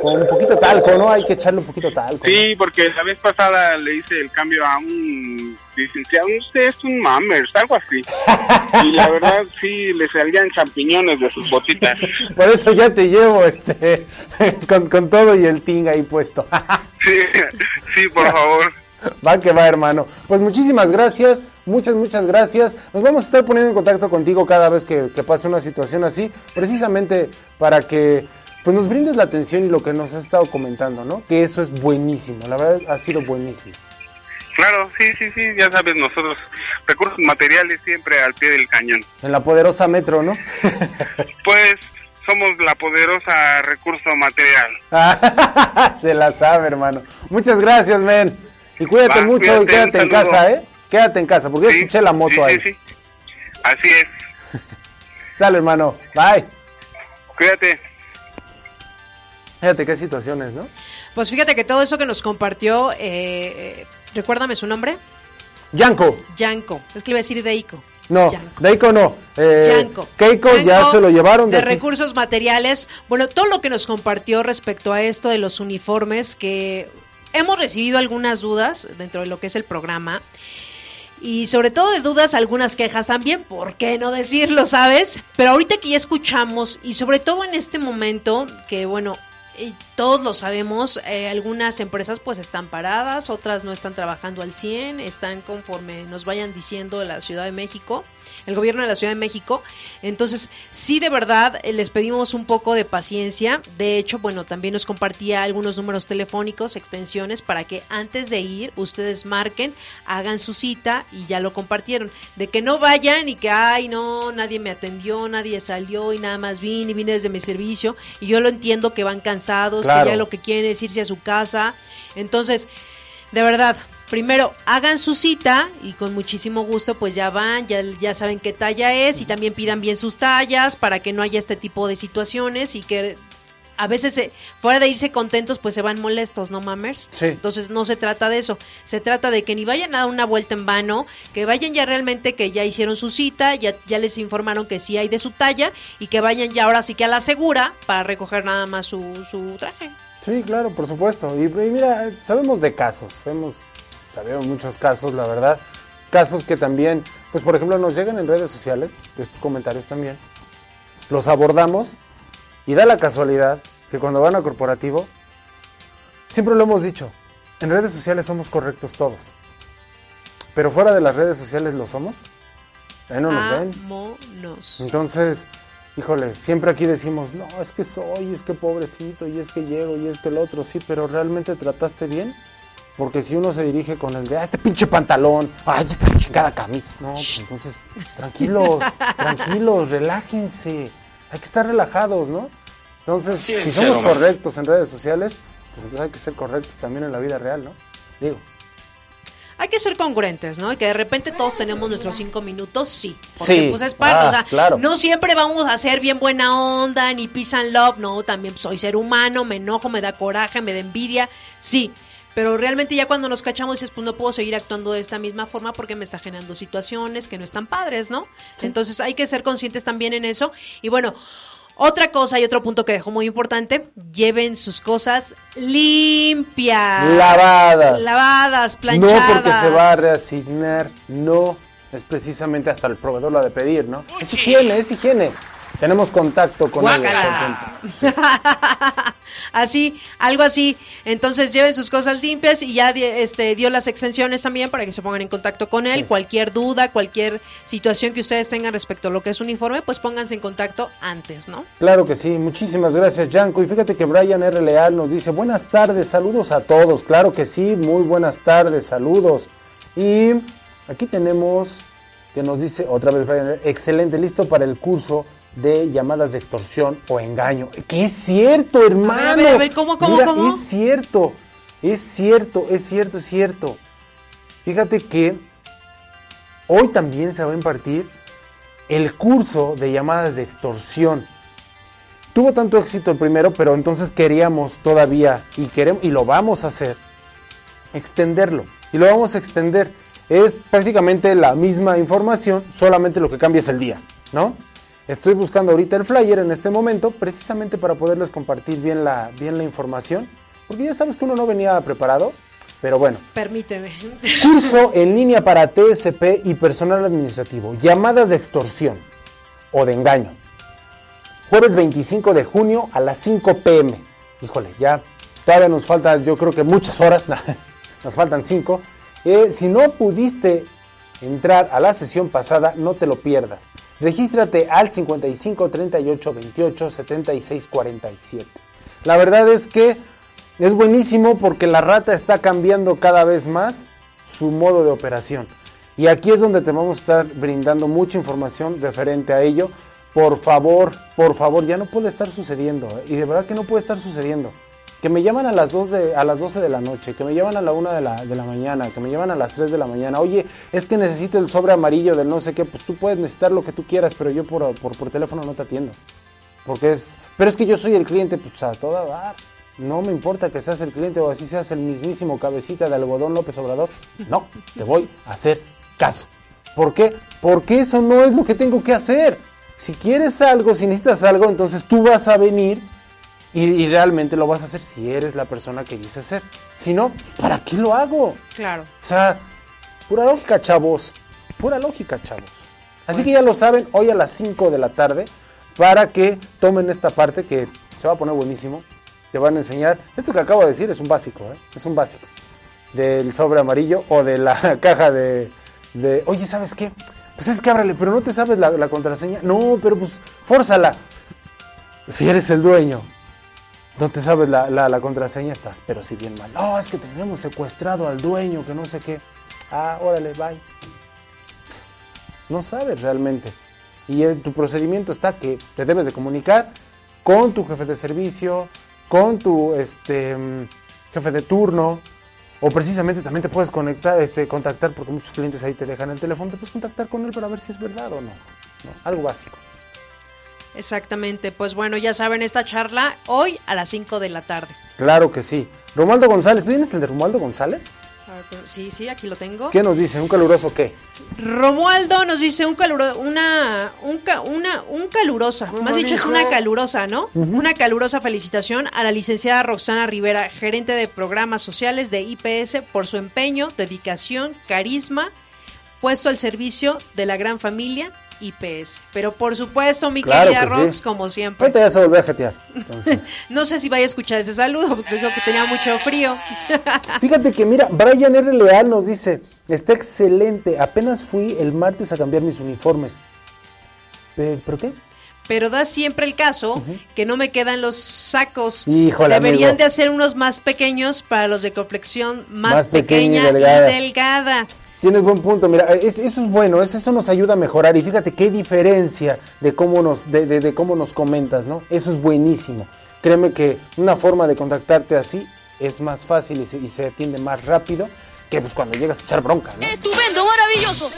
B: con un poquito de talco, ¿no? Hay que echarle un poquito de talco.
H: Sí, porque la vez pasada le hice el cambio a un licenciado, usted es un mammers, algo así. Y la verdad sí le salían champiñones de sus botitas.
B: Por eso ya te llevo este con, con todo y el ting ahí puesto.
H: Sí, sí, por favor.
B: va que va, hermano. Pues muchísimas gracias, muchas, muchas gracias. Nos vamos a estar poniendo en contacto contigo cada vez que, que pase una situación así, precisamente para que pues nos brindes la atención y lo que nos has estado comentando, ¿no? Que eso es buenísimo, la verdad ha sido buenísimo.
H: Claro, sí, sí, sí, ya sabes, nosotros, recursos materiales siempre al pie del cañón.
B: En la poderosa Metro, ¿no?
H: Pues somos la poderosa recurso material.
B: Se la sabe, hermano. Muchas gracias, men. Y cuídate
H: Va,
B: mucho
H: cuídate,
B: y quédate en casa, ¿eh? Quédate en casa, porque yo
H: Sí,
B: escuché la moto
H: sí,
B: ahí.
H: Sí, sí. Así es.
B: Sale, hermano. Bye.
H: Cuídate.
B: Fíjate qué situaciones, ¿no?
A: Pues fíjate que todo eso que nos compartió, eh, eh, recuérdame su nombre,
B: Yanko.
A: Yanko. Es que le iba a decir Deiko.
B: No,
A: Yanko.
B: Deiko no. Eh,
A: Yanko.
B: Keiko ya se lo llevaron
A: de
B: de aquí.
A: recursos materiales. Bueno, todo lo que nos compartió respecto a esto de los uniformes, que hemos recibido algunas dudas dentro de lo que es el programa. Y sobre todo de dudas, algunas quejas también, ¿por qué no decirlo, sabes? Pero ahorita que ya escuchamos, y sobre todo en este momento, que bueno, eh, todos lo sabemos, eh, algunas empresas pues están paradas, otras no están trabajando al 100, están conforme nos vayan diciendo la Ciudad de México, el gobierno de la Ciudad de México. Entonces, sí, de verdad, eh, les pedimos un poco de paciencia. De hecho, bueno, también nos compartía algunos números telefónicos, extensiones, para que antes de ir ustedes marquen, hagan su cita y ya lo compartieron. De que no vayan y que, ay, no, nadie me atendió, nadie salió y nada más vine y vine desde mi servicio. Y yo lo entiendo que van cansados cansados,
B: Claro.
A: que ya lo que quieren es irse a su casa. Entonces, de verdad, primero hagan su cita y con muchísimo gusto pues ya van, ya, ya saben qué talla es y también pidan bien sus tallas para que no haya este tipo de situaciones y que a veces se- fuera de irse contentos pues se van molestos, ¿no mamers?
B: Sí.
A: Entonces no se trata de eso, se trata de que ni vayan a dar una vuelta en vano, que vayan ya realmente que ya hicieron su cita, ya, ya les informaron que sí hay de su talla y que vayan ya ahora sí que a la segura para recoger nada más su, su traje.
B: Sí, claro, por supuesto. Y, y mira, sabemos de casos, sabemos, sabemos muchos casos, la verdad. Casos que también, pues por ejemplo, nos llegan en redes sociales, estos comentarios también. Los abordamos y da la casualidad que cuando van a corporativo, siempre lo hemos dicho, en redes sociales somos correctos todos. Pero fuera de las redes sociales lo somos. Ahí no nos ven.
A: Vámonos.
B: Entonces, híjole, siempre aquí decimos, no, es que soy, es que pobrecito, y es que llego, y es que el otro, sí, pero ¿realmente trataste bien? Porque si uno se dirige con el de, ah, este pinche pantalón, ay, esta chingada camisa. No, pues entonces, tranquilos, tranquilos, relájense. Hay que estar relajados, ¿no? Entonces, si somos correctos en redes sociales, pues entonces hay que ser correctos también en la vida real, ¿no? Digo,
A: Hay que ser congruentes, ¿no? Y que de repente todos tenemos nuestros cinco minutos, sí. Porque
B: Sí.
A: pues es parte,
B: Ah,
A: o sea,
B: claro.
A: no siempre vamos a ser bien buena onda, ni peace and love, no, también soy ser humano, me enojo, me da coraje, me da envidia, sí. Pero realmente ya cuando nos cachamos dices, pues no puedo seguir actuando de esta misma forma porque me está generando situaciones que no están padres, ¿no? Entonces hay que ser conscientes también en eso. Y bueno, otra cosa y otro punto que dejó muy importante, lleven sus cosas limpias.
B: Lavadas.
A: Lavadas, planchadas.
B: No porque se va a reasignar, no. Es precisamente hasta el proveedor lo ha de pedir, ¿no? Es higiene, es higiene. Tenemos contacto con ellos.
A: Así, algo así. Entonces lleven sus cosas limpias y ya este, dio las extensiones también para que se pongan en contacto con él. Cualquier duda, cualquier situación que ustedes tengan respecto a lo que es un informe, pues pónganse en contacto antes, ¿no?
B: Claro que sí, muchísimas gracias, Yanko. Y fíjate que Brian R. Leal nos dice, buenas tardes, saludos a todos. Claro que sí, muy buenas tardes, saludos. Y aquí tenemos que nos dice otra vez Brian, excelente, listo para el curso de llamadas de extorsión o engaño. Que es cierto, hermano.
A: a ver, a ver, ¿cómo, cómo,
B: Mira,
A: cómo?
B: Es cierto, es cierto, es cierto, es cierto. Fíjate que hoy también se va a impartir el curso de llamadas de extorsión. Tuvo tanto éxito el primero, pero entonces queríamos todavía y queremos y lo vamos a hacer extenderlo. Y lo vamos a extender. Es prácticamente la misma información, solamente lo que cambia es el día, ¿no? Estoy buscando ahorita el flyer en este momento, precisamente para poderles compartir bien la, bien la información, porque ya sabes que uno no venía preparado, pero bueno.
A: Permíteme.
B: Curso en línea para TSP y personal administrativo. Llamadas de extorsión o de engaño. Jueves 25 de junio a las 5 pm. Híjole, ya todavía nos faltan, yo creo que muchas horas. nos faltan 5. si no pudiste entrar a la sesión pasada, no te lo pierdas. Regístrate al 55 38 28 76 47. La verdad es que es buenísimo porque la rata está cambiando cada vez más su modo de operación. Y aquí es donde te vamos a estar brindando mucha información referente a ello. Por favor, por favor, ya no puede estar sucediendo. ¿eh? Y de verdad que no puede estar sucediendo. Que me llaman a las, 2 de, a las 12 de la noche, que me llaman a la 1 de la, de la mañana, que me llaman a las 3 de la mañana. Oye, es que necesito el sobre amarillo del no sé qué. Pues tú puedes necesitar lo que tú quieras, pero yo por, por, por teléfono no te atiendo. Porque es, pero es que yo soy el cliente, pues a toda dar. No me importa que seas el cliente o así seas el mismísimo cabecita de algodón López Obrador. No, te voy a hacer caso. ¿Por qué? Porque eso no es lo que tengo que hacer. Si quieres algo, si necesitas algo, entonces tú vas a venir y, y realmente lo vas a hacer si eres la persona que dice ser. Si no, ¿para qué lo hago?
A: Claro.
B: O sea, pura lógica, chavos. Pura lógica, chavos. Así
A: Pues
B: que ya lo saben, hoy a las 5 de la tarde, para que tomen esta parte que se va a poner buenísimo. Te van a enseñar. Esto que acabo de decir es un básico, ¿eh? Es un básico. Del sobre amarillo o de la caja de, de. Oye, ¿sabes qué? Pues es que ábrale, pero no te sabes la, la contraseña. No, pero pues, fórzala. Si eres el dueño, no te sabes la, la, la contraseña, estás, pero si bien mal. No, es que tenemos secuestrado al dueño, que no sé qué. Ah, órale, bye. No sabes realmente. Y en tu procedimiento está que te debes de comunicar con tu jefe de servicio, con tu este mm, jefe de turno o precisamente también te puedes conectar, este, contactar porque muchos clientes ahí te dejan el teléfono, te puedes contactar con él para ver si es verdad o. ¿no? Algo básico.
A: Exactamente, pues bueno, ya saben, esta charla hoy a las 5 de la tarde.
B: Claro que sí. Romualdo González, ¿tú tienes el de Romualdo González?
A: Sí, sí, aquí lo tengo.
B: ¿Qué nos dice? ¿Un caluroso qué?
A: Romualdo nos dice un caluro, una, un, ca- una, un calurosa, más dicho es una calurosa, ¿no? Una calurosa felicitación a la licenciada Roxana Rivera, gerente de programas sociales de IPS, por su empeño, dedicación, carisma, puesto al servicio de la gran familia IPS. Pero por supuesto, mi
B: Claro
A: querida
B: que sí.
A: Rox, como siempre.
B: Ahorita ya se volvió a jetear.
A: No sé si vaya a escuchar ese saludo, porque dijo que tenía mucho frío.
B: fíjate que mira, Brian R. Leal nos dice, está excelente, apenas fui el martes a cambiar mis uniformes. ¿Pero qué?
A: Pero da siempre el caso que no me quedan los sacos.
B: Híjole,
A: Deberían
B: amigo.
A: de hacer unos más pequeños para los de complexión más,
B: Más pequeña y
A: pequeña,
B: delgada.
A: y delgada.
B: Tienes buen punto, mira, es- eso es bueno, es- eso nos ayuda a mejorar y fíjate qué diferencia de cómo nos, de, de- de cómo nos comentas, ¿no? Eso es buenísimo. Créeme que una forma de contactarte así es más fácil y se, y se atiende más rápido que pues cuando llegas a echar bronca, ¿no?
I: ¡Estupendo, maravilloso!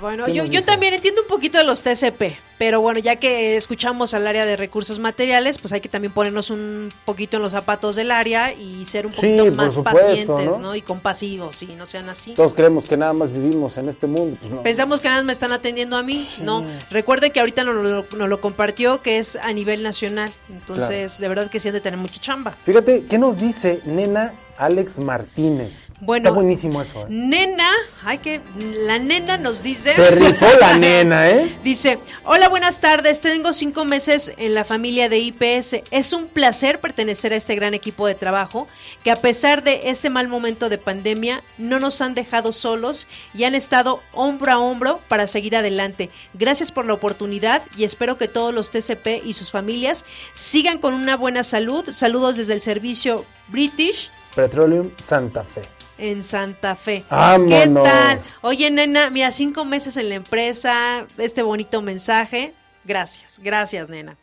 A: Bueno,
B: ¿Qué
A: yo, yo también entiendo un poquito de los TCP, pero bueno, ya que escuchamos al área de recursos materiales, pues hay que también ponernos un poquito en los zapatos del área y ser un poquito más
B: supuesto,
A: pacientes,
B: ¿no?
A: ¿no? Y compasivos, y no sean así.
B: Todos creemos que nada más vivimos en este mundo, pues no.
A: Pensamos que nada más me están atendiendo a mí. No, recuerde que ahorita nos lo, nos lo compartió que es a nivel nacional. Entonces, de verdad que sí han de tener mucha chamba.
B: Fíjate, ¿qué nos dice nena Alex Martínez?
A: Bueno,
B: Está buenísimo eso, ¿eh?
A: Nena, ay que la nena nos dice.
B: Se rifó la nena, ¿eh?
A: Dice, hola, buenas tardes, tengo cinco meses en la familia de IPS. Es un placer pertenecer a este gran equipo de trabajo que a pesar de este mal momento de pandemia no nos han dejado solos y han estado hombro a hombro para seguir adelante. Gracias por la oportunidad y espero que todos los TCP y sus familias sigan con una buena salud. Saludos desde el servicio British
B: Petroleum Santa Fe.
A: En Santa Fe.
B: Vámonos.
A: ¿Qué tal? Oye, nena, mira, cinco meses en la empresa, este bonito mensaje. Gracias, gracias, nena.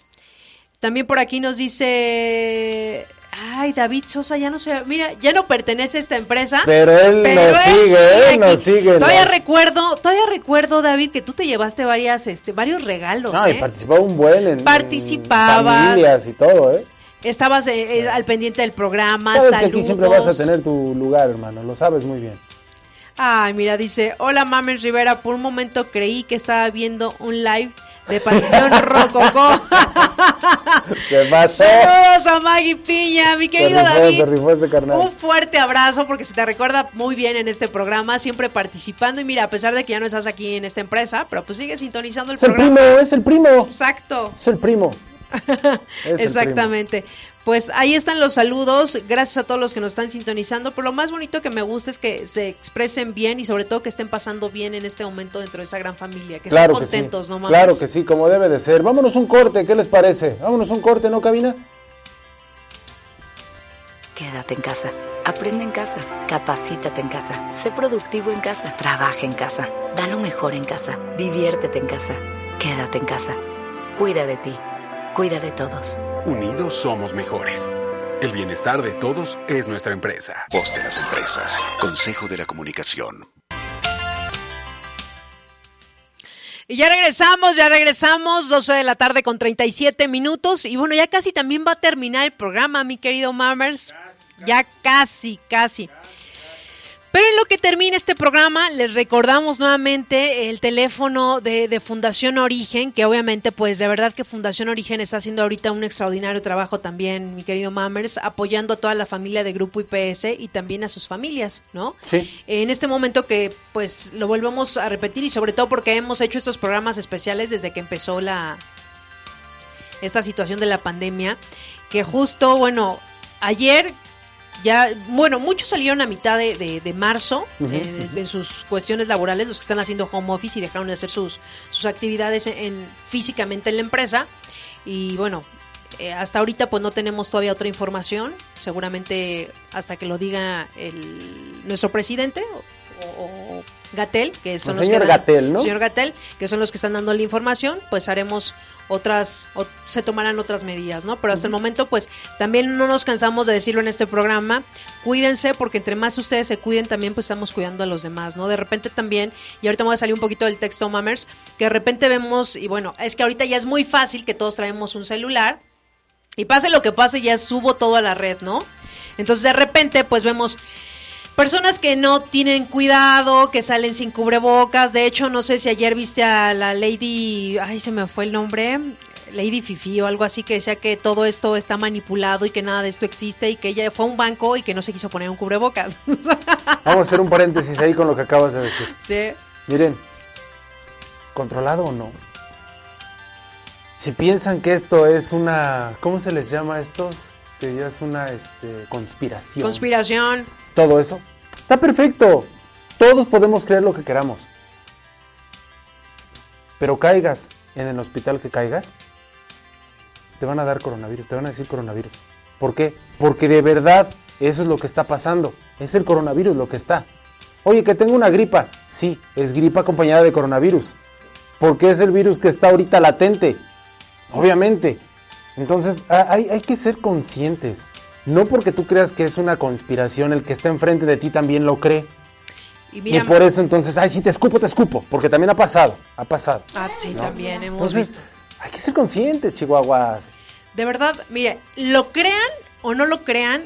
A: También por aquí nos dice. Ay, David Sosa ya no sé, mira, ya no pertenece a esta empresa.
B: Pero él nos sigue, él nos sigue,
A: Todavía
B: ¿no?
A: recuerdo, todavía recuerdo, David, que tú te llevaste varias, este, varios regalos,
B: No, y
A: ¿eh?
B: participaba un buen en, en
A: Participabas.
B: familias y todo, ¿eh?
A: Estabas eh, eh, al pendiente del programa,
B: Sabes que
A: saludos.
B: aquí siempre vas a tener tu lugar, hermano, lo sabes muy bien.
A: Ay, mira, dice, hola Mames Rivera, por un momento creí que estaba viendo un live de Panteón Rococó.
B: ¿Qué pasó?
A: Saludos a Maggie Piña, mi
B: Se
A: querido
B: rifó,
A: David.
B: se ese carnal.
A: Un fuerte abrazo porque se te recuerda muy bien en este programa, siempre participando. Y mira, a pesar de que ya no estás aquí en esta empresa, pero pues sigue sintonizando el
B: Es el
A: programa.
B: primo, es el primo.
A: Exacto.
B: Es el primo.
A: Exactamente. Pues ahí están los saludos, gracias a todos los que nos están sintonizando, pero lo más bonito que me gusta es que se expresen bien y sobre todo que estén pasando bien en este momento dentro de esa gran familia, que
B: Claro
A: estén
B: que sí.
A: contentos, ¿no mames?
B: Claro que sí, como debe de ser. Vámonos un corte, ¿qué les parece? Vámonos un corte, ¿no, cabina?
C: Quédate en casa. Aprende en casa. Capacítate en casa. Sé productivo en casa. Trabaja en casa. Da lo mejor en casa. Diviértete en casa. Quédate en casa. Cuida de ti. Cuida de todos.
D: Unidos somos mejores. El bienestar de todos es nuestra empresa.
E: Voz de las empresas. Consejo de la comunicación.
A: Y ya regresamos, ya regresamos, 12 de la tarde con 37 minutos. Y bueno, ya casi también va a terminar el programa, mi querido Mammers. Ya casi, casi. Pero en lo que termina este programa, les recordamos nuevamente el teléfono de, de Fundación Origen, que obviamente, pues de verdad que Fundación Origen está haciendo ahorita un extraordinario trabajo también, mi querido Mammers, apoyando a toda la familia de Grupo IPS y también a sus familias, ¿no?
B: Sí.
A: En este momento que pues lo volvemos a repetir y sobre todo porque hemos hecho estos programas especiales desde que empezó la esta situación de la pandemia, que justo, bueno, ayer ya, bueno, muchos salieron a mitad de, de- de marzo
J: Ujú,
A: eh, en sus cuestiones laborales, los que están haciendo home office y dejaron de hacer sus, sus actividades en, en- físicamente en la empresa. Y bueno, eh, hasta ahorita pues no tenemos todavía otra información, seguramente hasta que lo diga el, nuestro presidente o, o- Gatel, que son
B: El
A: los
B: señor
A: que dan- señor Gatel, que son los que están dando la información, pues haremos otras, o- se tomarán otras medidas, ¿no? Pero hasta el momento, pues también no nos cansamos de decirlo en este programa, cuídense, porque entre más ustedes se cuiden, también pues estamos cuidando a los demás, ¿no? De repente también, y ahorita me voy a salir un poquito del texto, Mamers, que de repente vemos, y bueno, es que ahorita ya es muy fácil que todos traemos un celular, y pase lo que pase, ya subo todo a la red, ¿no? Entonces de repente, pues vemos personas que no tienen cuidado, que salen sin cubrebocas. De hecho, no sé si ayer viste a la Lady, ay, se me fue el nombre, Lady Fifi o algo así, que decía que todo esto está manipulado y que nada de esto existe y que ella fue a un banco y que no se quiso poner un cubrebocas.
B: Vamos a hacer un paréntesis ahí con lo que acabas de decir.
A: sí.
B: Miren, ¿controlado o no? Si piensan que esto es una, ¿cómo se les llama a estos? Que ya es una este, conspiración.
A: Conspiración.
B: Todo eso. Está perfecto. Todos podemos creer lo que queramos. Pero caigas en el hospital que caigas, te van a dar coronavirus, te van a decir coronavirus. ¿Por qué? Porque de verdad eso es lo que está pasando. Es el coronavirus lo que está. Oye, que tengo una gripa. Sí, es gripa acompañada de coronavirus. Porque es el virus que está ahorita latente. Obviamente. Entonces hay, hay que ser conscientes. No porque tú creas que es una conspiración, el que está enfrente de ti también lo cree.
A: Y mira,
B: y por eso entonces, ay, si te escupo, te escupo. Porque también ha pasado, ha pasado.
A: ah, sí, también hemos
B: Entonces,
A: visto.
B: hay que ser conscientes, chihuahuas.
A: De verdad, mire, lo crean o no lo crean,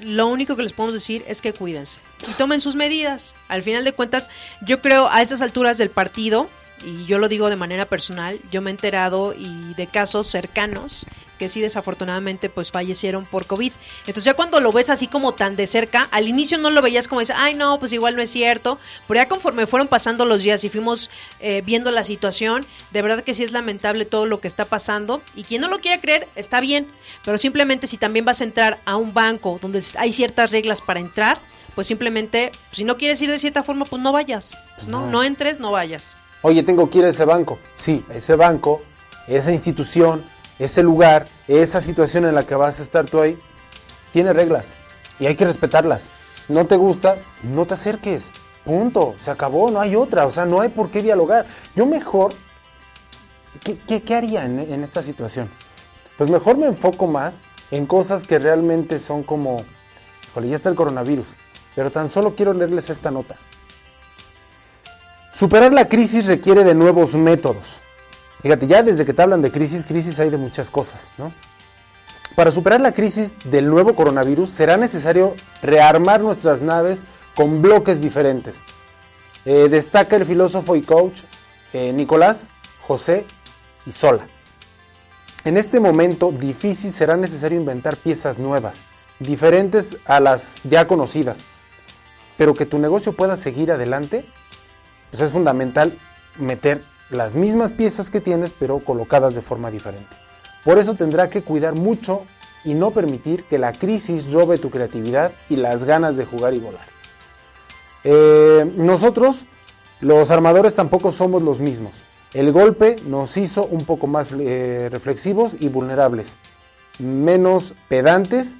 A: lo único que les podemos decir es que cuídense y tomen sus medidas. Al final de cuentas, yo creo a estas alturas del partido, y yo lo digo de manera personal, yo me he enterado y de casos cercanos que sí desafortunadamente pues fallecieron por COVID. Entonces ya cuando lo ves así como tan de cerca, al inicio no lo veías como dices, ay no, pues igual no es cierto, pero ya conforme fueron pasando los días y fuimos eh, viendo la situación, de verdad que sí es lamentable todo lo que está pasando y quien no lo quiera creer está bien, pero simplemente si también vas a entrar a un banco donde hay ciertas reglas para entrar, pues simplemente, si no quieres ir de cierta forma, pues no vayas, no,
B: no.
A: no entres, no vayas.
B: Oye, tengo que ir a ese banco. Sí, ese banco, esa institución, ese lugar, esa situación en la que vas a estar tú ahí, tiene reglas y hay que respetarlas. No te gusta, no te acerques. Punto. Se acabó, no hay otra. O sea, no hay por qué dialogar. Yo mejor, ¿qué, qué- haría en, esta situación? Pues mejor me enfoco más en cosas que realmente son como, híjole, ya está el coronavirus. Pero tan solo quiero leerles esta nota. Superar la crisis requiere de nuevos métodos. Fíjate, ya desde que te hablan de crisis, crisis hay de muchas cosas, ¿no? Para superar la crisis del nuevo coronavirus será necesario rearmar nuestras naves con bloques diferentes. Eh, destaca el filósofo y coach eh, Nicolás José Isola. En este momento difícil será necesario inventar piezas nuevas, diferentes a las ya conocidas, pero que tu negocio pueda seguir adelante pues es fundamental meter las mismas piezas que tienes, pero colocadas de forma diferente. Por eso tendrá que cuidar mucho y no permitir que la crisis robe tu creatividad y las ganas de jugar y volar. Eh, nosotros, los armadores, tampoco somos los mismos. El golpe nos hizo un poco más eh, reflexivos y vulnerables, menos pedantes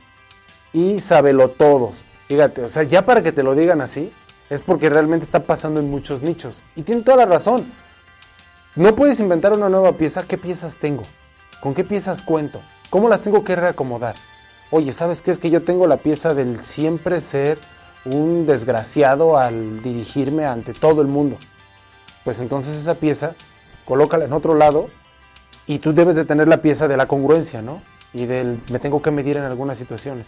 B: y sabelotodos. Fíjate, o sea, ya para que te lo digan así, es porque realmente está pasando en muchos nichos. Y tienen toda la razón. No puedes inventar una nueva pieza. ¿Qué piezas tengo? ¿Con qué piezas cuento? ¿Cómo las tengo que reacomodar? Oye, ¿sabes qué? Es que yo tengo la pieza del siempre ser un desgraciado al dirigirme ante todo el mundo. Pues entonces esa pieza, colócala en otro lado y tú debes de tener la pieza de la congruencia, ¿no? Y del me tengo que medir en algunas situaciones.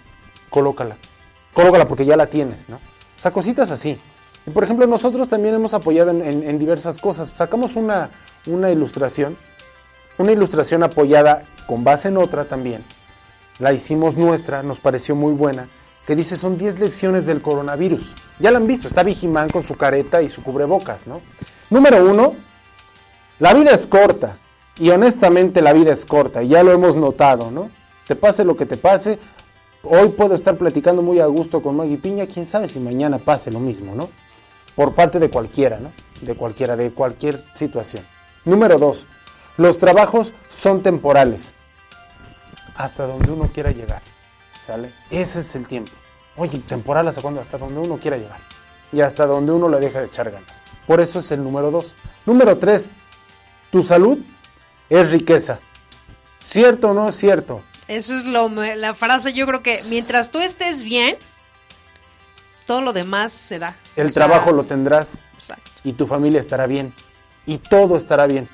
B: Colócala. Colócala porque ya la tienes, ¿no? O sea, cositas así. Y por ejemplo, nosotros también hemos apoyado en, diversas cosas. Sacamos una, una ilustración, una ilustración apoyada con base en otra también. La hicimos nuestra, nos pareció muy buena, que dice son 10 lecciones del coronavirus. Ya la han visto, está Vigimán con su careta y su cubrebocas, ¿no? Número uno, la vida es corta. Y honestamente la vida es corta, ya lo hemos notado, ¿no? Te pase lo que te pase, hoy puedo estar platicando muy a gusto con Maggie Piña, quién sabe si mañana pase lo mismo, ¿no? Por parte de cualquiera, ¿no? De cualquiera, de cualquier situación. Número dos, los trabajos son temporales. Hasta donde uno quiera llegar, ¿sale? Ese es el tiempo. Oye, temporal hasta cuándo? Hasta donde uno quiera llegar. Y hasta donde uno le deja de echar ganas. Por eso es el número dos. Número tres, tu salud es riqueza. ¿Cierto o no es cierto?
A: Eso es lo, la frase, yo creo que mientras tú estés bien, todo lo demás se da.
B: El
A: O sea,
B: trabajo lo tendrás
A: Exacto.
B: y tu familia estará bien. Y todo estará bien.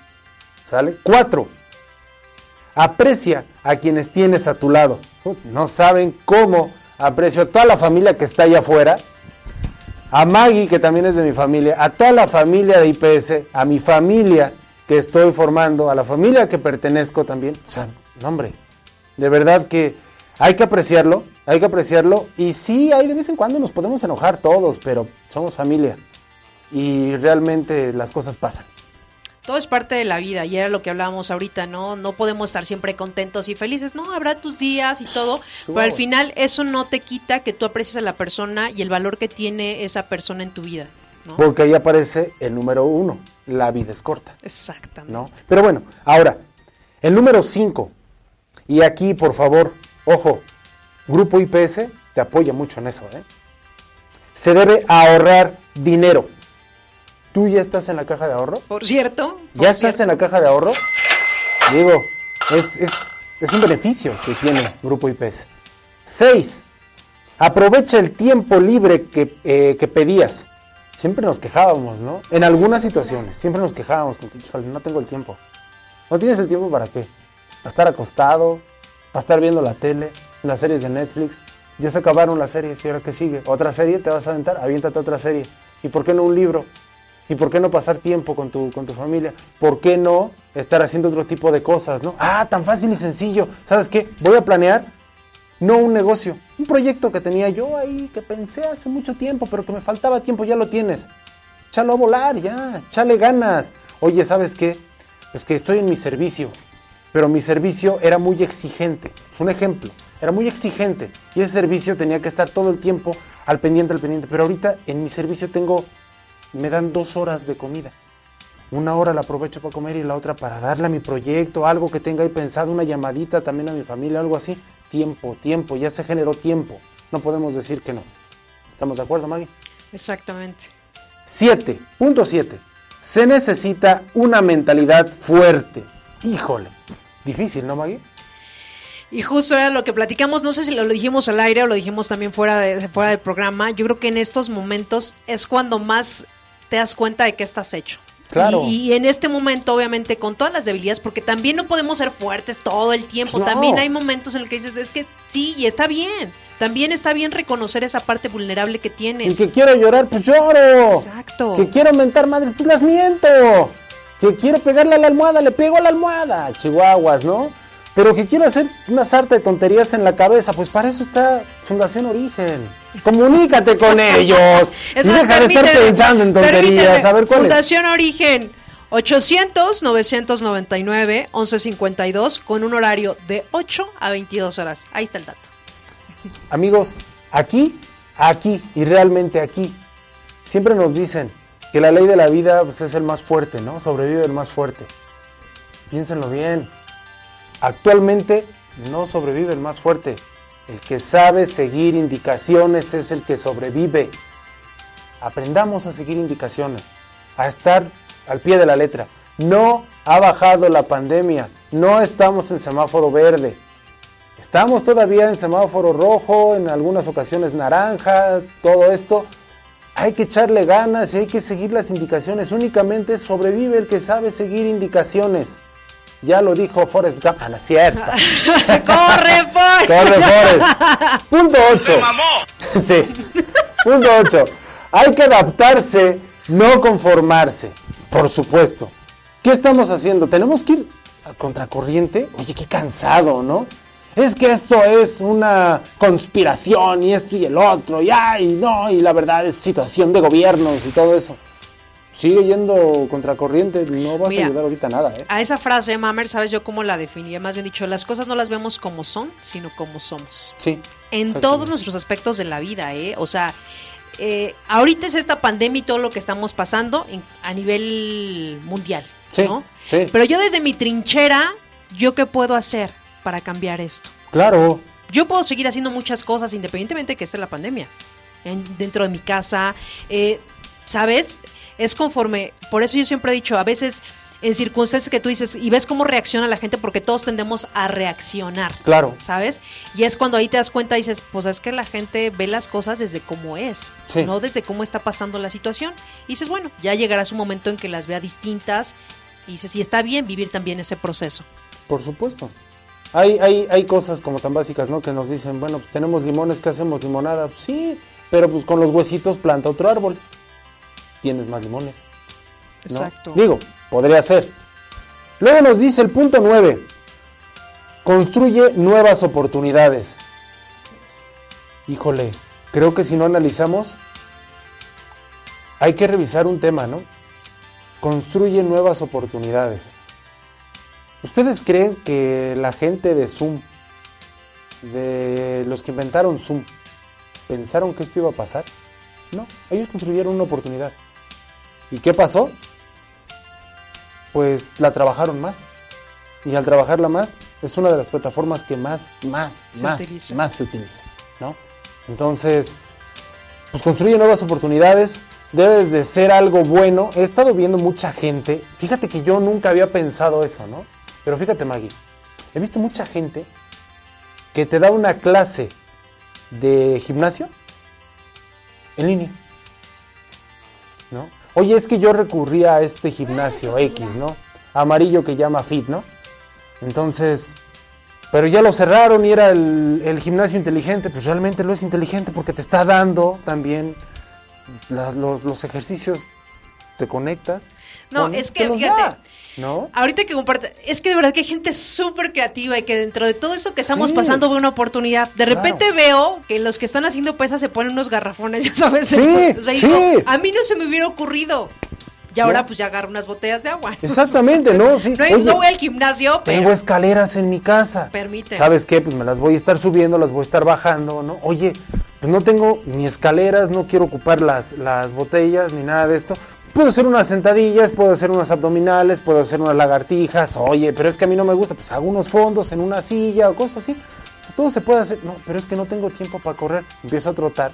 B: ¿Sale? Cuatro, aprecia a quienes tienes a tu lado. No saben cómo aprecio a toda la familia que está allá afuera. A Maggie, que también es de mi familia, a toda la familia de IPS, a mi familia que estoy formando, a la familia que pertenezco también. O sea, hombre, de verdad que hay que apreciarlo, hay que apreciarlo. Y sí, hay de vez en cuando nos podemos enojar todos, pero somos familia. Y realmente las cosas pasan.
A: Todo es parte de la vida y era lo que hablábamos ahorita, ¿no? No podemos estar siempre contentos y felices, no, habrá tus días y todo, pero al final eso no te quita que tú aprecies a la persona y el valor que tiene esa persona en tu vida, ¿no?
B: Porque ahí aparece el número uno, la vida es corta.
A: Exactamente.
B: ¿no? Pero bueno, ahora, el número 5, y aquí por favor, ojo, Grupo IPS te apoya mucho en eso, ¿eh? Se debe ahorrar dinero. ¿Tú ya estás en la caja de ahorro?
A: Por cierto, por
B: ¿Ya estás en la caja de ahorro? Digo, es, es- es un beneficio que tiene Grupo IPS. 6. Aprovecha el tiempo libre que, eh, que pedías. Siempre nos quejábamos, ¿no? En algunas situaciones, siempre nos quejábamos, con que, "Híjole, no tengo el tiempo. ¿No tienes el tiempo para qué? ¿Para estar acostado? ¿Para estar viendo la tele? Las series de Netflix. Ya se acabaron las series y ahora qué sigue. ¿Otra serie te vas a aventar? Aviéntate otra serie. ¿Y por qué no un libro? ¿Y por qué no pasar tiempo con tu, con tu familia? ¿Por qué no estar haciendo otro tipo de cosas, no? Ah, tan fácil y sencillo. ¿Sabes qué? Voy a planear no un negocio, un proyecto que tenía yo ahí, que pensé hace mucho tiempo, pero que me faltaba tiempo, ya lo tienes. Échalo a volar, ya, échale ganas. Oye, ¿sabes qué? Es que estoy en mi servicio, pero mi servicio era muy exigente. Es un ejemplo, era muy exigente. Y ese servicio tenía que estar todo el tiempo al pendiente, al pendiente. Pero ahorita en mi servicio tengo, me dan dos horas de comida. Una hora la aprovecho para comer y la otra para darle a mi proyecto, algo que tenga ahí pensado, una llamadita también a mi familia, algo así. Tiempo, tiempo, ya se generó tiempo. No podemos decir que no. ¿Estamos de acuerdo, Maggie?
A: Exactamente.
B: 7. Punto 7. Se necesita una mentalidad fuerte. Híjole. Difícil, ¿no, Maggie?
A: Y justo era lo que platicamos, no sé si lo, lo dijimos al aire o lo dijimos también fuera, de, fuera del programa, yo creo que en estos momentos es cuando más te das cuenta de qué estás hecho.
B: Claro.
A: Y, y en este momento, obviamente, con todas las debilidades, porque también no podemos ser fuertes todo el tiempo.
B: No.
A: También hay momentos en los que dices, es que sí, y está bien. También está bien reconocer esa parte vulnerable que
B: Y
A: tienes.
B: que quiero llorar, pues lloro.
A: Exacto.
B: Que quiero mentar madres, pues las miento. Que quiero pegarle a la almohada, le pego a la almohada. Chihuahuas, ¿no? Pero que quiero hacer una sarta de tonterías en la cabeza, pues para eso está Fundación Origen. Comunícate con ellos.
A: Es
B: y
A: más,
B: deja de estar pensando en tonterías. A ver cuál es.
A: Fundación Origen 800-999-1152 con un horario de 8 a 22 horas. Ahí está el dato.
B: Amigos, aquí, aquí y realmente aquí, siempre nos dicen que la ley de la vida pues, es el más fuerte, ¿no? Sobrevive el más fuerte. Piénsenlo bien. Actualmente no sobrevive el más fuerte. El que sabe seguir indicaciones es el que sobrevive. Aprendamos a seguir indicaciones, a estar al pie de la letra. No ha bajado la pandemia, no estamos en semáforo verde. Estamos todavía en semáforo rojo, en algunas ocasiones naranja, todo esto. Hay que echarle ganas y hay que seguir las indicaciones. Únicamente sobrevive el que sabe seguir indicaciones. Ya lo dijo Forrest Gump. No es cierto.
A: ¡Corre, Forrest!
B: Corre, Forrest. Punto 8. Sí. Punto 8. Hay que adaptarse, no conformarse. Por supuesto. ¿Qué estamos haciendo? ¿Tenemos que ir a contracorriente? Oye, qué cansado, ¿no? Es que esto es una conspiración y esto y el otro, y ay, no, y la verdad es situación de gobiernos y todo eso. Sigue yendo contracorriente, no vas
A: Mira,
B: a ayudar ahorita nada, ¿eh?
A: A esa frase, Mamer, ¿sabes yo cómo la definiría? Más bien dicho, las cosas no las vemos como son, sino como somos.
B: Sí.
A: En todos nuestros aspectos de la vida, ¿eh? O sea, eh, ahorita es esta pandemia y todo lo que estamos pasando en- a nivel mundial,
B: Sí,
A: ¿no?
B: sí.
A: Pero yo desde mi trinchera, ¿yo qué puedo hacer para cambiar esto?
B: Claro.
A: Yo puedo seguir haciendo muchas cosas independientemente de que esté la pandemia. En- dentro de mi casa, eh, ¿sabes? Es conforme, por eso yo siempre he dicho, a veces en circunstancias que tú dices y ves cómo reacciona la gente porque todos tendemos a reaccionar.
B: Claro.
A: ¿Sabes? Y es cuando ahí te das cuenta y dices, pues es que la gente ve las cosas desde cómo es,
B: Sí.
A: no desde cómo está pasando la situación. Y dices, bueno, ya llegará su momento en que las vea distintas y dices, y está bien vivir también ese proceso.
B: Por supuesto. Hay, hay, hay cosas como tan básicas, ¿no? Que nos dicen, bueno, pues tenemos limones, ¿qué hacemos? Limonada. Pues sí, pero pues con los huesitos planta otro árbol. Tienes más limones. ¿no?
A: Exacto.
B: Digo, podría ser. Luego nos dice el punto 9. Construye nuevas oportunidades. Híjole, creo que si no analizamos, hay que revisar un tema, ¿no? Construye nuevas oportunidades. ¿Ustedes creen que la gente de Zoom, de los que inventaron Zoom, pensaron que esto iba a pasar? No, ellos construyeron una oportunidad. ¿Y qué pasó? Pues la trabajaron más. Y al trabajarla más, es una de las plataformas que más, más,
A: Se
B: más,
A: utiliza.
B: más se utiliza. ¿no? Entonces, pues construye nuevas oportunidades, debes de ser algo bueno. He estado viendo mucha gente, fíjate que yo nunca había pensado eso, ¿no? Pero fíjate Maggie, he visto mucha gente que te da una clase de gimnasio en línea, ¿no? Oye, es que yo recurría a este gimnasio X, ¿no? Amarillo que llama Fit, ¿no? Entonces, pero ya lo cerraron y era el, gimnasio inteligente, pues realmente lo es inteligente porque te está dando también los ejercicios, te conectas.
A: No,
B: con-
A: es que fíjate,
B: da, ¿no?
A: Ahorita que comparte, es que de verdad que hay gente súper creativa y que dentro de todo esto que estamos
B: Sí.
A: pasando ve una oportunidad. De
B: Claro.
A: repente veo que los que están haciendo pesas se ponen unos garrafones, ya sabes.
B: Sí,
A: O sea, y
B: sí.
A: digo, a mí no se me hubiera ocurrido. Y ahora
B: ¿No?
A: pues ya agarro unas botellas de agua.
B: Exactamente, ¿no? Sí.
A: No, hay-
B: Oye,
A: no voy al gimnasio,
B: Tengo
A: pero
B: escaleras en mi casa.
A: Permite.
B: ¿Sabes qué? Pues me las voy a estar subiendo, las voy a estar bajando, ¿no? Oye, pues no tengo ni escaleras, no quiero ocupar las, las botellas ni nada de esto. Puedo hacer unas sentadillas, puedo hacer unas abdominales, puedo hacer unas lagartijas. Oye, pero es que a mí no me gusta, pues hago unos fondos en una silla o cosas así. Todo se puede hacer. No, pero es que no tengo tiempo para correr. Empiezo a trotar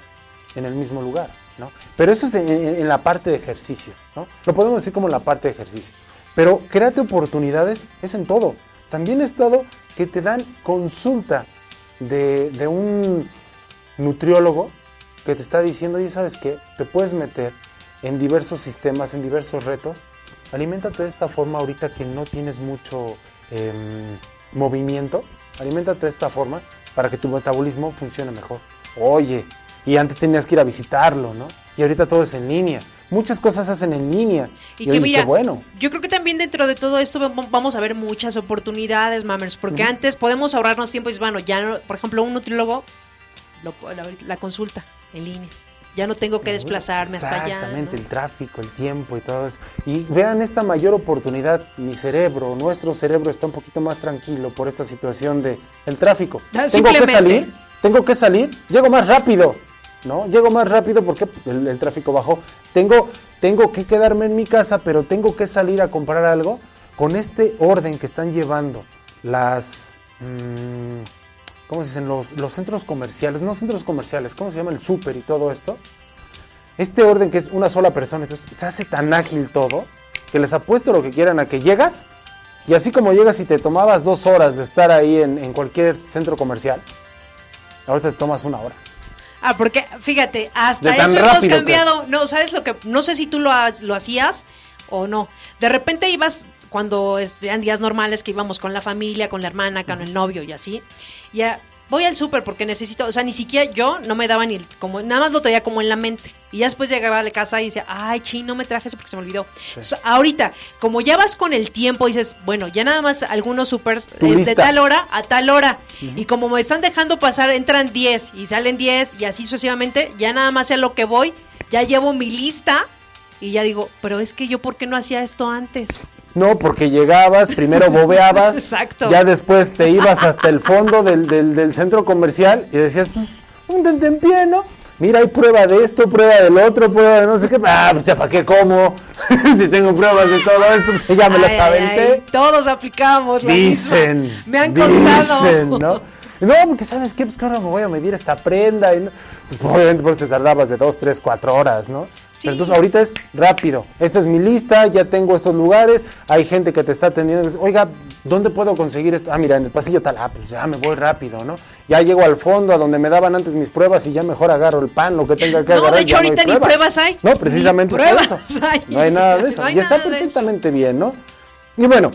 B: en el mismo lugar, ¿no? Pero eso es en, la parte de ejercicio, ¿no? Lo podemos decir como la parte de ejercicio. Pero créate oportunidades, es en todo. También he estado que te dan consulta de, de un nutriólogo que te está diciendo, oye, ¿sabes qué? Te puedes meter en diversos sistemas, en diversos retos. Aliméntate de esta forma ahorita que no tienes mucho em, movimiento. Aliméntate de esta forma para que tu metabolismo funcione mejor. Oye, y antes tenías que ir a visitarlo, ¿no? Y ahorita todo es en línea. Muchas cosas se hacen en línea.
A: Y,
B: oye,
A: que mira,
B: qué bueno.
A: yo creo que también dentro de todo esto vam- vamos a ver muchas oportunidades, mamers, porque antes podemos ahorrarnos tiempo y bueno, ya, no- por ejemplo, un nutriólogo, lo- la, la consulta en línea. Ya no tengo que desplazarme hasta allá.
B: Exactamente,
A: ¿no?
B: el tráfico, el tiempo y todo eso. Y vean esta mayor oportunidad, mi cerebro, nuestro cerebro está un poquito más tranquilo por esta situación de el tráfico.
A: Ah,
B: Tengo que salir, tengo que salir, llego más rápido, ¿no? Llego más rápido porque el, el tráfico bajó. Tengo, tengo que quedarme en mi casa, pero tengo que salir a comprar algo. Con este orden que están llevando las... mm, ¿Cómo se dicen? Los, los centros comerciales, no centros comerciales, ¿cómo se llama? El súper y todo esto este orden que es una sola persona, entonces se hace tan ágil todo que les apuesto lo que quieran a que llegas y así como llegas y te tomabas dos horas de estar ahí en, en cualquier centro comercial, ahorita te tomas una hora.
A: Ah, porque fíjate, hasta eso hemos
B: que-
A: cambiado. No, ¿sabes lo que? No sé si tú lo, lo hacías o no. De repente ibas, cuando eran días normales, que íbamos con la familia, con la hermana, con el novio y así. Ya voy al súper porque necesito, o sea, ni siquiera yo no me daba ni el, como, nada más lo traía como en la mente. Y ya después llegaba a la casa y decía, ay, chi, no me traje eso porque se me olvidó. Ahorita, como ya vas con el tiempo, dices, bueno, ya nada más algunos supers es de tal hora a tal hora. Y como me están dejando pasar, entran 10 y salen 10 y así sucesivamente, ya nada más a lo que voy, ya llevo mi lista y ya digo, pero es que yo, ¿por qué no hacía esto antes?
B: No, porque llegabas, primero bobeabas,
A: Exacto.
B: ya después te ibas hasta el fondo del, del- del centro comercial y decías, pues, un tentempié, ¿no? Mira, hay prueba de esto, prueba del otro, prueba de no sé qué. Ah, pues ya para qué como. si tengo pruebas de todo esto, pues ya me las
A: Ay,
B: aventé.
A: ay, todos aplicamos la
B: Dicen.
A: misma. Me han contado.
B: Dicen, ¿no? No, porque sabes qué, pues que ahora me voy a medir esta prenda. Y no- pues, obviamente pues te tardabas de dos, tres, cuatro horas, ¿no?
A: Sí.
B: Pero entonces ahorita es rápido. Esta es mi lista, ya tengo estos lugares, hay gente que te está atendiendo. Oiga, ¿dónde puedo conseguir esto? Ah, mira, en el pasillo tal, ah, pues ya me voy rápido, ¿no? Ya llego al fondo a donde me daban antes mis pruebas y ya mejor agarro el pan, lo que tenga que
A: No,
B: agarrar.
A: de hecho
B: ya no hay
A: ahorita ni pruebas hay.
B: No, precisamente
A: Ni
B: por
A: pruebas
B: eso.
A: hay.
B: No hay nada de eso.
A: No
B: y está
A: eso.
B: perfectamente bien, ¿no? Y bueno,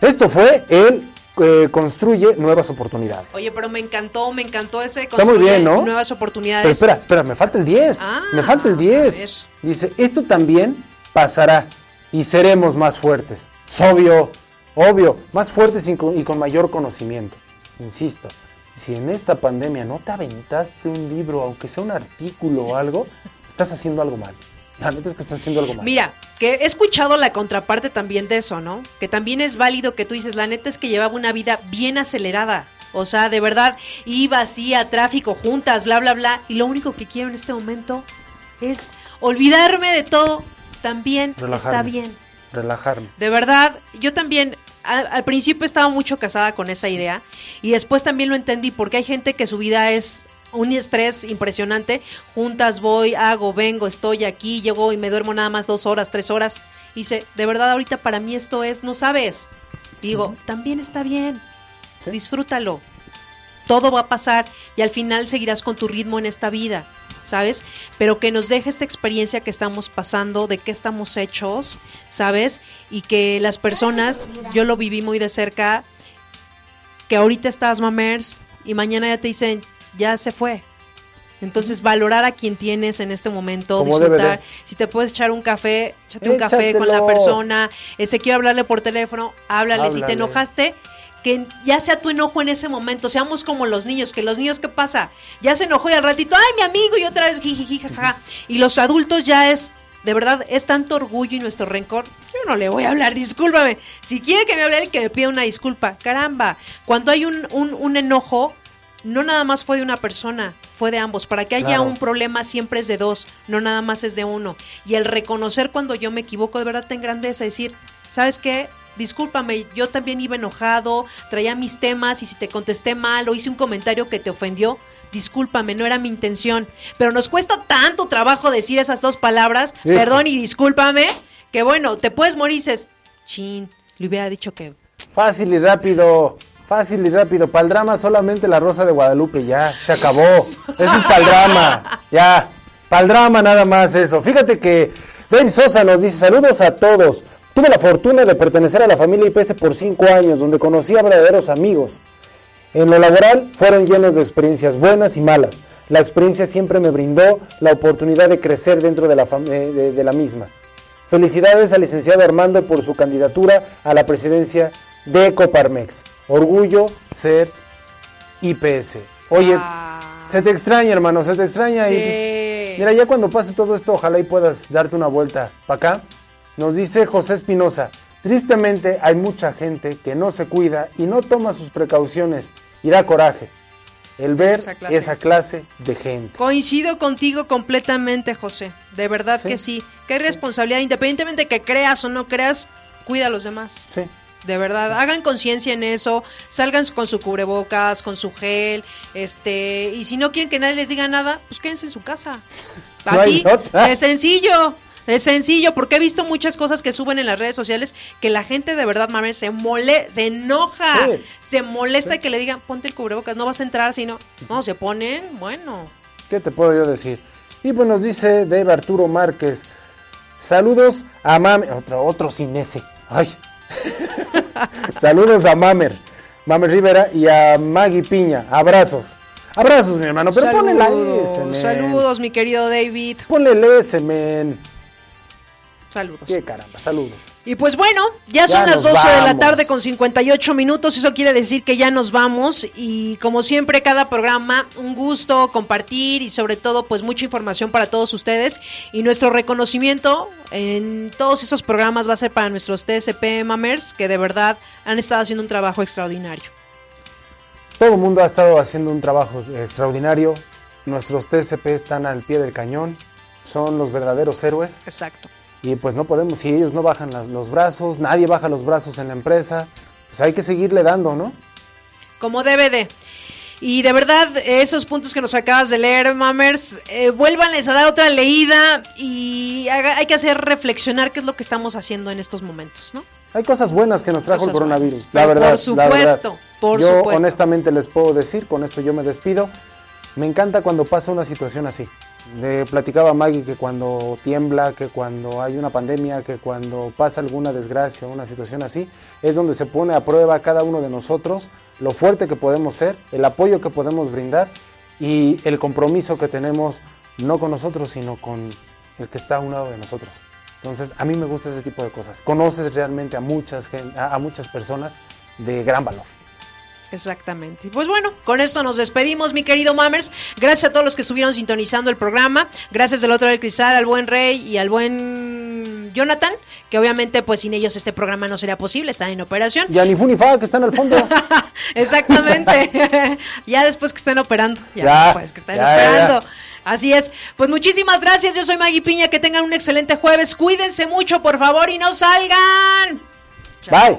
B: esto fue el eh, construye nuevas oportunidades.
A: Oye, pero me encantó, me encantó ese
B: Está muy bien, ¿no?
A: nuevas oportunidades.
B: Pero espera, espera, me falta el 10.
A: Ah,
B: me falta el
A: a
B: 10.
A: ver.
B: Dice, esto también pasará y seremos más fuertes. Es obvio, obvio, más fuertes y con, y con mayor conocimiento. Insisto, si en esta pandemia no te aventaste un libro, aunque sea un artículo o algo, estás haciendo algo mal. La neta es que estás haciendo algo mal.
A: Mira, que he escuchado la contraparte también de eso, ¿no? Que también es válido que tú dices, la neta es que llevaba una vida bien acelerada. O sea, de verdad, iba así a tráfico juntas, bla, bla, bla. Y lo único que quiero en este momento es olvidarme de todo. También está bien.
B: Relajarme.
A: De verdad, yo también al principio estaba mucho casada con esa idea y después también lo entendí porque hay gente que su vida es un estrés impresionante. Juntas voy, hago, vengo, estoy aquí, llego y me duermo nada más dos horas, tres horas. Y dice, de verdad ahorita para mí esto es, no sabes. Digo, también está bien, disfrútalo. Todo va a pasar y al final seguirás con tu ritmo en esta vida, ¿sabes? Pero que nos deje esta experiencia que estamos pasando, de qué estamos hechos, ¿sabes? Y que las personas, yo lo viví muy de cerca, que ahorita estás mamers y mañana ya te dicen, ya se fue. Entonces, valorar a quien tienes en este momento, disfrutar.
B: de.
A: Si te puedes echar un café, échate un café con la persona. Ese quiero hablarle por teléfono, háblale. Si te enojaste, que ya sea tu enojo en ese momento, seamos como los niños, que los niños, ¿qué pasa? Ya se enojó y al ratito, ay, mi amigo, y otra vez, jaja. Y los adultos ya es, de verdad, es tanto orgullo y nuestro rencor. Yo no le voy a hablar, discúlpame. Si quiere que me hable él, que me pida una disculpa. Caramba, cuando hay un, un, un enojo, no nada más fue de una persona, fue de ambos. Para que haya
B: Claro.
A: un problema siempre es de dos, no nada más es de uno. Y el reconocer cuando yo me equivoco, de verdad te engrandece, decir, ¿sabes qué? Discúlpame, yo también iba enojado, traía mis temas y si te contesté mal o hice un comentario que te ofendió, discúlpame, no era mi intención. Pero nos cuesta tanto trabajo decir esas dos palabras, perdón y discúlpame, que bueno, te puedes morir y dices, chin, le hubiera dicho que
B: Fácil y rápido. Fácil y rápido. Para drama solamente la Rosa de Guadalupe. Ya, se acabó. Eso es para el drama. Ya. Para drama nada más eso. Fíjate que Dave Sosa nos dice saludos a todos. Tuve la fortuna de pertenecer a la familia IPS por cinco años, donde conocí a verdaderos amigos. En lo laboral fueron llenos de experiencias buenas y malas. La experiencia siempre me brindó la oportunidad de crecer dentro de la, eh, de- de la misma. Felicidades al licenciado Armando por su candidatura a la presidencia de Coparmex. Orgullo ser IPS. Oye,
A: Ah.
B: se te extraña, hermano, se te extraña. y- mira, ya cuando pase todo esto, ojalá y puedas darte una vuelta para acá. Nos dice José Espinosa, tristemente hay mucha gente que no se cuida y no toma sus precauciones y da coraje el ver
A: Esa clase.
B: esa clase de gente.
A: Coincido contigo completamente, José. De verdad
B: Sí.
A: que sí. Que hay responsabilidad, independientemente de que creas o no creas, cuida a los demás.
B: Sí.
A: De verdad, hagan conciencia en eso, salgan con su cubrebocas, con su gel, este, y si no quieren que nadie les diga nada, pues quédense en su casa. Así,
B: otra.
A: es sencillo. Es sencillo, porque he visto muchas cosas que suben en las redes sociales que la gente de verdad, mame, se mole, se enoja,
B: Sí.
A: se molesta que le digan, ponte el cubrebocas, no vas a entrar, sino, no, se ponen, bueno.
B: ¿Qué te puedo yo decir? Y pues nos dice Dave Arturo Márquez. Saludos a Mamer. Otro, otro sin ese. Ay. Saludos a Mamer. Mamer Rivera y a Maggie Piña. Abrazos. Abrazos, mi hermano. Pero ponle la S, men.
A: saludos, mi querido David.
B: Ponle el S, men.
A: Saludos.
B: Qué caramba, saludos.
A: Y pues bueno, ya son las
B: nos
A: 12 de la tarde con 58 minutos, eso quiere decir que ya nos vamos y como siempre cada programa un gusto compartir y sobre todo pues mucha información para todos ustedes y nuestro reconocimiento en todos esos programas va a ser para nuestros TSP Mamers que de verdad han estado haciendo un trabajo extraordinario.
B: Todo el mundo ha estado haciendo un trabajo extraordinario. Nuestros TCP están al pie del cañón. Son los verdaderos héroes.
A: Exacto.
B: Y pues no podemos, si ellos no bajan las- los brazos, nadie baja los brazos en la empresa, pues hay que seguirle dando, ¿no?
A: como debe de. Y de verdad, esos puntos que nos acabas de leer, Mamers, eh, vuélvanles a dar otra leída y haga- hay que hacer reflexionar qué es lo que estamos haciendo en estos momentos, ¿no?
B: Hay cosas buenas que nos trajo
A: Cosas
B: el coronavirus,
A: buenas.
B: la verdad.
A: por
B: verdad.
A: supuesto, por
B: yo
A: supuesto.
B: honestamente les puedo decir, con esto yo me despido, me encanta cuando pasa una situación así. Le platicaba a Maggie que cuando tiembla, que cuando hay una pandemia, que cuando pasa alguna desgracia, una situación así, es donde se pone a prueba cada uno de nosotros lo fuerte que podemos ser, el apoyo que podemos brindar y el compromiso que tenemos no con nosotros, sino con el que está a un lado de nosotros. Entonces, a mí me gusta ese tipo de cosas. Conoces realmente a muchas, a muchas personas de gran valor.
A: Exactamente. Pues bueno, con esto nos despedimos, mi querido Mammers. Gracias a todos los que estuvieron sintonizando el programa. Gracias del otro del cristal al buen Rey y al buen Jonathan, que obviamente pues sin ellos este programa no sería posible, están en operación.
B: Y a ni fu ni fa, que están al fondo.
A: Exactamente. ya después que estén operando. Ya,
B: Ya,
A: después que estén
B: ya,
A: operando.
B: ya.
A: Así es. Pues muchísimas gracias. Yo soy Maggie Piña. Que tengan un excelente jueves. Cuídense mucho, por favor, y no salgan.
B: Bye.